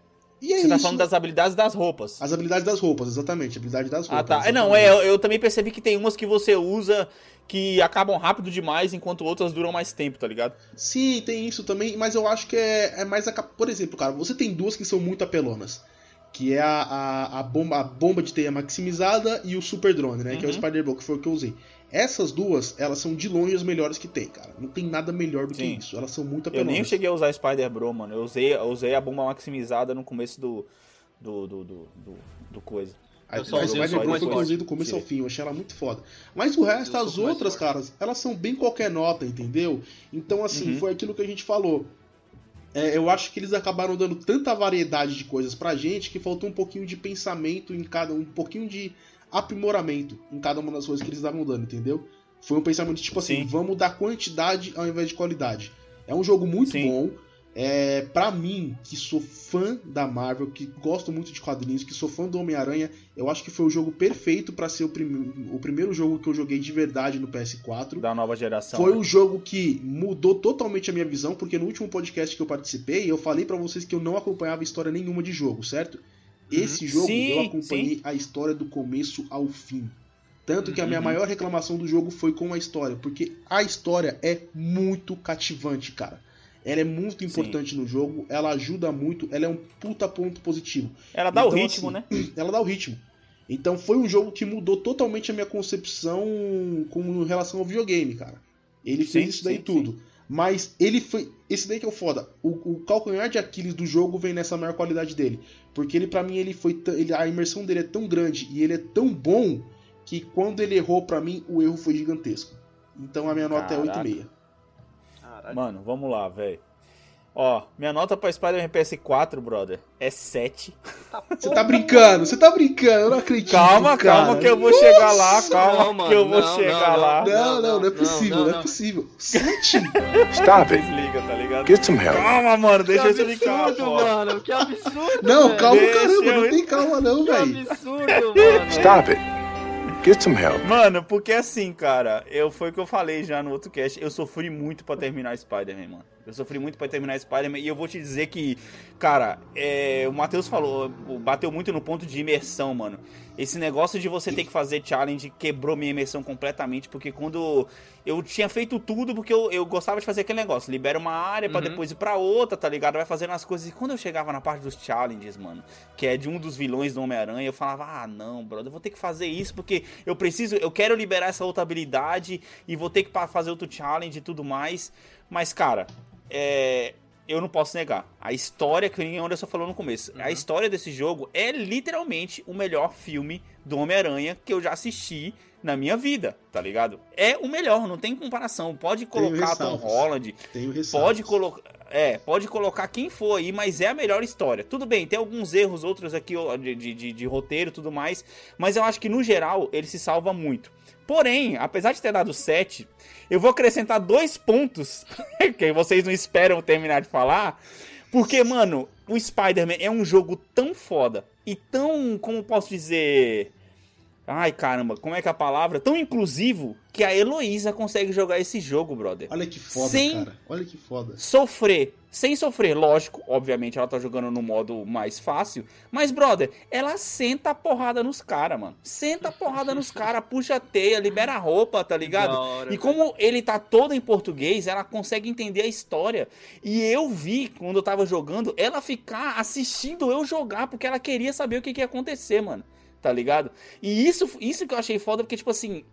S3: E é
S1: Você tá
S3: isso.
S1: falando das habilidades das roupas.
S3: As habilidades das roupas, exatamente. Habilidade das
S1: Ah,
S3: roupas.
S1: tá. É, não, é, eu, eu também percebi que tem umas que você usa que acabam rápido demais, enquanto outras duram mais tempo, tá ligado?
S3: Sim, tem isso também, mas eu acho que é, é mais a. Por exemplo, cara, você tem duas que são muito apelonas. Que é a, a, a bomba, a bomba de teia maximizada e o super drone, né? Que é o
S1: Uhum.
S3: Spider Blow, que foi o que eu usei. Essas duas, elas são de longe as melhores que tem, cara. Não tem nada melhor do
S1: Sim.
S3: que isso. Elas são muito
S1: Eu
S3: apelonas.
S1: nem cheguei a usar Spider Bro, mano. Eu usei, eu usei a bomba maximizada no começo do. do. do. do, do, do coisa.
S3: A
S2: Eu só usei o mais
S3: foi eu usei do começo ao fim, eu achei ela muito foda. Mas o resto,
S2: Eu
S3: as outras, caras, elas são bem qualquer nota, entendeu? Então, assim,
S1: Uhum.
S3: foi aquilo que a gente falou. É, eu acho que eles acabaram dando tanta variedade de coisas pra gente que faltou um pouquinho de pensamento em cada um pouquinho de aprimoramento em cada uma das coisas que eles estavam dando, entendeu? Foi um pensamento tipo assim,
S1: Sim.
S3: vamos dar quantidade ao invés de qualidade. É um jogo muito
S1: Sim.
S3: bom. É, para mim, que sou fã da Marvel, que gosto muito de quadrinhos, que sou fã do Homem-Aranha, eu acho que foi o jogo perfeito pra ser o, prim- o primeiro jogo que eu joguei de verdade no PS4.
S1: Da nova geração.
S3: Foi
S1: né?
S3: o jogo que mudou totalmente a minha visão, porque no último podcast que eu participei, eu falei pra vocês que eu não acompanhava história nenhuma de jogo, certo? Esse jogo
S1: Sim,
S3: eu acompanhei a história do começo ao fim. Tanto que a minha
S1: Uhum.
S3: maior reclamação do jogo foi com a história, porque a história é muito cativante, cara. Ela é muito importante no jogo, ela ajuda muito, ela é um puta ponto positivo.
S1: Ela dá o
S3: Então,
S1: ritmo,
S3: assim,
S1: né?
S3: Ela dá o ritmo. Então foi um jogo que mudou totalmente a minha concepção com relação ao videogame, cara. Ele fez
S1: Sim,
S3: isso daí
S1: sim,
S3: tudo. Mas ele foi. Esse daí que é o foda. O, o calcanhar de Aquiles do jogo vem nessa maior qualidade dele. Porque ele, pra mim, ele foi. tão- Ele, a imersão dele é tão grande e ele é tão bom que quando ele errou, pra mim, o erro foi gigantesco. Então a minha nota
S1: Caraca.
S3: é 8,5.
S1: Mano, vamos lá, velho. Ó, minha nota pra Spider-Man PS4, brother, é 7.
S3: Você tá brincando, você tá brincando, eu não acredito.
S1: Calma,
S3: cara.
S1: calma que eu vou chegar lá, calma
S2: Não, mano,
S1: que eu vou
S2: não,
S1: chegar
S2: não,
S1: lá.
S3: Não, não, não, é
S2: não,
S3: possível,
S2: não,
S3: não, é possível. Sete?
S4: Stop it.
S1: Desliga, tá ligado?
S4: Get some help.
S1: Calma, mano,
S2: Que
S1: deixa eu explicar,
S2: absurdo,
S1: pô.
S2: mano. Que absurdo,
S3: Não,
S2: velho.
S3: calma,
S1: Deixa
S3: caramba,
S1: eu-
S3: não tem calma não,
S2: Que
S3: velho.
S2: absurdo, mano.
S4: Stop it. Get some help.
S1: Mano, porque assim, cara, eu foi o que eu falei já no outro cast, eu sofri muito pra terminar Spider-Man, mano. Eu sofri muito pra terminar Spider-Man e eu vou te dizer que, cara, é, o Matheus falou, bateu muito no ponto de imersão, mano. Esse negócio de você ter que fazer challenge quebrou minha imersão completamente, porque quando eu tinha feito tudo, porque eu, eu gostava de fazer aquele negócio, libera uma área pra
S2: Uhum.
S1: depois ir pra outra, tá ligado? Vai fazendo as coisas. E quando eu chegava na parte dos challenges, mano, que é de um dos vilões do Homem-Aranha, eu falava, ah, não, brother, eu vou ter que fazer isso, porque eu preciso, eu quero liberar essa outra habilidade e vou ter que fazer outro challenge e tudo mais. Mas, cara, é. Eu não posso negar. A história que o Anderson falou no começo. A história desse jogo é literalmente o melhor filme do Homem-Aranha que eu já assisti na minha vida, tá ligado? É o melhor, não tem comparação. Pode colocar Tom. Holland. Pode colocar. É, pode colocar quem for aí, mas é a melhor história. Tudo bem, tem alguns erros, outros aqui de, de, de- de roteiro tudo mais. Mas eu acho que no geral ele se salva muito. Porém, apesar de ter dado 7, eu vou acrescentar dois pontos que vocês não esperam terminar de falar. Porque, mano, o Spider-Man é um jogo tão foda e tão, como posso dizer. Ai caramba, como é que a palavra? Tão inclusivo que a Heloísa consegue jogar esse jogo, brother
S3: Olha que foda,
S1: Sem-
S3: cara. Olha que foda.
S1: sofrer, sem sofrer, lógico, obviamente ela tá jogando no modo mais fácil, mas brother, ela senta a porrada nos caras, mano. Senta a porrada nos caras, puxa a teia, libera a roupa, tá ligado?
S2: Hora,
S1: e como ele tá todo em português, ela consegue entender a história. E eu vi, quando eu tava jogando, ela ficar assistindo eu jogar, porque ela queria saber o que, que ia acontecer, mano. Tá ligado? E isso, isso que eu achei foda, porque, tipo assim,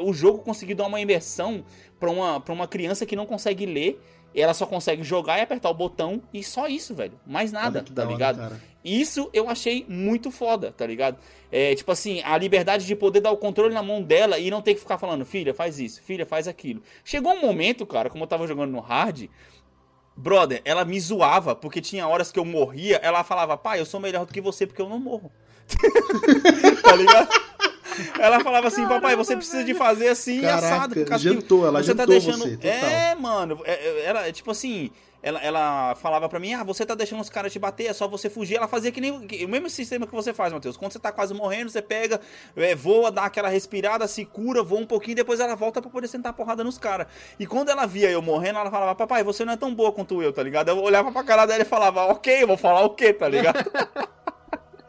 S1: o jogo conseguiu dar uma imersão pra uma, pra uma criança que não consegue ler. Ela só consegue jogar e apertar o botão e só isso, velho. Mais nada, tá
S3: hora,
S1: ligado?
S3: cara.
S1: Isso eu achei muito foda, tá ligado? É, tipo assim, a liberdade de poder dar o controle na mão dela e não ter que ficar falando, filha, faz isso, filha, faz aquilo. Chegou um momento, cara, como eu tava jogando no hard, brother, ela me zoava, porque tinha horas que eu morria, ela falava, pai, eu sou melhor do que você porque eu não morro. tá ligado? Ela falava assim, papai, você precisa de fazer assim e
S3: Caraca,
S1: assado. por causa
S3: jantou, ela
S1: você tá deixando...
S3: você, total.
S1: É, mano, é, é, ela, tipo assim, ela, ela falava pra mim, ah, você tá deixando os caras te bater, é só você fugir. Ela fazia que nem que- o mesmo sistema que você faz, Matheus. Quando você tá quase morrendo, você pega, é, voa, dá aquela respirada, se cura, voa um pouquinho, depois ela volta pra poder sentar a porrada nos caras. E quando ela via eu morrendo, ela falava, papai, você não é tão boa quanto eu, tá ligado? Eu olhava pra cara dela e falava, ok, eu vou falar o quê, tá ligado?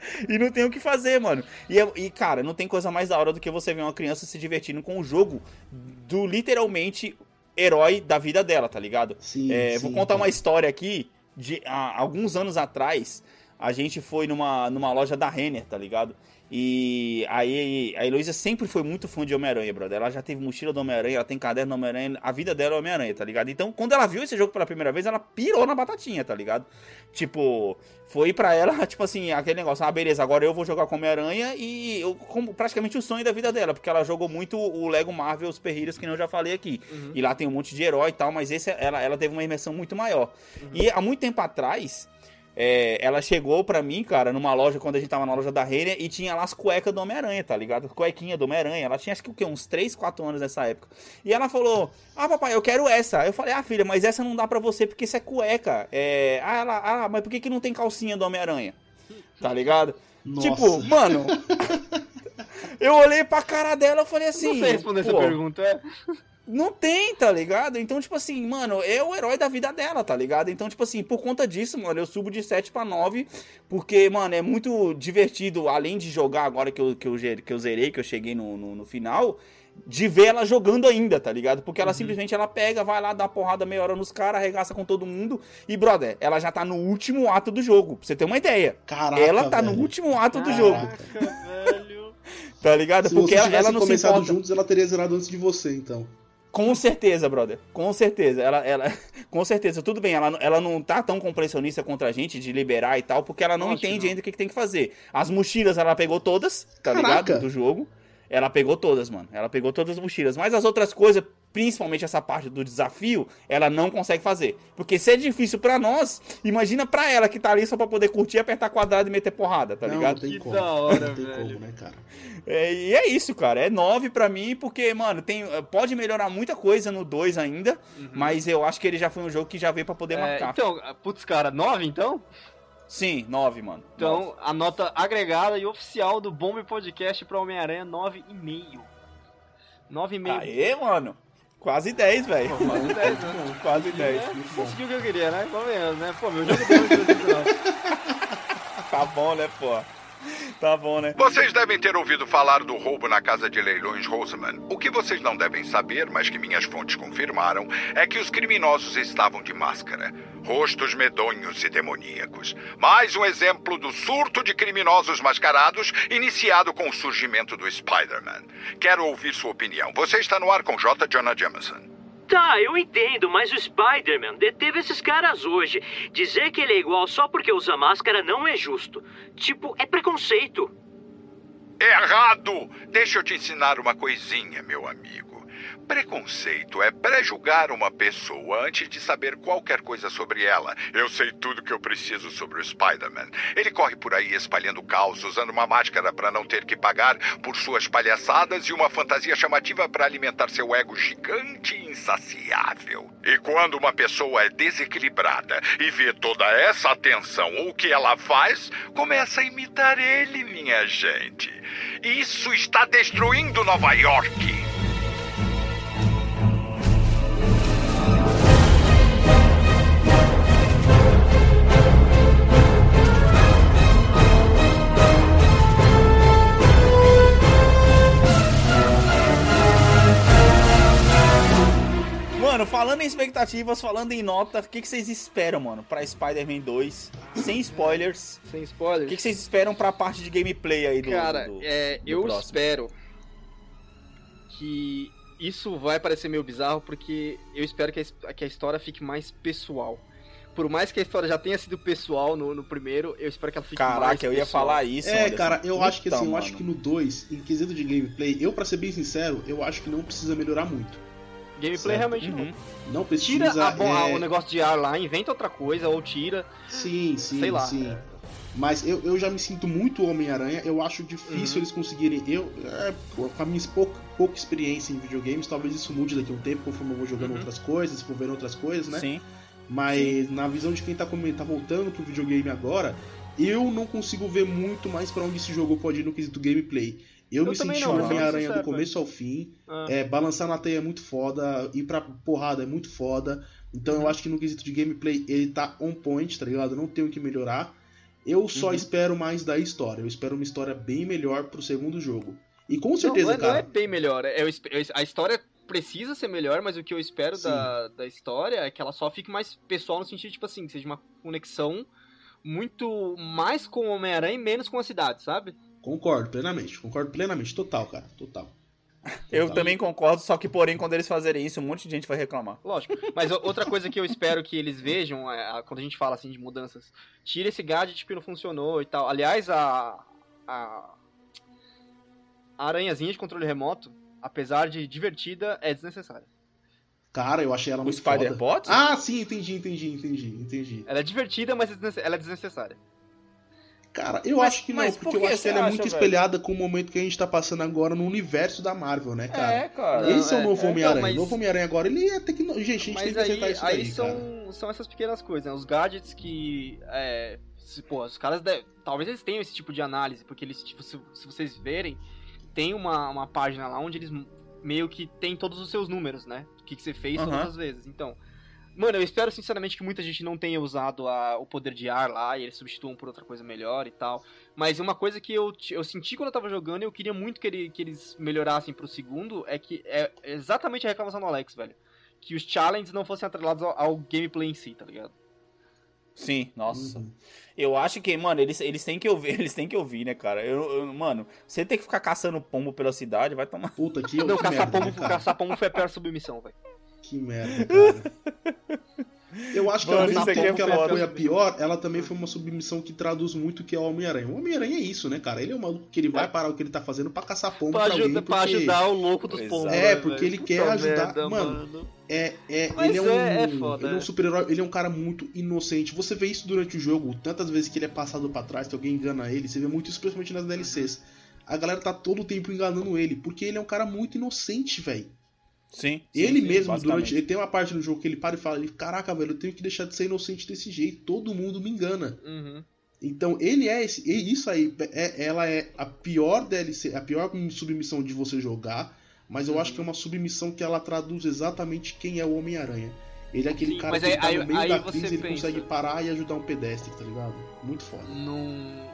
S1: E não tem o que fazer, mano. E, é- e, cara, não tem coisa mais da hora do que você ver uma criança se divertindo com o jogo do literalmente herói da vida dela, tá ligado?
S3: Sim,
S1: É,
S3: sim,
S1: vou contar uma história aqui de alguns anos atrás. A gente foi numa, numa loja da Renner, tá ligado? E aí a Heloísa sempre foi muito fã de Homem-Aranha, brother. Ela já teve mochila do Homem-Aranha, ela tem caderno do Homem-Aranha, a vida dela é Homem-Aranha, tá ligado? Então, quando ela viu esse jogo pela primeira vez, ela pirou na batatinha, tá ligado? Tipo, foi pra ela, tipo assim, aquele negócio, ah, beleza, agora eu vou jogar com Homem-Aranha e eu, como praticamente o sonho da vida dela, porque ela jogou muito o Lego Marvel Super Heroes, que eu já falei aqui. E lá tem um monte de herói e tal, mas esse ela, ela teve uma imersão muito maior. E há muito tempo atrás, é, ela chegou pra mim, cara, numa loja, quando a gente tava na loja da Renner, e tinha lá as cuecas do Homem-Aranha, tá ligado? Cuequinha do Homem-Aranha. Ela tinha acho que o quê? Uns 3, 4 anos nessa época. E ela falou: Ah, papai, eu quero essa. Eu falei, ah, filha, mas essa não dá pra você porque isso é cueca. É... Ah, ela, ah, mas por que, que não tem calcinha do Homem-Aranha? Tá ligado?
S3: Nossa.
S1: Tipo, mano. eu olhei pra cara dela e falei assim.
S2: Não sei responder essa pergunta, é.
S1: Não tem, tá ligado? Então, tipo assim, mano, é o herói da vida dela, tá ligado? Então, tipo assim, por conta disso, mano, eu subo de 7 pra 9, porque, mano, é muito divertido, além de jogar agora que eu, que eu, que eu zerei, que eu cheguei no, no, no final, de ver ela jogando ainda, tá ligado? Porque ela simplesmente ela pega, vai lá, dá porrada meia hora nos caras, arregaça com todo mundo, e, brother, ela já tá no último ato do jogo, pra você ter uma ideia.
S3: Caraca,
S1: ela tá
S3: velho.
S1: no último ato do jogo,
S2: velho.
S1: tá ligado?
S3: Se
S1: Porque
S3: vocês
S1: ela, ela
S3: tivessem
S1: não se
S3: começado
S1: importa.
S3: juntos, ela teria zerado antes de você, então.
S1: Com certeza, brother. Com certeza. Ela, ela, com certeza. Tudo bem, ela, ela não tá tão compressionista contra a gente de liberar e tal, porque ela não entende ainda o que, que tem que fazer. As mochilas ela pegou todas, tá
S3: Caraca.
S1: ligado? Do jogo. Ela pegou todas, mano. Ela pegou todas as mochilas. Mas as outras coisas, principalmente essa parte do desafio, ela não consegue fazer. Porque se é difícil pra nós, imagina pra ela que tá ali só pra poder curtir, apertar quadrado e meter porrada, tá
S3: não,
S1: ligado?
S3: não tem
S2: Que
S3: como.
S2: da hora,
S3: não tem
S2: velho.
S3: como, né, cara?
S1: É, e é isso, cara. É 9 pra mim, porque, mano, tem, pode melhorar muita coisa no 2 ainda, mas eu acho que ele já foi um jogo que já veio pra poder
S2: Uhum. É,
S1: marcar.
S2: então, putz, cara, 9 então?
S1: Sim, 9, mano. Nove.
S2: Então, a nota agregada e oficial do Bomb Podcast pra Homem-Aranha, 9,5. 9,5.
S1: Aê, mano. Quase 10, velho.
S2: Quase 10, né?
S1: Quase 10.
S2: É, conseguiu o que eu queria, né? Convenhamos, né? Pô, meu jogo deu muito não.
S1: Tá bom, né, pô? Tá bom, né?
S4: Vocês devem ter ouvido falar do roubo na casa de leilões Roseman. O que vocês não devem saber, mas que minhas fontes confirmaram, é que os criminosos estavam de máscara. Rostos medonhos e demoníacos. Mais um exemplo do surto de criminosos mascarados iniciado com o surgimento do Spider-Man. Quero ouvir sua opinião. Você está no ar com J. Jonah Jameson.
S7: Tá, eu entendo, mas o Spider-Man deteve esses caras hoje. Dizer que ele é igual só porque usa máscara não é justo. Tipo, é preconceito.
S4: Errado! Deixa eu te ensinar uma coisinha, meu amigo. Preconceito é pré-julgar uma pessoa antes de saber qualquer coisa sobre ela. Eu sei tudo que eu preciso sobre o Spider-Man. Ele corre por aí espalhando caos, usando uma máscara para não ter que pagar por suas palhaçadas e uma fantasia chamativa para alimentar seu ego gigante e insaciável. E quando uma pessoa é desequilibrada e vê toda essa atenção, o que ela faz? Começa a imitar ele, minha gente. Isso está destruindo Nova York.
S1: Mano, falando em expectativas, falando em nota, o que, que vocês esperam, mano, pra Spider-Man 2? Sem spoilers.
S2: Sem
S1: O
S2: spoilers.
S1: que, que vocês esperam pra parte de gameplay aí do.
S2: Cara,
S1: do-
S2: é,
S1: do
S2: eu
S1: próximo?
S2: espero que isso vai parecer meio bizarro, porque eu espero que a, que a história fique mais pessoal. Por mais que a história já tenha sido pessoal no, no primeiro, eu espero que ela fique mais
S1: Caraca, eu ia falar isso.
S3: É,
S1: Anderson.
S3: cara, eu acho que assim, eu acho que no 2, em quesito de gameplay, eu pra ser bem sincero, eu acho que não precisa melhorar muito.
S2: Gameplay
S3: Certo.
S2: realmente
S1: Uhum.
S2: não.
S3: Não precisa.
S2: Tira a
S3: é,
S2: o negócio de ar lá, inventa outra coisa, ou tira.
S3: Sim, sim,
S2: Sei lá.
S3: sim. Mas eu, eu já me sinto muito Homem-Aranha, eu acho difícil
S2: Uhum.
S3: eles conseguirem. Eu, é, com a minha pouca, pouca experiência em videogames, talvez isso mude daqui a um tempo, conforme eu vou jogando
S2: Uhum.
S3: outras coisas, for vendo outras coisas, né?
S1: Sim.
S3: Mas na visão de quem tá, tá voltando pro videogame agora, eu não consigo ver muito mais pra onde esse jogo pode ir no quesito gameplay. Eu,
S2: Eu
S3: me senti
S2: não,
S3: um Homem-Aranha do começo ao fim.
S2: Ah.
S3: É, balançar na teia é muito foda, ir pra porrada é muito foda. Então
S2: Uhum.
S3: eu acho que no quesito de gameplay ele tá on point, tá ligado? Não tem o que melhorar. Eu só
S1: Uhum.
S3: espero mais da história. Eu espero uma história bem melhor pro segundo jogo. E com
S2: Não,
S3: certeza,
S2: não, é, não
S3: cara.
S2: é bem melhor. é- eu a história precisa ser melhor, mas o que eu espero
S3: Sim.
S2: da, da história é que ela só fique mais pessoal no sentido, tipo assim, que seja uma conexão muito mais com o Homem-Aranha e menos com a cidade, sabe?
S3: Concordo plenamente, concordo plenamente. Total, cara. Total.
S1: Eu
S3: Total.
S1: também concordo, só que porém, quando eles fazerem isso, um monte de gente vai reclamar.
S2: Lógico. Mas outra coisa que eu espero que eles vejam, é, quando a gente fala assim de mudanças, tira esse gadget que não funcionou e tal. Aliás, a. A, a aranhazinha de controle remoto, apesar de divertida, é desnecessária.
S3: Cara, eu achei ela
S1: O
S3: muito foda.
S1: Spider-Bot?
S3: Ah, sim, entendi, entendi, entendi, entendi.
S2: Ela é divertida, mas é ela é desnecessária.
S3: Cara, eu
S1: Mas-
S3: acho que não, porque
S1: por
S3: eu
S1: que
S3: acho que ela é muito
S1: velho?
S3: espelhada com o momento que a gente tá passando agora no universo da Marvel, né, cara?
S1: É, cara.
S2: Não,
S3: Esse é, o
S2: é,
S3: novo
S2: é,
S3: Homem-Aranha.
S2: então, mas-
S3: O novo Homem-Aranha agora, ele é tecnologia. Gente, a gente tem
S2: Mas
S3: que
S2: aí,
S3: acertar isso
S2: aí
S3: daí,
S2: são,
S3: cara.
S2: são essas pequenas coisas, né? Os gadgets que. É, se, pô, os caras. talvez eles tenham esse tipo de análise, porque eles, tipo, se, se vocês verem, tem uma, uma página lá onde eles meio que tem todos os seus números, né? O que, que você fez todas
S1: Aham.
S2: as vezes. Então. Mano, eu espero sinceramente que muita gente não tenha usado a- o poder de ar lá e eles substituam por outra coisa melhor e tal. Mas uma coisa que eu, eu senti quando eu tava jogando e eu queria muito que, ele- que eles melhorassem pro segundo é que é exatamente a reclamação do Alex, velho. Que os challenges não fossem atrelados ao, ao gameplay em si, tá ligado?
S1: Sim, nossa.
S3: Uhum.
S1: Eu acho que, mano, eles, eles têm que ouvir, eles têm que ouvir, né, cara? Eu, eu- mano, você tem que ficar caçando pombo pela cidade, vai tomar.
S3: Puta, que,
S2: Não,
S3: que
S2: caçar
S3: merda,
S2: pombo,
S3: né,
S2: caçar pombo foi a pior submissão, velho.
S3: Que merda, cara. Eu acho que
S1: Mano,
S3: mesmo
S1: isso aqui
S3: tempo
S1: é
S3: que ela foi a pior, ela também foi uma submissão que traduz muito o que é o Homem-Aranha. O Homem-Aranha é isso, né, cara? Ele é um maluco que ele vai parar o que ele tá fazendo pra caçar pombo
S2: Pra,
S3: pra alguém.
S2: ajuda, pra
S3: porque
S2: ajudar o louco dos pombos.
S3: É,
S2: né,
S3: porque ele quer ajudar-
S2: merda,
S3: mano, É, é,
S2: Mas
S3: ele é um,
S2: é- é foda,
S3: ele é um
S2: é.
S3: super-herói, ele é um cara muito inocente. Você vê isso durante o jogo, tantas vezes que ele é passado pra trás, que alguém engana ele, você vê muito isso principalmente nas DLCs. A galera tá todo o tempo enganando ele, porque ele é um cara muito inocente, velho.
S1: Sim.
S3: Ele
S1: sim,
S3: mesmo, durante. Ele tem uma parte no jogo que ele para e fala: ele, Caraca, velho, eu tenho que deixar de ser inocente desse jeito. Todo mundo me engana.
S2: Uhum.
S3: Então, ele é esse. e Isso aí, é, ela é a pior DLC, a pior submissão de você jogar. Mas eu
S2: Uhum.
S3: acho que é uma submissão que ela traduz exatamente quem é o Homem-Aranha. Ele é aquele
S2: Sim,
S3: cara que
S2: aí-
S3: tá
S2: aí-
S3: no meio
S2: aí
S3: da crise, ele
S2: pensa-
S3: consegue parar e ajudar um pedestre, tá ligado? Muito foda.
S2: Num...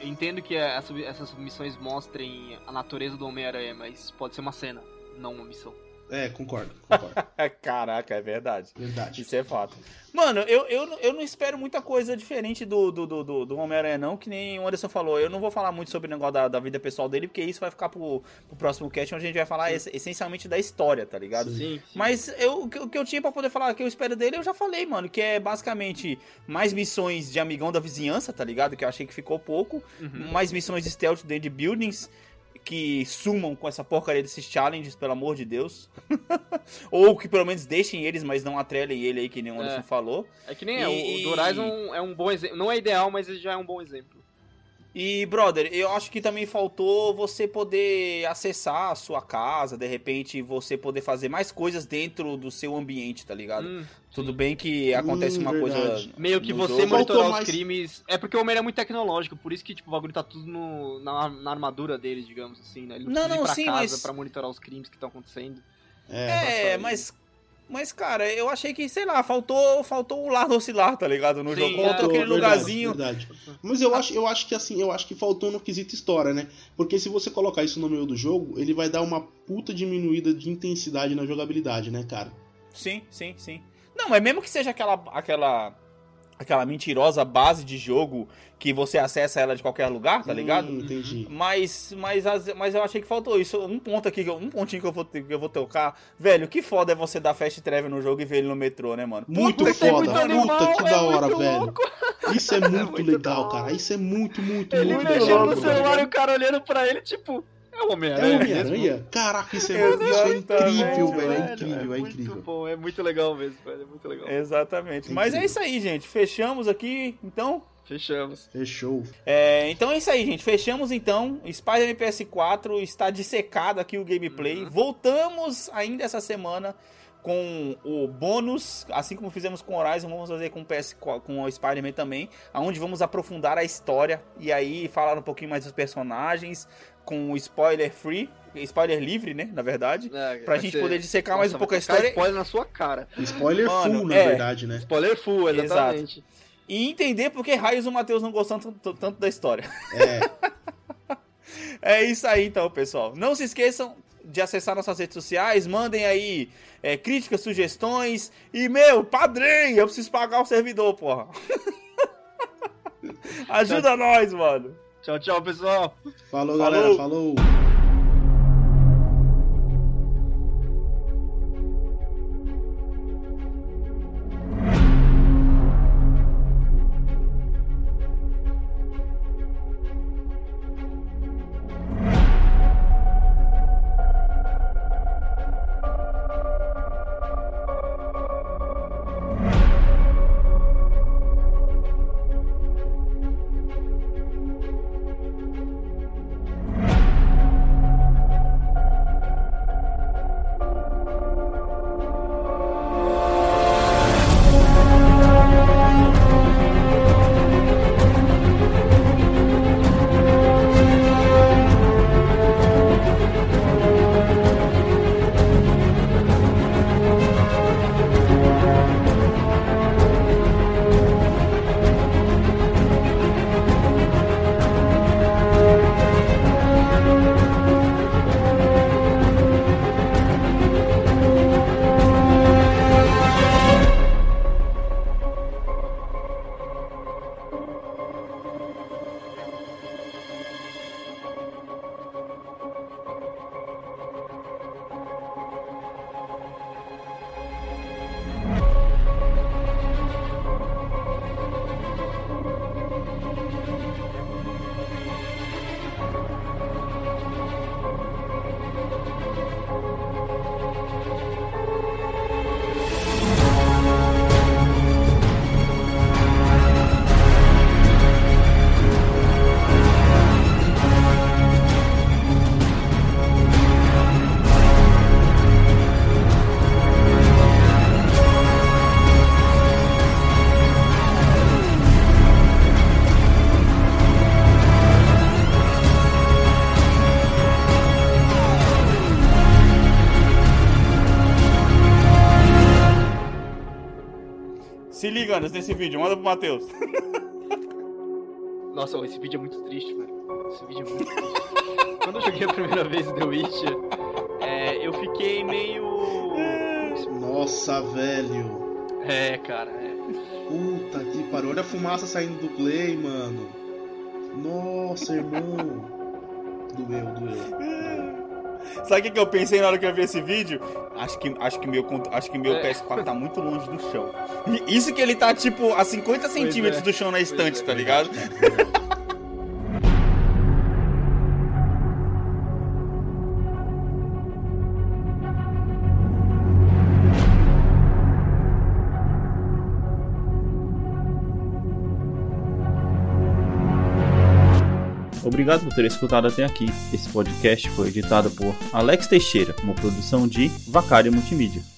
S2: Eu entendo que a essas submissões mostrem a natureza do Homem-Aranha, mas pode ser uma cena, não uma missão.
S3: É, concordo, concordo.
S1: Caraca, é verdade.
S3: Verdade.
S1: Isso é fato. Mano, eu, eu, eu não espero muita coisa diferente do, do, do, do, do Homem-Aranha, não, que nem o Anderson falou. Eu não vou falar muito sobre o negócio da, da vida pessoal dele, porque isso vai ficar pro, pro próximo cast, onde a gente vai falar esse- essencialmente da história, tá ligado?
S3: Sim.
S2: Sim.
S1: Mas eu, o que- o que eu tinha pra poder falar que eu espero dele, eu já falei, mano. Que é basicamente mais missões de amigão da vizinhança, tá ligado? Que eu achei que ficou pouco.
S2: Uhum.
S1: Mais missões de stealth dentro de buildings. Que sumam com essa porcaria desses challenges, pelo amor de Deus. Ou que pelo menos deixem eles, mas não atrelem ele aí, que nem o Anderson
S2: É.
S1: falou.
S2: É que nem é, o-
S1: E-
S2: o do Horizon é um bom exemplo. Não é ideal, mas ele já é um bom exemplo.
S1: E, brother, eu acho que também faltou você poder acessar a sua casa, de repente você poder fazer mais coisas dentro do seu ambiente, tá ligado?
S2: Hum,
S1: Tudo bem que acontece
S3: Hum,
S1: uma
S3: verdade.
S1: coisa.
S2: Meio que
S1: no
S2: você
S1: jogo.
S2: monitorar
S3: Faltou
S2: os
S3: mais-
S2: crimes. É porque o Homem é muito tecnológico, por isso que tipo, o bagulho tá tudo no- na, na armadura dele, digamos assim, né? Ele não,
S1: Não,
S2: precisa ir
S1: não,
S2: pra
S1: sim,
S2: casa
S1: mas-
S2: pra monitorar os crimes que estão acontecendo.
S3: É,
S1: É, mas. Mas, cara, eu achei que, sei lá, faltou, faltou o lado oscilar, tá ligado? No
S2: Sim,
S1: jogo.
S2: é.
S1: Faltou aquele
S3: verdade,
S1: lugarzinho.
S3: verdade. Mas eu acho, eu acho que assim, eu acho que faltou no quesito história, né? Porque se você colocar isso no meio do jogo, ele vai dar uma puta diminuída de intensidade na jogabilidade, né, cara?
S1: Sim, sim, sim. Não, mas mesmo que seja aquela, aquela, aquela mentirosa base de jogo que você acessa ela de qualquer lugar, tá ligado?
S3: Hum, entendi.
S1: Mas, mas, as- mas eu achei que faltou isso. Um ponto aqui, que eu- um pontinho que eu vou, que eu vou tocar. Velho, que foda é você dar fast travel no jogo e ver ele no metrô, né, mano?
S3: Muito
S1: Puta
S3: foda,
S2: muito animal,
S3: puta que
S2: é
S3: da hora,
S2: muito
S3: velho.
S2: louco.
S3: Isso é muito,
S2: muito
S3: legal,
S2: da
S3: cara. Isso é muito, muito,
S2: Ele
S3: muito
S2: mexendo
S3: legal.
S2: no
S1: louco,
S3: velho.
S2: celular e o cara olhando pra ele, tipo, é o
S3: É
S2: Homem-Aranha. mesmo.
S3: Homem-Aranha? Caraca, isso é, isso é incrível, velho. É incrível, é
S2: muito
S3: incrível.
S2: bom, é muito legal mesmo, velho, é muito legal.
S1: Exatamente. Mas é isso aí, gente. Fechamos aqui, então.
S2: Fechamos.
S3: Fechou.
S1: É, então é isso aí, gente. Fechamos então. Spider-Man PS4 está dissecado aqui o gameplay. Voltamos ainda essa semana com o bônus, assim como fizemos com Horizon, vamos fazer com o PS com o Spider-Man também, aonde vamos aprofundar a história e aí falar um pouquinho mais dos personagens com spoiler free, spoiler livre, né, na verdade,
S2: É,
S1: pra gente
S2: ser-
S1: poder dissecar mais um
S2: Nossa,
S1: pouco a história
S2: spoiler na sua cara.
S3: Spoiler
S1: Mano,
S3: full, na
S1: é.
S3: verdade, né?
S2: Spoiler full,
S1: Exato.
S2: exatamente.
S1: e entender por que raios o Matheus não gostou tanto, tanto da história.
S3: É.
S1: É isso aí então, pessoal. Não se esqueçam de acessar nossas redes sociais, mandem aí é, críticas, sugestões e, meu, padrinho, eu preciso pagar o servidor, porra. Ajuda nós, mano.
S2: Tchau, tchau, pessoal.
S3: Falou,
S1: Falou.
S3: galera. Falou.
S1: Se liga, Anderson, nesse vídeo, manda pro Matheus.
S2: Nossa, esse vídeo é muito triste, velho. Esse vídeo é muito triste. Quando eu joguei a primeira vez The Witcher, é, eu fiquei meio.
S3: Nossa, velho.
S2: É, cara, é.
S3: Puta que pariu. Olha a fumaça saindo do play, mano. Nossa, irmão.
S1: Sabe o que, eu pensei na hora que eu vi esse vídeo? Acho que, acho que meu, acho que meu
S2: É.
S1: PS4 tá muito longe do chão. Isso que ele tá, tipo, a 50 centímetros
S2: é.
S1: do chão na estante,
S2: é.
S1: tá ligado? Obrigado por ter escutado até aqui. Esse podcast foi editado por Alex Teixeira, uma produção de Vacária Multimídia.